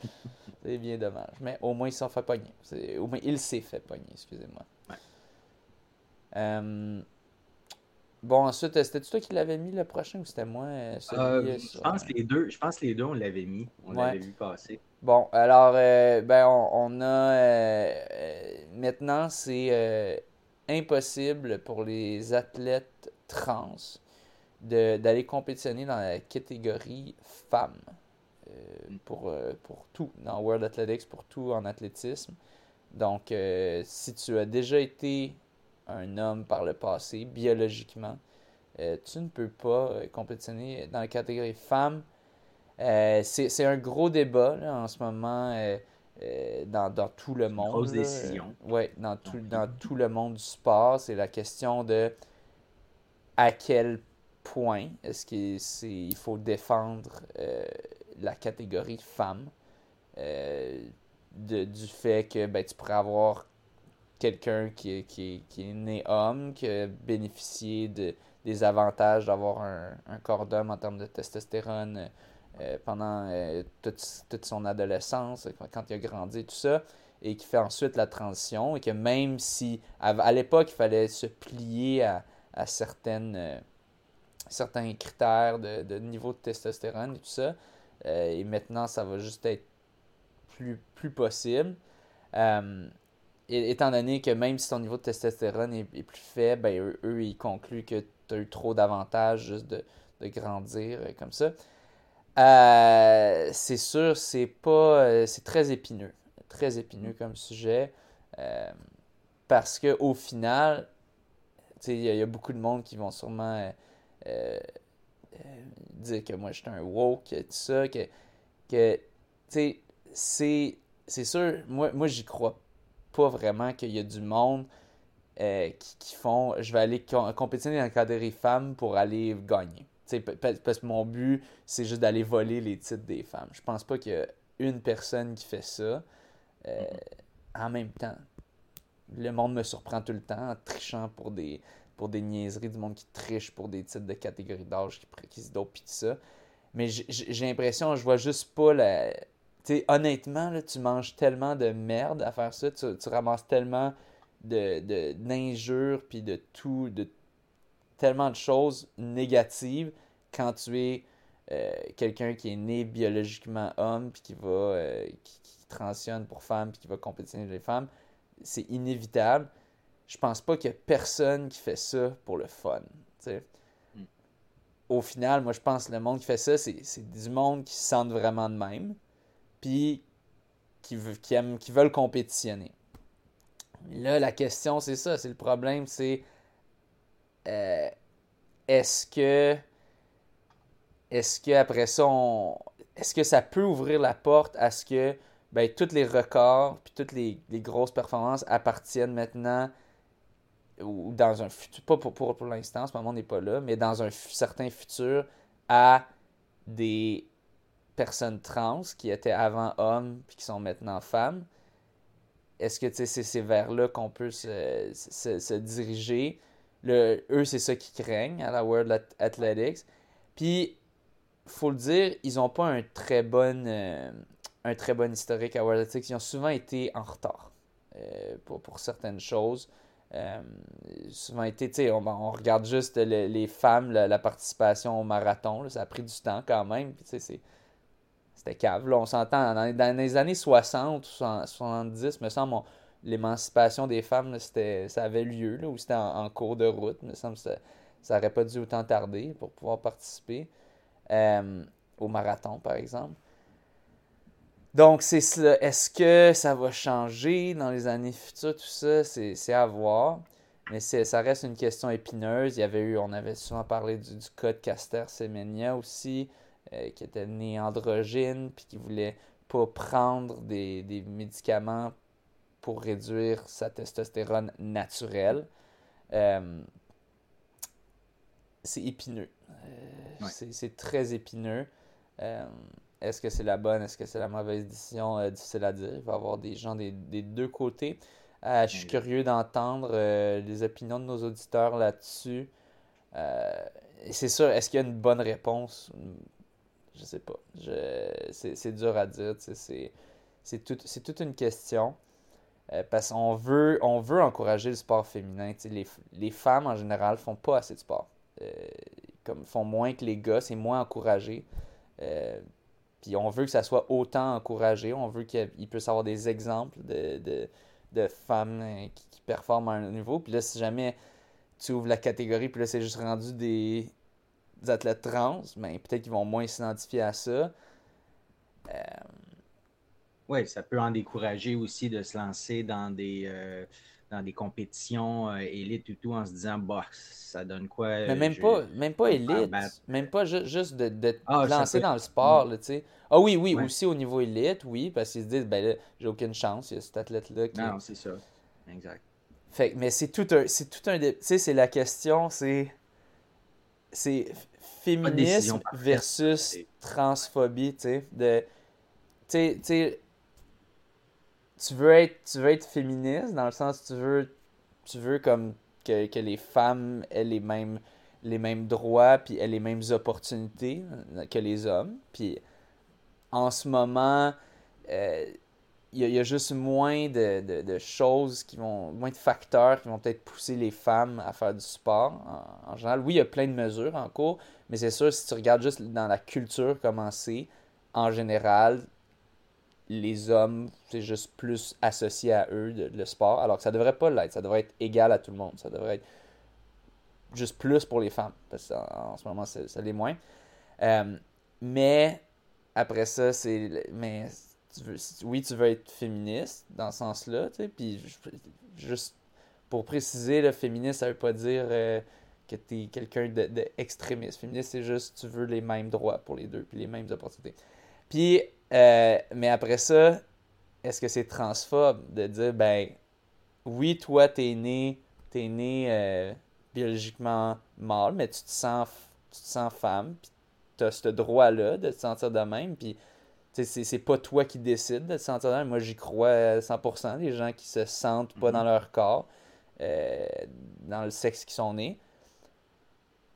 c'est bien dommage. Mais au moins, il s'en fait pogner. Au moins, il s'est fait pogner, excusez-moi. Euh, bon, ensuite, c'était toi qui l'avais mis le prochain ou c'était moi? Euh, euh, je, pense les deux, je pense les deux, on l'avait mis. On l'avait vu passer. Bon, alors, ben, on, a. maintenant, c'est impossible pour les athlètes trans d'aller compétitionner dans la catégorie femmes. Mm. pour, pour tout dans World Athletics, pour tout en athlétisme. Donc, si tu as déjà été un homme par le passé, biologiquement, euh, tu ne peux pas euh, compétitionner dans la catégorie femme. Euh, c'est un gros débat en ce moment dans, dans, tout le monde. Grosse décision. Oui, dans tout, dans tout le monde du sport. C'est la question de à quel point est-ce qu'il faut défendre la catégorie femme. De, du fait que ben, tu pourrais avoir quelqu'un qui, qui, qui, est né homme, qui a bénéficié de, des avantages d'avoir un, un, corps d'homme en termes de testostérone euh, pendant euh, toute, toute, son adolescence, quand il a grandi, tout ça, et qui fait ensuite la transition, et que même si à, l'époque il fallait se plier à, à certaines, euh, certains critères de, de, niveau de testostérone et tout ça, et maintenant ça va juste être plus, plus possible étant donné que même si ton niveau de testostérone est, plus faible, ben, eux, ils concluent que tu as eu trop d'avantages juste de, grandir euh, comme ça. Euh, c'est sûr, c'est pas. Euh, c'est très épineux. Très épineux comme sujet. parce que au final, il y, a beaucoup de monde qui vont sûrement dire que moi je suis un woke, tout ça, que, que c'est sûr, moi, moi j'y crois pas vraiment qu'il y a du monde euh, qui, font je vais aller compétitionner dans le cadre des femmes pour aller gagner. parce que mon but, c'est juste d'aller voler les titres des femmes. Je pense pas qu'il y a une personne qui fait ça. Euh, en même temps, le monde me surprend tout le temps en trichant pour des, pour des niaiseries, du monde qui triche pour des titres de catégorie d'âge, qui, qui se dopent, pis tout ça. Mais j'ai l'impression, je vois juste pas la, honnêtement, là, tu manges tellement de merde à faire ça, tu, ramasses tellement de, d'injures, puis de tout, de tellement de choses négatives quand tu es euh, quelqu'un qui est né biologiquement homme, puis qui va, euh, qui, transitionne pour femme, puis qui va compétitionner les femmes. C'est inévitable. Je pense pas qu'il y a personne qui fait ça pour le fun. Hmm. Au final, moi, je pense que le monde qui fait ça, c'est, du monde qui se sent vraiment de même puis qui, qui, aiment, qui veulent compétitionner. Là, la question, c'est ça. C'est le problème, c'est euh, est-ce que est-ce que après ça, est-ce que ça peut ouvrir la porte à ce que ben, tous les records puis toutes les, grosses performances appartiennent maintenant ou dans un futur, pas pour, pour, pour l'instant, ce moment n'est pas là, mais dans un certain futur à des personnes trans qui étaient avant hommes puis qui sont maintenant femmes. Est-ce que c'est vers là qu'on peut se, se, diriger? Le, eux, c'est ça qu'ils craignent à la World Athletics. Puis, faut le dire, ils n'ont pas un très bon, euh, un très bon historique à World Athletics. Ils ont souvent été en retard euh, pour, pour, certaines choses. Euh, souvent tu sais, on, regarde juste les femmes, la, participation au marathon. ça a pris du temps quand même. C'était cave. Là, on s'entend, dans, les années 60 ou 70, me semble, l'émancipation des femmes, ça avait lieu, là, ou c'était en, cours de route. Me semble ça n'aurait pas dû autant tarder pour pouvoir participer euh, au marathon, par exemple. Donc, c'est Est-ce que ça va changer dans les années futures? Tout ça, c'est à voir. Mais ça reste une question épineuse. Il y avait eu, on avait souvent parlé du, du cas de Caster Semenya aussi. Euh, qui était né androgyne, puis qui voulait pas prendre des, médicaments pour réduire sa testostérone naturelle. Euh, c'est épineux. Euh, c'est très épineux. Est-ce que c'est la bonne, est-ce que c'est la mauvaise décision? difficile à dire. Il va y avoir des gens des, des deux côtés. je suis curieux d'entendre les opinions de nos auditeurs là-dessus. c'est sûr, est-ce qu'il y a une bonne réponse? Je sais pas. c'est dur à dire. C'est tout, toute une question. parce qu'on veut, on veut encourager le sport féminin. Les, les, femmes, en général, font pas assez de sport. comme font moins que les gars, c'est moins encouragé. Puis on veut que ça soit autant encouragé. On veut qu'il puisse avoir des exemples de, de, femmes euh, qui, performent à un niveau. Puis là, si jamais tu ouvres la catégorie, puis là, c'est juste rendu des, athlètes trans, mais ben, peut-être qu'ils vont moins s'identifier à ça. Euh, oui, ça peut en décourager aussi de se lancer dans des, euh, dans des compétitions élites et tout en se disant, bah, ça donne quoi? Mais même pas, même pas élite, même pas juste de, de ah, lancer dans le sport, tu sais. Ah oui, oui, aussi au niveau élite, oui, parce qu'ils se disent, ben là, j'ai aucune chance, il y a cet athlète-là qui... Non, c'est ça, exact. Fait mais c'est tout un, c'est tout un, tu sais, c'est la question, c'est, c'est féminisme versus transphobie, tu sais, de, tu sais, tu veux être, tu veux être féministe dans le sens tu veux, tu veux comme que, que les femmes aient les mêmes, les mêmes droits puis aient les mêmes opportunités que les hommes, puis en ce moment, il euh, y, a juste moins de, choses qui vont, moins de facteurs qui vont peut-être pousser les femmes à faire du sport en, général. Oui, il y a plein de mesures en cours, mais c'est sûr, si tu regardes juste dans la culture comment c'est, en général, les hommes, c'est juste plus associé à eux, le sport, alors que ça devrait pas l'être. Ça devrait être égal à tout le monde. Ça devrait être juste plus pour les femmes, parce qu'en ce moment, ça, l'est moins. Euh, mais après ça, c'est. Mais tu veux, oui, tu veux être féministe dans ce sens-là, tu sais. Puis juste pour préciser, le féministe, ça veut pas dire euh, que tu es quelqu'un d'extrémiste. De, féministe, c'est juste tu veux les mêmes droits pour les deux, puis les mêmes opportunités. Puis, euh, mais après ça, est-ce que c'est transphobe de dire, ben, oui, toi, t'es né, es né euh, biologiquement mâle, mais tu te sens, tu te sens femme, puis tu as ce droit-là de te sentir de même. Puis, c'est pas toi qui décides de te sentir de même. Moi, j'y crois à 100%. Les gens qui se sentent pas dans mhm. leur corps, euh, dans le sexe qu'ils sont nés.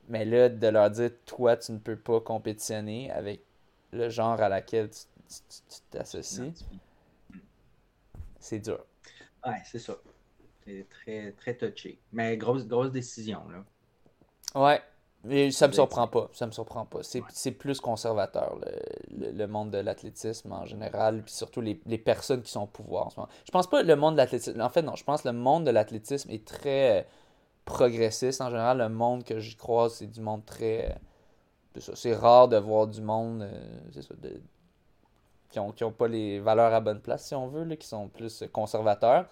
Mais là, de leur dire, toi, tu ne peux pas compétitionner avec le genre à laquelle tu t'associes, c'est dur. Ouais, c'est ça. C'est très, très touché. Mais grosse, grosse décision, là. Ouais, mais ça me surprend pas. Ça me surprend pas. C'est plus conservateur, le, monde de l'athlétisme en général, puis surtout les, personnes qui sont au pouvoir en ce moment. Je pense pas le monde de l'athlétisme. En fait, non, je pense que le monde de l'athlétisme est très euh, progressiste. En général, le monde que j'y croise, c'est du monde très. Euh, c'est rare de voir du monde euh, qui n'ont ont pas les valeurs à bonne place, si on veut, là, qui sont plus conservateurs.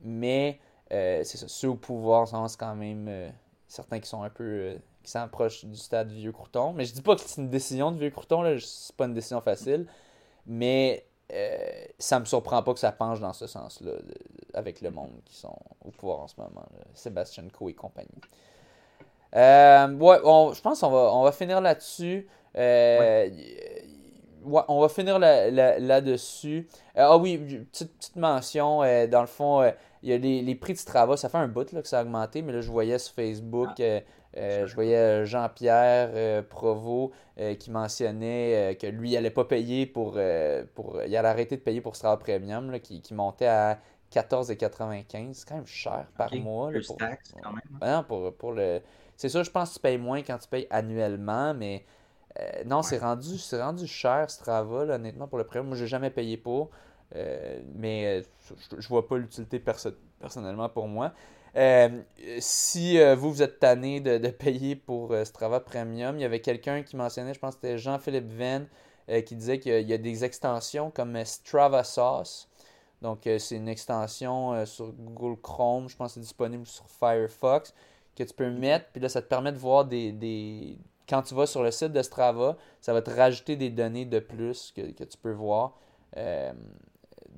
mais c'est ça, ceux au pouvoir, c'est quand même certains qui sont un peu euh, qui s'approchent du stade vieux crouton. Mais je dis pas que c'est une décision de vieux crouton, là, c'est pas une décision facile. Mais euh, ça me surprend pas que ça penche dans ce sens-là avec le monde qui sont au pouvoir en ce moment. Sébastien Co et compagnie. Euh, ouais, je pense qu'on va, on va finir là-dessus. Euh, ouais. on va finir là-dessus. ah oui, petite, petite mention, dans le fond, il y a les, prix de Strava, ça fait un bout là, que ça a augmenté, mais là, je voyais sur Facebook, ah. euh, euh, je voyais euh, Jean-Pierre Provost qui mentionnait que lui, il n'allait pas payer pour, pour. Il allait arrêter de payer pour Strava Premium, qui, montait à 14,95. C'est quand même cher par mois. pour, taxe, quand même. Hein. pour, pour le... C'est sûr, je pense que tu payes moins quand tu payes annuellement, mais non, c'est rendu, rendu cher Strava, honnêtement, pour le premium. Moi, je n'ai jamais payé pour. Euh, mais euh, je, vois pas l'utilité personnellement pour moi. Euh, si vous, vous êtes tanné de, payer pour Strava Premium, il y avait quelqu'un qui mentionnait, je pense que c'était Jean-Philippe Venn, qui disait qu'il y, a des extensions comme Strava Sauce. Donc, c'est une extension sur Google Chrome, je pense que c'est disponible sur Firefox, que tu peux mettre, puis là, ça te permet de voir des, Quand tu vas sur le site de Strava, ça va te rajouter des données de plus que, que tu peux voir.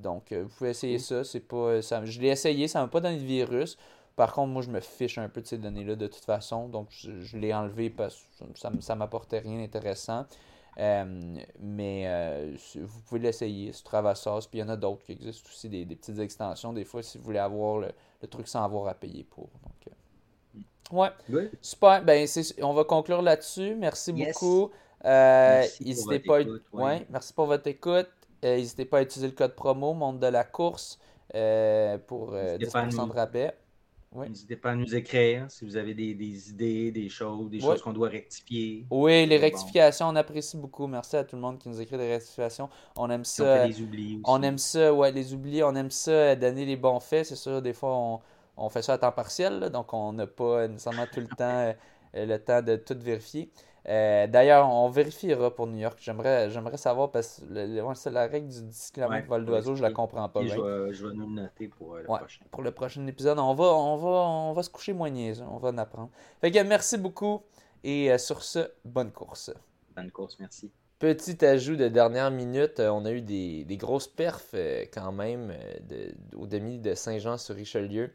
Donc, euh, vous pouvez essayer ça. C'est pas, euh, ça je l'ai essayé, ça ne m'a pas donné de virus. Par contre, moi, je me fiche un peu de ces données-là de toute façon. Donc, je, l'ai enlevé parce que ça ne m'apportait rien d'intéressant. Euh, mais vous pouvez l'essayer sur Travassos. Puis il y en a d'autres qui existent aussi, des, petites extensions. Des fois, si vous voulez avoir le, truc sans avoir à payer pour. Donc, Ouais. Super. Ben, on va conclure là-dessus. Merci beaucoup. Euh, n'hésitez pas. ouais. Merci pour votre écoute. Euh, n'hésitez pas à utiliser le code promo Monde de la course euh, pour 10% de rabais. N'hésitez pas à nous écrire si vous avez des, idées, des choses, des choses qu'on doit rectifier. Oui, les rectifications, on apprécie beaucoup. Merci à tout le monde qui nous écrit des rectifications. On aime ça. On, les oublie on aime ça, ouais, les oublier. On aime ça, donner les bons faits. C'est sûr, des fois, on, on fait ça à temps partiel, donc on n'a pas nécessairement tout le temps euh, le temps de tout vérifier. Euh, d'ailleurs, on vérifiera pour New York. J'aimerais, j'aimerais savoir parce que c'est la règle du 10 km vol d'oiseau, je la comprends pas. Je vais, je vais, nous le noter pour euh, le prochain. Pour le prochain épisode, on va, on va, on va se coucher moins niaiseux, on va en apprendre. Fait que merci beaucoup et sur ce, bonne course. Bonne course, merci. Petit ajout de dernière minute, euh, on a eu des, grosses perfs euh, quand même euh, au demi de Saint-Jean-sur-Richelieu.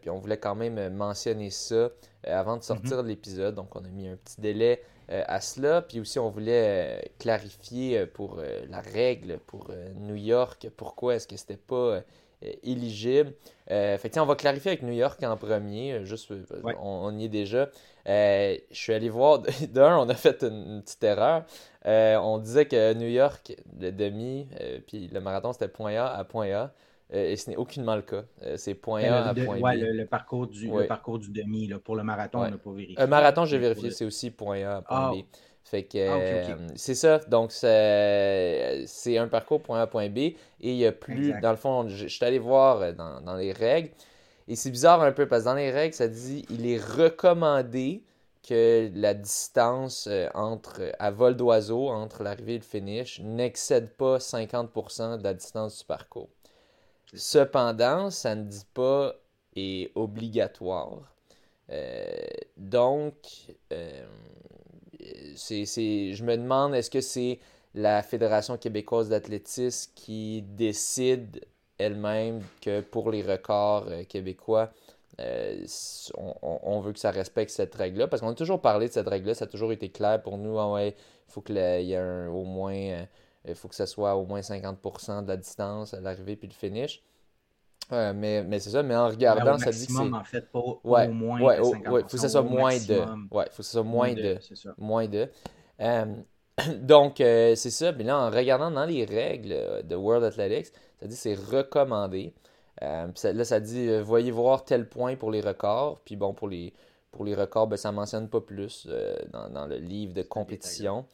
puis on voulait quand même mentionner ça avant de sortir de mhm. l'épisode. Donc on a mis un petit délai à cela. Puis aussi on voulait clarifier pour la règle pour New York, pourquoi est-ce que c'était pas éligible. fait on va clarifier avec New York en premier, juste on, y est déjà. je suis allé voir, d'un, on a fait une petite erreur. Euh, on disait que New York, le demi, euh, puis le marathon, c'était point A à point A. Euh, et ce n'est aucunement le cas. c'est point A à point B. Le, parcours du, parcours du demi, là, pour le marathon, on n'a pas vérifié. Un marathon, j'ai vérifié, c'est aussi point A à point B. Fait que ah, c'est ça. Donc, c'est un parcours point A, point B. Et il y a plus, dans le fond, je, suis allé voir dans, dans, les règles. Et c'est bizarre un peu parce que dans les règles, ça dit il est recommandé que la distance euh, entre, à vol d'oiseau entre l'arrivée et le finish n'excède pas 50% de la distance du parcours. Cependant, ça ne dit pas est obligatoire. Euh, donc, euh, c'est, je me demande, est-ce que c'est la Fédération québécoise d'athlétisme qui décide elle-même que pour les records québécois, euh, on, veut que ça respecte cette règle-là? Parce qu'on a toujours parlé de cette règle-là, ça a toujours été clair pour nous. Ah ouais, il faut qu'il y ait au moins. Euh, il faut que ça soit au moins 50% de la distance à l'arrivée puis le finish. Euh, mais, mais c'est ça, mais en regardant, ça dit que c'est. en fait, pas au moins. Ouais, il faut que ça soit moins de. Ouais, il faut que ça soit moins de. Moins de. donc, c'est ça. Mais là, en regardant dans les règles de World Athletics, ça dit que c'est recommandé. Euh, là, ça dit euh, voyez voir tel point pour les records. Puis bon, pour les, pour les records, ben, ça ne mentionne pas plus euh, dans, le livre de compétition.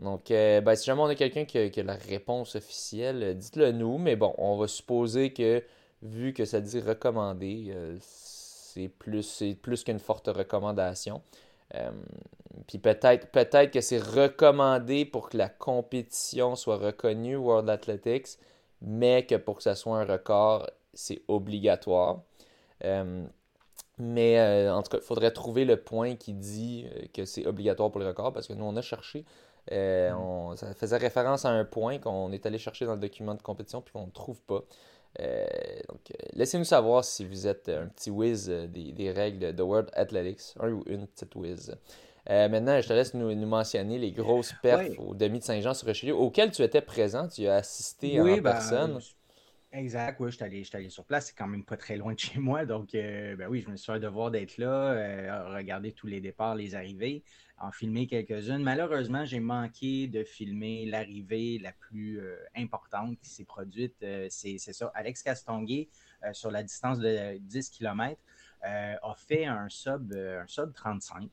Donc, ben, si jamais on a quelqu'un qui, a la réponse officielle, dites-le nous. Mais bon, on va supposer que, vu que ça dit recommandé, c'est plus, plus qu'une forte recommandation. puis peut-être peut que c'est recommandé pour que la compétition soit reconnue, World Athletics, mais que pour que ça soit un record, c'est obligatoire. Euh, mais euh, en tout cas, il faudrait trouver le point qui dit euh, que c'est obligatoire pour le record parce que nous, on a cherché. Mm. ça faisait référence à un point qu'on est allé chercher dans le document de compétition puis qu'on ne trouve pas. Donc, laissez-nous savoir si vous êtes un petit whiz des, règles de World Athletics, un ou une petite whiz. maintenant, je te laisse nous, mentionner les grosses perfs au demi de Saint-Jean sur Richelieu auxquelles tu étais présent, tu as assisté en ben, personne. Exact, oui, je suis allé, allé, sur place, c'est quand même pas très loin de chez moi, donc euh, ben oui, je me suis fait un devoir d'être là, euh, regarder tous les départs, les arrivées, en filmer quelques-unes. Malheureusement, j'ai manqué de filmer l'arrivée la plus euh, importante qui s'est produite, c'est ça, Alex Castonguay, sur la distance de 10 km, a fait un sub, un sub 35.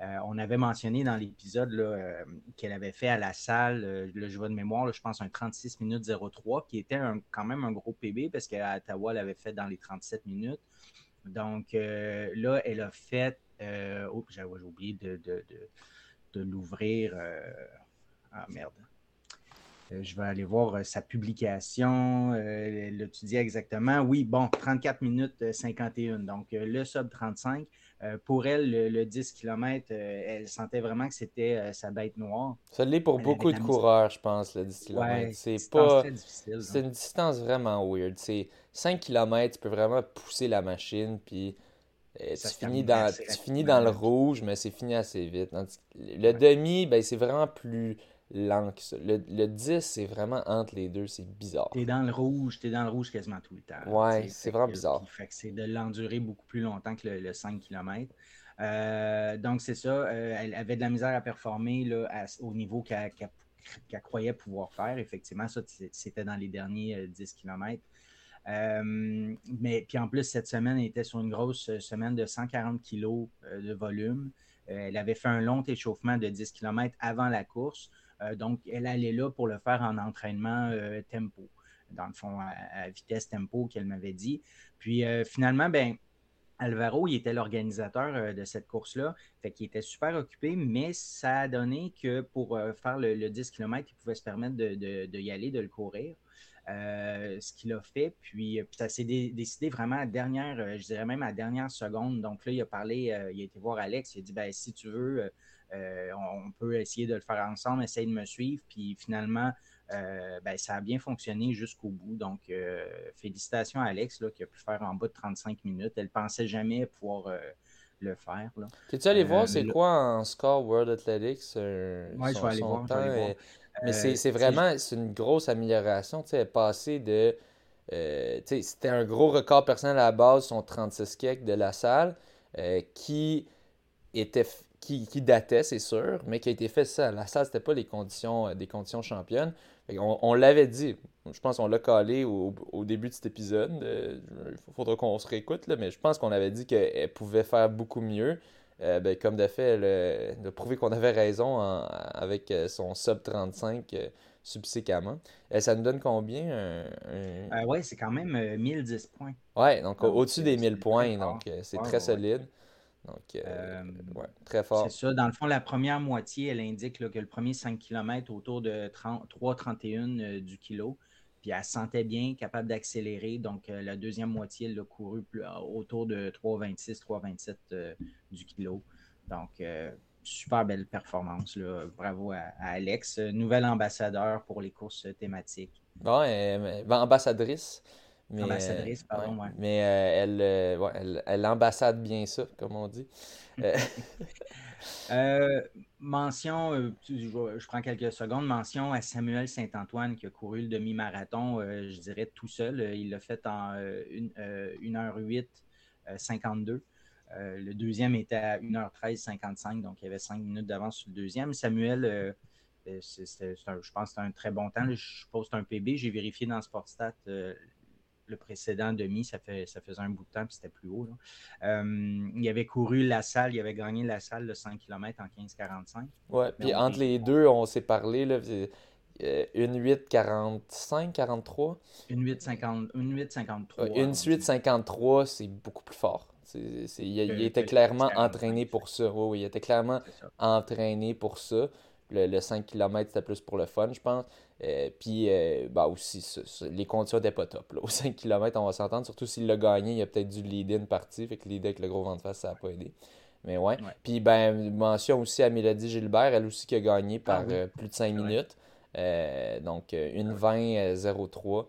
Euh, on avait mentionné dans l'épisode euh, qu'elle avait fait à la salle, euh, le jeu de mémoire, je pense un 36 minutes 03, qui était quand même un gros PB parce qu'à Ottawa, elle avait fait dans les 37 minutes. Donc là, elle a fait. Oh, j'ai oublié de, de l'ouvrir. ah merde. Je vais aller voir sa publication. Elle dit exactement. Oui, bon, 34 minutes 51. Donc, le sub 35. Euh, pour elle, le, 10 km, euh, elle sentait vraiment que c'était euh, sa bête noire. Ça l'est pour beaucoup de coureurs, je pense, le 10 km. c'est pas. C'est une distance vraiment weird. C'est 5 km, tu peux vraiment pousser la machine, puis tu finis, dans, tu finis dans le rouge, mais c'est fini assez vite. Le demi, ben, c'est vraiment plus lent que ça. Le, le 10, c'est vraiment entre les deux, c'est bizarre. T'es dans le rouge, t'es dans le rouge quasiment tout le temps. Ouais, c'est vraiment bizarre. Fait que c'est de l'endurer beaucoup plus longtemps que le, 5 km. donc, c'est ça. elle avait de la misère à performer là, au niveau qu'elle croyait pouvoir faire. Effectivement, ça, c'était dans les derniers 10 km. Mais puis en plus, cette semaine, elle était sur une grosse semaine de 140 kg de volume. elle avait fait un long échauffement de 10 km avant la course. donc, elle allait là pour le faire en entraînement tempo dans le fond, à, vitesse tempo qu'elle m'avait dit. Puis euh, finalement, ben, Alvaro, il était l'organisateur euh, de cette course-là. Fait qu'il était super occupé, mais ça a donné que pour euh, faire le, 10 km, il pouvait se permettre de, y aller, de le courir. Ce qu'il a fait. Puis, ça s'est décidé vraiment à dernière, je dirais même à dernière seconde. Donc là, il a parlé, il a été voir Alex, il a dit ben, si tu veux, on, peut essayer de le faire ensemble, essaye de me suivre. Puis finalement, euh, ben, ça a bien fonctionné jusqu'au bout. Donc, euh, félicitations à Alex là, qui a pu faire en bas de 35 minutes. Elle ne pensait jamais pouvoir euh, le faire. T'es-tu allé voir c'est quoi en score World Athletics? oui, je vais aller voir. Mais c'est vraiment c'est une grosse amélioration. Tu sais, passée de. c'était un gros record personnel à la base, son 36 kek de la salle, qui était qui, qui datait, c'est sûr, mais qui a été fait ça. La salle, c'était pas les conditions, des conditions championnes. On, l'avait dit. Je pense qu'on l'a calé au, début de cet épisode. Il faudra qu'on se réécoute, là, mais je pense qu'on avait dit qu'elle pouvait faire beaucoup mieux. Euh, ben, comme de fait, de prouver qu'on avait raison avec euh, son sub 35 euh, subséquemment. ça nous donne combien Oui, c'est quand même 1010 points. Oui, donc, au-dessus des 1000 points, donc c'est très solide. Donc, très fort. C'est ça. Dans le fond, la première moitié, elle indique que le premier 5 km autour de 3,31 euh, du kilo. Puis elle sentait bien, capable d'accélérer. Donc, la deuxième moitié, elle a couru autour de 3,26, 3,27 du kilo. Donc, super belle performance. Là. Bravo à, Alex, nouvel ambassadeur pour les courses thématiques. Bon, ambassadrice. Mais, Ambassadrice, euh, pardon, ouais. Mais euh, elle, euh, elle, elle, ambassade bien ça, comme on dit. mention, je, prends quelques secondes, mention à Samuel Saint-Antoine qui a couru le demi-marathon, je dirais tout seul. Il l'a fait en 1h08, 52. le deuxième était à 1h13, 55, donc il y avait 5 minutes d'avance sur le deuxième. Samuel, je pense que c'était un très bon temps. Je suppose que c'est un PB. J'ai vérifié dans Sportstat le précédent demi, ça, fait, ça faisait un bout de temps, puis c'était plus haut. Euh, il avait couru la salle, il avait gagné la salle de 100 km en 15,45. Ouais, puis entre les deux, on s'est parlé, là, euh, une 8 45 43 une 8 50 une 8 53 une 8 53 c'est beaucoup plus fort. Il, était clairement entraîné pour ça. Oui, oui il était clairement entraîné pour ça le, 5 km, c'était plus pour le fun, je pense. Euh, puis, euh, bah aussi, les conditions n'étaient pas top. Au 5 km, on va s'entendre. Surtout s'il l'a gagné, il y a peut-être du lead-in parti. Fait que lead avec le gros vent de face, ça n'a pas aidé. Mais ouais. Puis, ben, mention aussi à Mélodie Gilbert, elle aussi qui a gagné par ah euh, plus de 5 minutes. donc, une 20-03.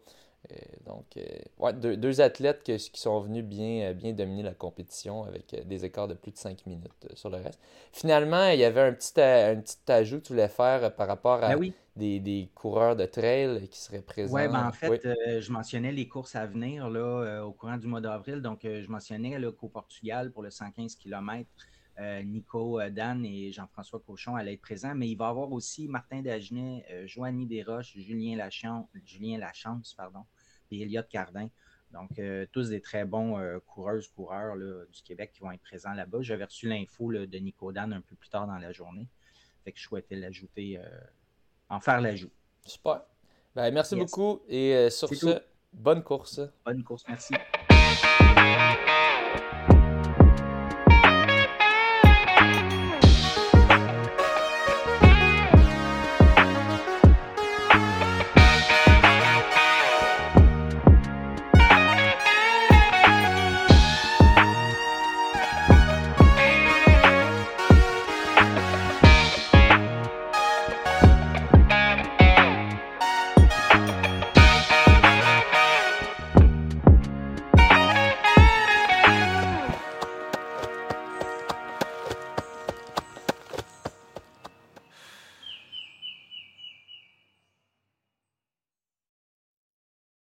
Euh, donc, euh, deux, athlètes qui sont venus bien, euh, bien dominer la compétition avec des écarts de plus de 5 minutes sur le reste. Finalement, il y avait un petit, un petit ajout que tu voulais faire par rapport à ben des, coureurs de trail qui seraient présents. Ben, oui, en fait, je mentionnais les courses à venir là, au courant du mois d'avril. Donc, je mentionnais qu'au Portugal, pour le 115 km, Nico Dan et Jean-François Cochon allaient être présents, mais il va y avoir aussi Martin Dagenet, Joanny Desroches, Julien Lachance, Julien Lachance pardon, et Elliot Cardin. Donc, euh, tous des très bons euh, coureuses, coureurs du Québec qui vont être présents là-bas. J'avais reçu l'info de Nico Dan un peu plus tard dans la journée. Fait que je souhaitais l'ajouter, euh, en faire l'ajout. Super. Ben, merci beaucoup et sur ce, bonne course. Bonne course, merci.